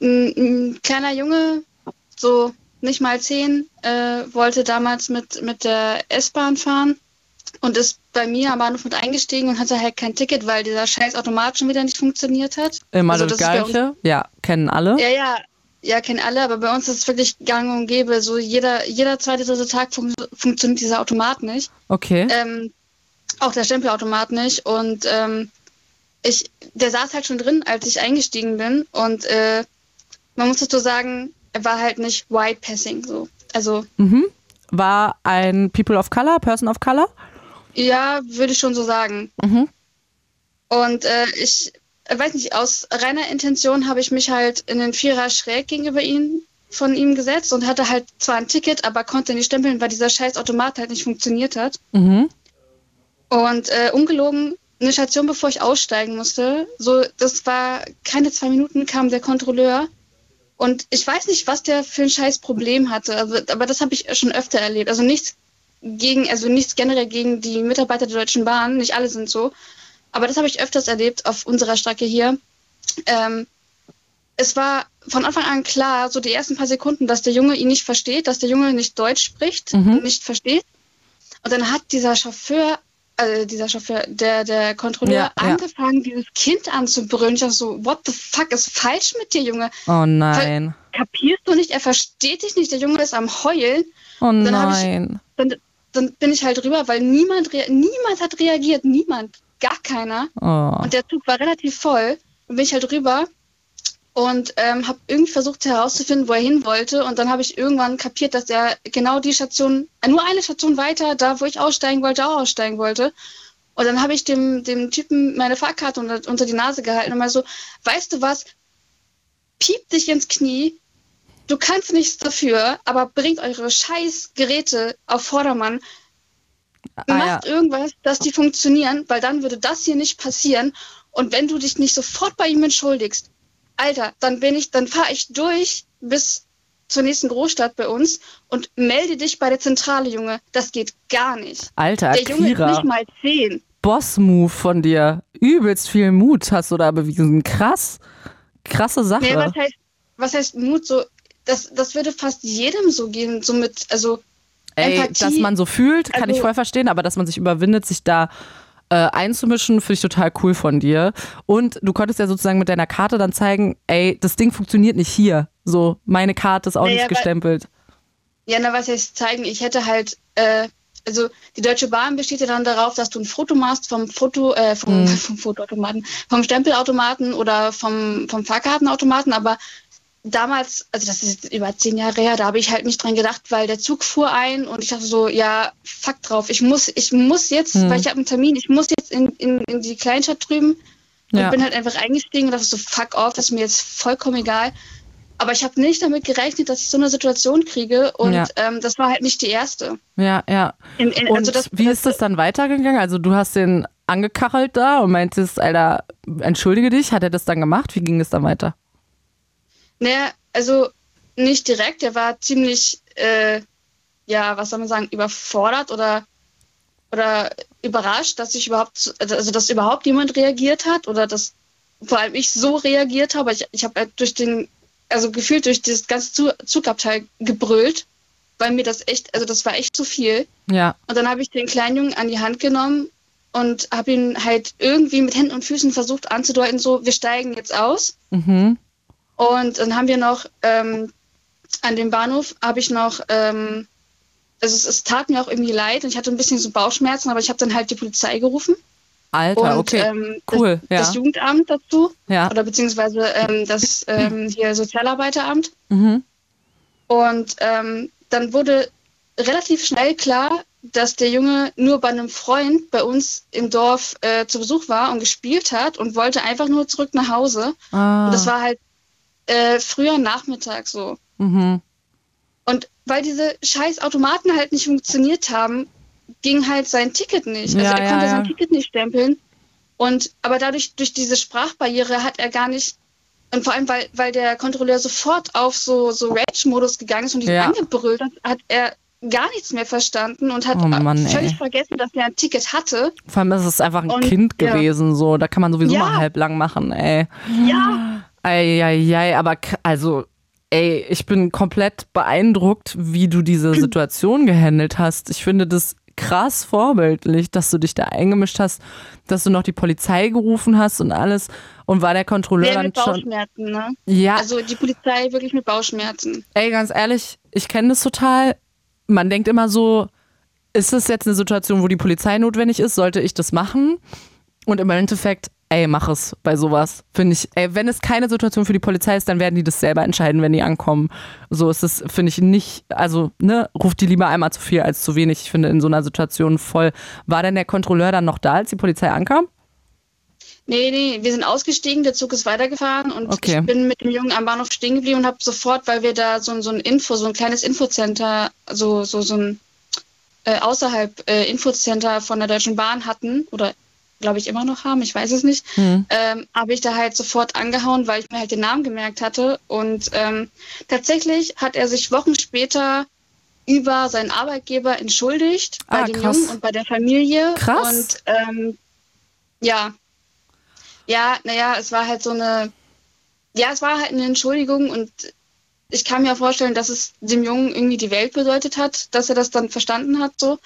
ein, ein kleiner Junge, so nicht mal zehn, äh, wollte damals mit, mit der S-Bahn fahren und ist bei mir am Bahnhof mit eingestiegen und hatte halt kein Ticket, weil dieser scheiß Automat schon wieder nicht funktioniert hat. Immer Also das uns- Gleiche? Ja, kennen alle. Ja, ja, ja, kennen alle, aber bei uns ist es wirklich gang und gäbe. So jeder, jeder zweite, dritte Tag fun funktioniert dieser Automat nicht. Okay. Ähm, auch der Stempelautomat nicht. Und ähm, ich, der saß halt schon drin, als ich eingestiegen bin. Und äh, man muss dazu sagen, er war halt nicht White Passing so. Also. Mhm. War ein People of Color, Person of Color? Ja, würde ich schon so sagen. Mhm. Und äh, ich weiß nicht, aus reiner Intention habe ich mich halt in den Vierer schräg gegenüber ihm von ihm gesetzt und hatte halt zwar ein Ticket, aber konnte nicht stempeln, weil dieser scheiß Automat halt nicht funktioniert hat. Mhm. Und äh, ungelogen, eine Station, bevor ich aussteigen musste, so, das war keine zwei Minuten, kam der Kontrolleur. Und ich weiß nicht, was der für ein scheiß Problem hatte, also, aber das habe ich schon öfter erlebt. Also nichts gegen, also nichts generell gegen die Mitarbeiter der Deutschen Bahn, nicht alle sind so. Aber das habe ich öfters erlebt auf unserer Strecke hier. Ähm, es war von Anfang an klar, so die ersten paar Sekunden, dass der Junge ihn nicht versteht, dass der Junge nicht Deutsch spricht, Mhm. nicht versteht. Und dann hat dieser Chauffeur, also dieser Chauffeur, der, der Kontrolleur, Ja, ja. angefangen, dieses Kind anzubrüllen. Ich dachte so, what the fuck ist falsch mit dir, Junge? Oh nein. Kapierst du nicht? Er versteht dich nicht. Der Junge ist am Heulen. Oh Und dann nein. Ich, dann, dann bin ich halt rüber, weil niemand, niemand hat reagiert. Niemand. Gar keiner. Oh. Und der Zug war relativ voll. Dann bin ich halt rüber und ähm, habe irgendwie versucht herauszufinden, wo er hin wollte. Und dann habe ich irgendwann kapiert, dass er genau die Station, äh, nur eine Station weiter, da wo ich aussteigen wollte, auch aussteigen wollte. Und dann habe ich dem, dem Typen meine Fahrkarte unter, unter die Nase gehalten und mal so, weißt du was, piep dich ins Knie, du kannst nichts dafür, aber bringt eure scheiß Geräte auf Vordermann. Macht irgendwas, dass die funktionieren, weil dann würde das hier nicht passieren. Und wenn du dich nicht sofort bei ihm entschuldigst, Alter, dann bin ich, dann fahre ich durch bis zur nächsten Großstadt bei uns und melde dich bei der Zentrale, Junge. Das geht gar nicht. Alter, der Junge ist Kira. nicht mal zehn. Boss-Move von dir. Übelst viel Mut hast du da bewiesen. Krass. Krasse Sache. Nee, was heißt, was heißt Mut? So, das, das würde fast jedem so gehen, so mit, also Ey, Empathie. dass man so fühlt, kann ich Also- voll verstehen, aber dass man sich überwindet, sich da äh, einzumischen, finde ich total cool von dir. Und du konntest ja sozusagen mit deiner Karte dann zeigen, ey, das Ding funktioniert nicht hier. So, meine Karte ist auch Naja, nicht gestempelt. Ja, na, was heißt zeigen? Ich hätte halt, äh, also die Deutsche Bahn besteht ja dann darauf, dass du ein Foto machst vom Foto, äh, vom, Mhm. (laughs) vom Fotoautomaten, vom Stempelautomaten oder vom, vom Fahrkartenautomaten, aber damals, also das ist jetzt über zehn Jahre her, da habe ich halt nicht dran gedacht, weil der Zug fuhr ein und ich dachte so, ja, fuck drauf, ich muss, ich muss jetzt, Mhm. weil ich habe einen Termin, ich muss jetzt in, in, in die Kleinstadt drüben und Ja. bin halt einfach eingestiegen und dachte so, fuck off, das ist mir jetzt vollkommen egal. Aber ich habe nicht damit gerechnet, dass ich so eine Situation kriege und Ja. ähm, das war halt nicht die erste. Ja, ja. In, in, Und also das, wie ist das dann weitergegangen? Also du hast den angekachelt da und meintest, Alter, entschuldige dich. Hat er das dann gemacht? Wie ging es dann weiter? Naja, also nicht direkt, er war ziemlich, äh, ja, was soll man sagen, überfordert oder, oder überrascht, dass ich überhaupt, also dass überhaupt jemand reagiert hat oder dass vor allem ich so reagiert habe. Ich, ich habe halt durch den, also gefühlt durch das ganze Zu Zugabteil gebrüllt, weil mir das echt, also das war echt zu viel. Ja. Und dann habe ich den kleinen Jungen an die Hand genommen und habe ihn halt irgendwie mit Händen und Füßen versucht anzudeuten, so, wir steigen jetzt aus. Mhm. Und dann haben wir noch ähm, an dem Bahnhof habe ich noch, ähm, also es, es tat mir auch irgendwie leid und ich hatte ein bisschen so Bauchschmerzen, aber ich habe dann halt die Polizei gerufen. Alter, und, okay. ähm, cool, das, ja. das Jugendamt dazu Ja. oder beziehungsweise ähm, das ähm, hier Sozialarbeiteramt. Mhm. Und ähm, dann wurde relativ schnell klar, dass der Junge nur bei einem Freund bei uns im Dorf äh, zu Besuch war und gespielt hat und wollte einfach nur zurück nach Hause. Ah. Und das war halt äh, früher Nachmittag so. Mhm. Und weil diese scheiß Automaten halt nicht funktioniert haben, ging halt sein Ticket nicht. Also Ja, er konnte ja. sein Ticket nicht stempeln. Und aber dadurch, durch diese Sprachbarriere hat er gar nicht, und vor allem, weil, weil der Kontrolleur sofort auf so, so Rage-Modus gegangen ist und ihn Ja. angebrüllt hat, hat er gar nichts mehr verstanden und hat Oh Mann, völlig ey. vergessen, dass er ein Ticket hatte. Vor allem ist es einfach ein Und- Kind ja. gewesen, so. Da kann man sowieso Ja. mal halblang machen, ey. Ja. Eieiei, aber also, ey, ich bin komplett beeindruckt, wie du diese (clears throat) Situation gehandelt hast. Ich finde das krass vorbildlich, dass du dich da eingemischt hast, dass du noch die Polizei gerufen hast und alles. Und war der Kontrolleur Der dann mit schon. Bauchschmerzen, ne? Ja. Also die Polizei wirklich mit Bauchschmerzen. Ey, ganz ehrlich, ich kenne das total. Man denkt immer so, ist das jetzt eine Situation, wo die Polizei notwendig ist? Sollte ich das machen? Und im Endeffekt ey, mach es bei sowas. Finde ich, ey, wenn es keine Situation für die Polizei ist, dann werden die das selber entscheiden, wenn die ankommen. So ist es, finde ich, nicht, also, ne, ruft die lieber einmal zu viel als zu wenig. Ich finde in so einer Situation voll. War denn der Kontrolleur dann noch da, als die Polizei ankam? Nee, nee, wir sind ausgestiegen, der Zug ist weitergefahren und Okay. ich bin mit dem Jungen am Bahnhof stehen geblieben und habe sofort, weil wir da so, ein- so ein Info, so ein kleines Infocenter, so, so, so ein äh, außerhalb äh, Infocenter von der Deutschen Bahn hatten oder glaube ich immer noch haben, ich weiß es nicht, Hm. ähm, habe ich da halt sofort angehauen, weil ich mir halt den Namen gemerkt hatte. Und ähm, tatsächlich hat er sich Wochen später über seinen Arbeitgeber entschuldigt bei Ah, dem krass. Jungen und bei der Familie. Krass. Und ähm, ja, ja, naja, es war halt so eine, ja, es war halt eine Entschuldigung und ich kann mir vorstellen, dass es dem Jungen irgendwie die Welt bedeutet hat, dass er das dann verstanden hat, so.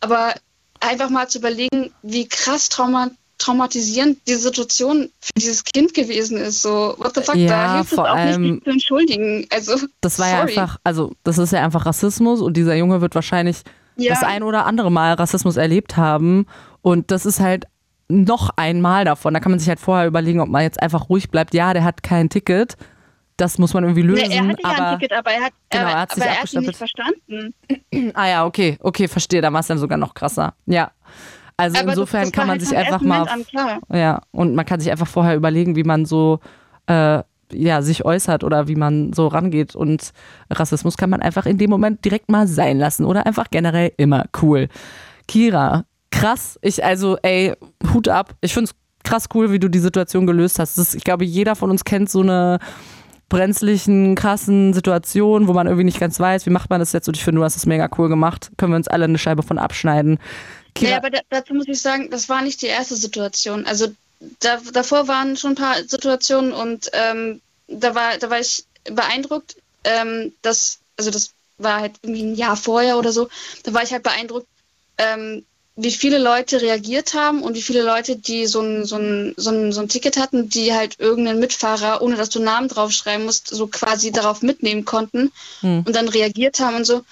Aber einfach mal zu überlegen, wie krass trauma traumatisierend die Situation für dieses Kind gewesen ist. So, what the fuck, Ja, da hilft es vor auch nicht, allem- sich zu entschuldigen. Also, Das war ja sorry. einfach, also das ist ja einfach Rassismus und dieser Junge wird wahrscheinlich Ja. das ein oder andere Mal Rassismus erlebt haben und das ist halt noch einmal davon. Da kann man sich halt vorher überlegen, ob man jetzt einfach ruhig bleibt. Ja, der hat kein Ticket. Das muss man irgendwie lösen. Nee, er hatte ja aber ein Ticket, aber er hat, Genau, er, er hat aber er hat ihn nicht verstanden. (clears throat) Ah ja, okay, okay, verstehe. Da war es dann sogar noch krasser. Ja. Also Aber das- insofern das kann war man halt sich einfach mal. An. Ja, und man kann sich einfach vorher überlegen, wie man so äh, ja, sich äußert oder wie man so rangeht. Und Rassismus kann man einfach in dem Moment direkt mal sein lassen oder einfach generell immer cool. Kira, krass. Ich, also, ey, Hut ab. Ich finde es krass cool, wie du die Situation gelöst hast. Das ist, ich glaube, jeder von uns kennt so eine brenzlichen, krassen Situationen, wo man irgendwie nicht ganz weiß, wie macht man das jetzt. Und ich finde, du hast es mega cool gemacht. Können wir uns alle eine Scheibe von abschneiden. Kira, Ja, aber da, dazu muss ich sagen, das war nicht die erste Situation. Also da, davor waren schon ein paar Situationen und ähm, da war, da war ich beeindruckt, ähm, dass, also das war halt irgendwie ein Jahr vorher oder so, da war ich halt beeindruckt, ähm, wie viele Leute reagiert haben und wie viele Leute, die so ein, so ein, so ein, so ein Ticket hatten, die halt irgendeinen Mitfahrer, ohne dass du einen Namen draufschreiben musst, so quasi darauf mitnehmen konnten Hm. und dann reagiert haben und so.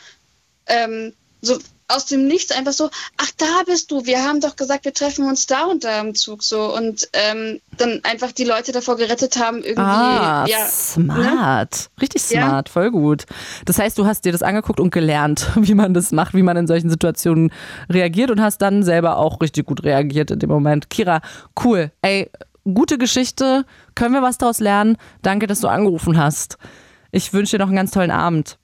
Ähm, so aus dem Nichts einfach so, ach da bist du, wir haben doch gesagt, wir treffen uns da und da im Zug so und ähm, dann einfach die Leute davor gerettet haben, irgendwie, Ah, ja, ne? smart. Richtig Ja. smart, voll gut. Das heißt, du hast dir das angeguckt und gelernt, (laughs) wie man das macht, wie man in solchen Situationen reagiert und hast dann selber auch richtig gut reagiert in dem Moment. Kira, cool. Ey, gute Geschichte. Können wir was daraus lernen? Danke, dass du angerufen hast. Ich wünsche dir noch einen ganz tollen Abend.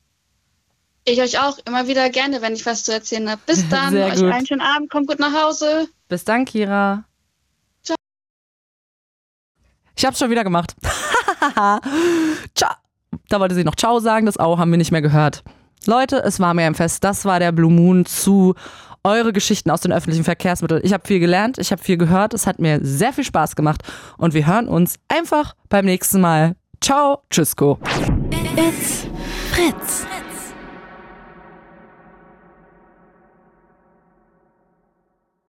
Ich euch auch immer wieder gerne, wenn ich was zu erzählen habe. Bis (laughs) dann, Sehr euch gut. einen schönen Abend, kommt gut nach Hause. Bis dann, Kira. Ciao. Ich hab's schon wieder gemacht. (laughs) Ciao. Da wollte sie noch Ciao sagen, das Au haben wir nicht mehr gehört. Leute, es war mir ein Fest. Das war der Blue Moon zu eure Geschichten aus den öffentlichen Verkehrsmitteln. Ich habe viel gelernt, ich habe viel gehört. Es hat mir sehr viel Spaß gemacht und wir hören uns einfach beim nächsten Mal. Ciao, tschüssko. It's Fritz.